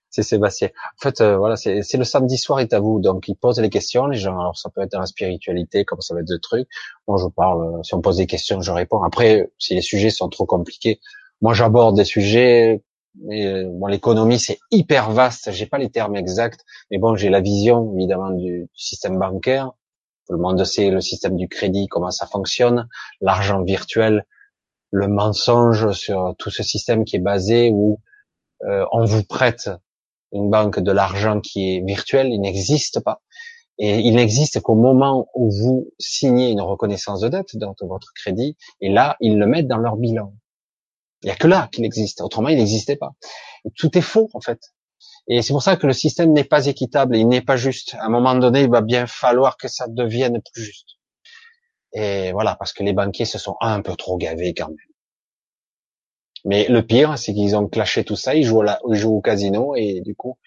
c'est Sébastien. En fait, euh, voilà, c'est le samedi soir est à vous, donc il pose les questions, les gens. Alors ça peut être dans la spiritualité, comme ça va être de trucs. Moi, je parle. Euh, si on pose des questions, je réponds. Après, si les sujets sont trop compliqués, moi j'aborde des sujets euh, bon, l'économie c'est hyper vaste. J'ai pas les termes exacts, mais bon, j'ai la vision évidemment du, système bancaire. Tout le monde sait le système du crédit, comment ça fonctionne, l'argent virtuel, le mensonge sur tout ce système qui est basé où euh, on vous prête une banque de l'argent qui est virtuel, il n'existe pas. Et il n'existe qu'au moment où vous signez une reconnaissance de dette dans votre crédit, et là, ils le mettent dans leur bilan. Il y a que là qu'il existe. Autrement, il n'existait pas. tout est faux, en fait. Et c'est pour ça que le système n'est pas équitable, il n'est pas juste. À un moment donné, il va bien falloir que ça devienne plus juste. Et voilà, parce que les banquiers se sont un peu trop gavés quand même. Mais le pire, c'est qu'ils ont clashé tout ça, ils jouent, au casino et du coup,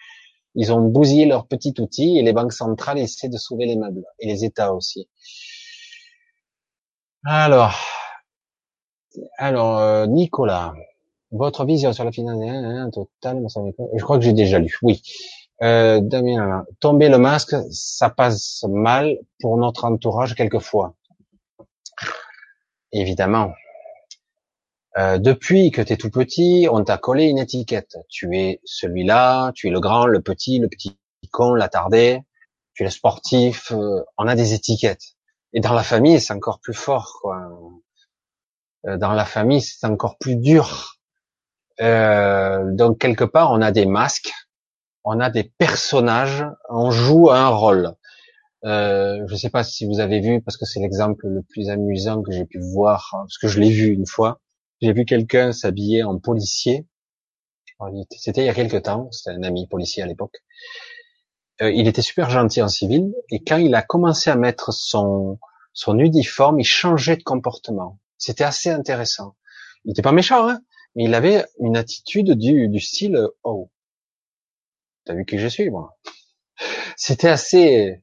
ils ont bousillé leur petit outil et les banques centrales essaient de sauver les meubles et les États aussi. Alors, alors, euh, Nicolas, votre vision sur la finance hein, total, je crois que j'ai déjà lu. Oui. Euh, Damien, tomber le masque, ça passe mal pour notre entourage quelquefois. Évidemment. Euh, depuis que tu es tout petit, on t'a collé une étiquette. Tu es celui-là, tu es le grand, le petit, le petit con, l'attardé, tu es le sportif. Euh, on a des étiquettes. Et dans la famille, c'est encore plus fort. Quoi. Euh, dans la famille, c'est encore plus dur. Euh, donc quelque part, on a des masques, on a des personnages, on joue un rôle. Euh, je ne sais pas si vous avez vu, parce que c'est l'exemple le plus amusant que j'ai pu voir, parce que je l'ai vu une fois. J'ai vu quelqu'un s'habiller en policier. C'était il y a quelque temps, c'était un ami policier à l'époque. il était super gentil en civil, et quand il a commencé à mettre son, son uniforme, il changeait de comportement. C'était assez intéressant. Il n'était pas méchant, hein, mais il avait une attitude du, du style oh, t'as vu qui je suis moi? C'était assez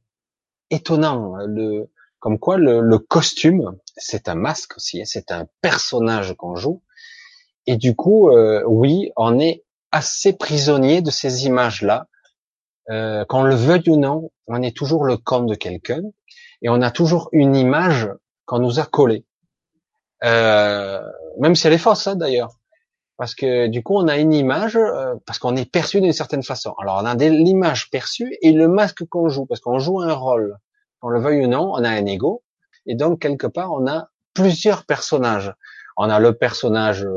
étonnant. Le, comme quoi le, le costume, c'est un masque aussi, hein, c'est un personnage qu'on joue. Et du coup, euh, oui, on est assez prisonnier de ces images-là. Euh, qu'on le veuille ou non, on est toujours le camp de quelqu'un et on a toujours une image qu'on nous a collée. euh, même si elle est fausse hein, d'ailleurs, parce que du coup on a une image, euh, parce qu'on est perçu d'une certaine façon. Alors on a l'image perçue et le masque qu'on joue, parce qu'on joue un rôle, on le veuille ou non, on a un ego, et donc quelque part on a plusieurs personnages. On a le personnage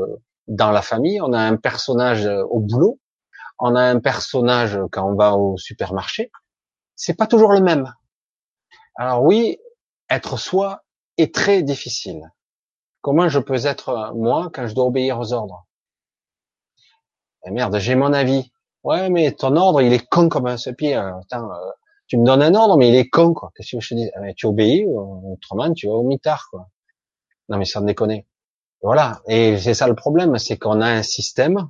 dans la famille, on a un personnage au boulot, on a un personnage quand on va au supermarché. C'est pas toujours le même. Alors oui, être soi est très difficile. Comment je peux être moi quand je dois obéir aux ordres? Eh Merde, j'ai mon avis. Ouais, mais ton ordre, il est con comme un pied. Attends, euh, tu me donnes un ordre, mais il est con, quoi. Qu'est-ce que je te dis? Eh, Tu obéis, autrement tu vas au mitard, quoi. Non, mais sans déconner. Voilà. Et c'est ça le problème, c'est qu'on a un système,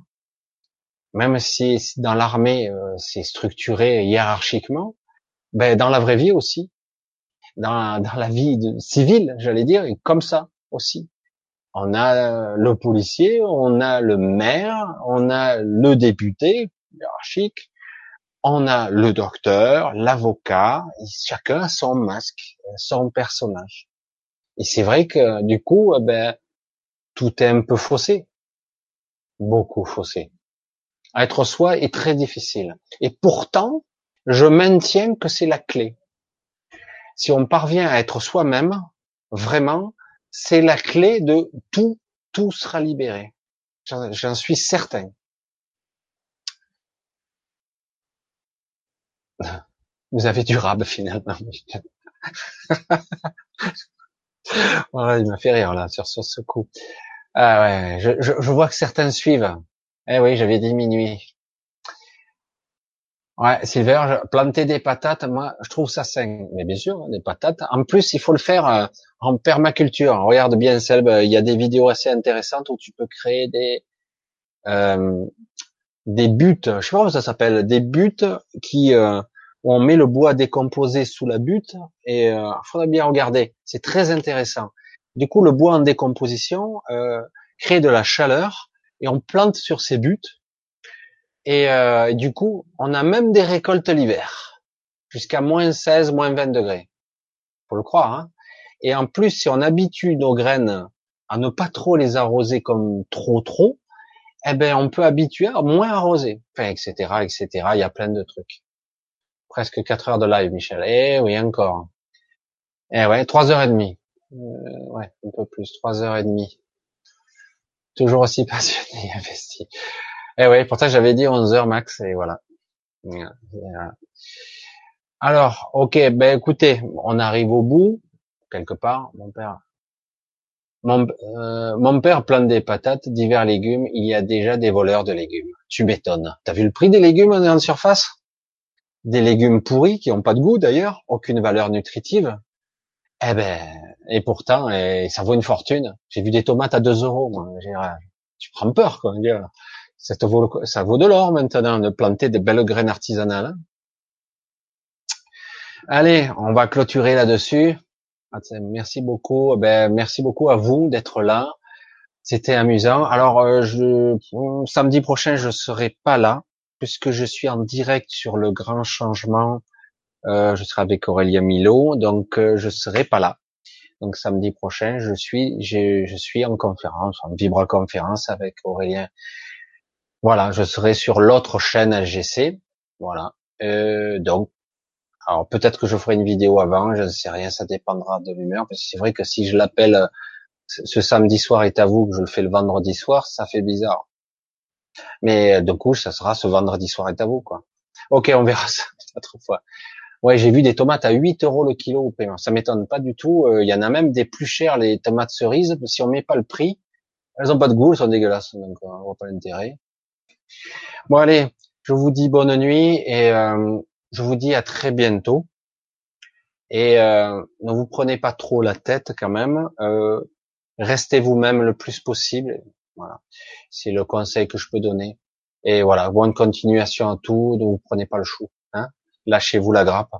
même si dans l'armée euh, c'est structuré hiérarchiquement, ben dans la vraie vie aussi, dans, la vie civile, j'allais dire, et comme ça aussi. On a le policier, on a le maire, on a le député hiérarchique, on a le docteur, l'avocat, chacun a son masque, son personnage. Et c'est vrai que du coup, eh ben, tout est un peu faussé, beaucoup faussé. Être soi est très difficile. Et pourtant, je maintiens que c'est la clé. Si on parvient à être soi-même, vraiment, c'est la clé de tout, tout sera libéré. J'en suis certain. Vous avez du rab finalement. voilà, il m'a fait rire là sur, ce coup. Ah ouais, je, je, je, vois que certains suivent. Eh oui, j'avais diminué. Ouais, Silver, planter des patates, moi, je trouve ça sain. Mais bien sûr, hein, des patates. En plus, il faut le faire euh, en permaculture. Regarde bien, Selb, il y a des vidéos assez intéressantes où tu peux créer des euh, des buttes. Je sais pas comment ça s'appelle, des buttes qui euh, où on met le bois décomposé sous la butte et euh, faudrait bien regarder. C'est très intéressant. Du coup, le bois en décomposition euh, crée de la chaleur et on plante sur ces buttes et euh, du coup, on a même des récoltes l'hiver, jusqu'à moins 16, moins 20 degrés. Faut le croire. Hein et en plus, si on habitue nos graines à ne pas trop les arroser comme trop trop, eh ben on peut habituer à moins arroser, enfin, etc., etc. Il y a plein de trucs. Presque 4 heures de live, Michel. Eh oui, encore. Eh ouais, trois heures et demie. Euh, ouais, un peu plus, trois heures et demie. Toujours aussi passionné, investi. Eh oui, pourtant j'avais dit 11 heures max et voilà. Alors, ok, ben écoutez, on arrive au bout quelque part. Mon père, mon, euh, mon père plante des patates, divers légumes. Il y a déjà des voleurs de légumes. Tu m'étonnes. T'as vu le prix des légumes en surface? Des légumes pourris qui ont pas de goût d'ailleurs, aucune valeur nutritive. Eh ben, et pourtant, et ça vaut une fortune. J'ai vu des tomates à 2 euros. Moi. Tu prends peur, quoi ça vaut, ça vaut de l'or maintenant de planter des belles graines artisanales. Allez, on va clôturer là-dessus. Merci beaucoup. Ben, merci beaucoup à vous d'être là. C'était amusant. Alors, euh, je, samedi prochain, je serai pas là puisque je suis en direct sur le grand changement. Euh, je serai avec Aurélien Milo, donc euh, je serai pas là. Donc samedi prochain, je suis, je en conférence, en vibra conférence avec Aurélien voilà, je serai sur l'autre chaîne LGC. Voilà. Euh, donc, alors peut-être que je ferai une vidéo avant, je ne sais rien, ça dépendra de l'humeur. Parce que c'est vrai que si je l'appelle euh, ce samedi soir est à vous, que je le fais le vendredi soir, ça fait bizarre. Mais euh, du coup, ça sera ce vendredi soir est à vous, quoi. Ok, on verra ça autre fois. Ouais, j'ai vu des tomates à 8 euros le kilo au paiement. Ça m'étonne pas du tout. Euh, il y en a même des plus chères, les tomates cerises. Si on met pas le prix, elles ont pas de goût, elles sont dégueulasses. Donc, on voit pas l'intérêt. Bon allez, je vous dis bonne nuit et euh, je vous dis à très bientôt. Et euh, ne vous prenez pas trop la tête quand même. Euh, restez vous-même le plus possible. Voilà, c'est le conseil que je peux donner. Et voilà, bonne continuation à tout. Ne vous prenez pas le chou. Hein Lâchez-vous la grappe.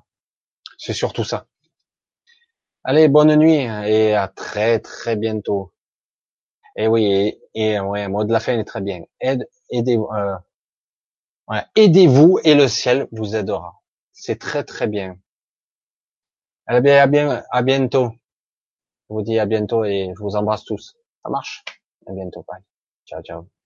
C'est surtout ça. Allez, bonne nuit et à très très bientôt. Et oui, et, et ouais, mot de la fin est très bien. Euh, aidez-vous et le ciel vous aidera. C'est très très bien. Eh à bien, à bientôt. Je vous dis à bientôt et je vous embrasse tous. Ça marche? À bientôt, bye. Ciao, ciao.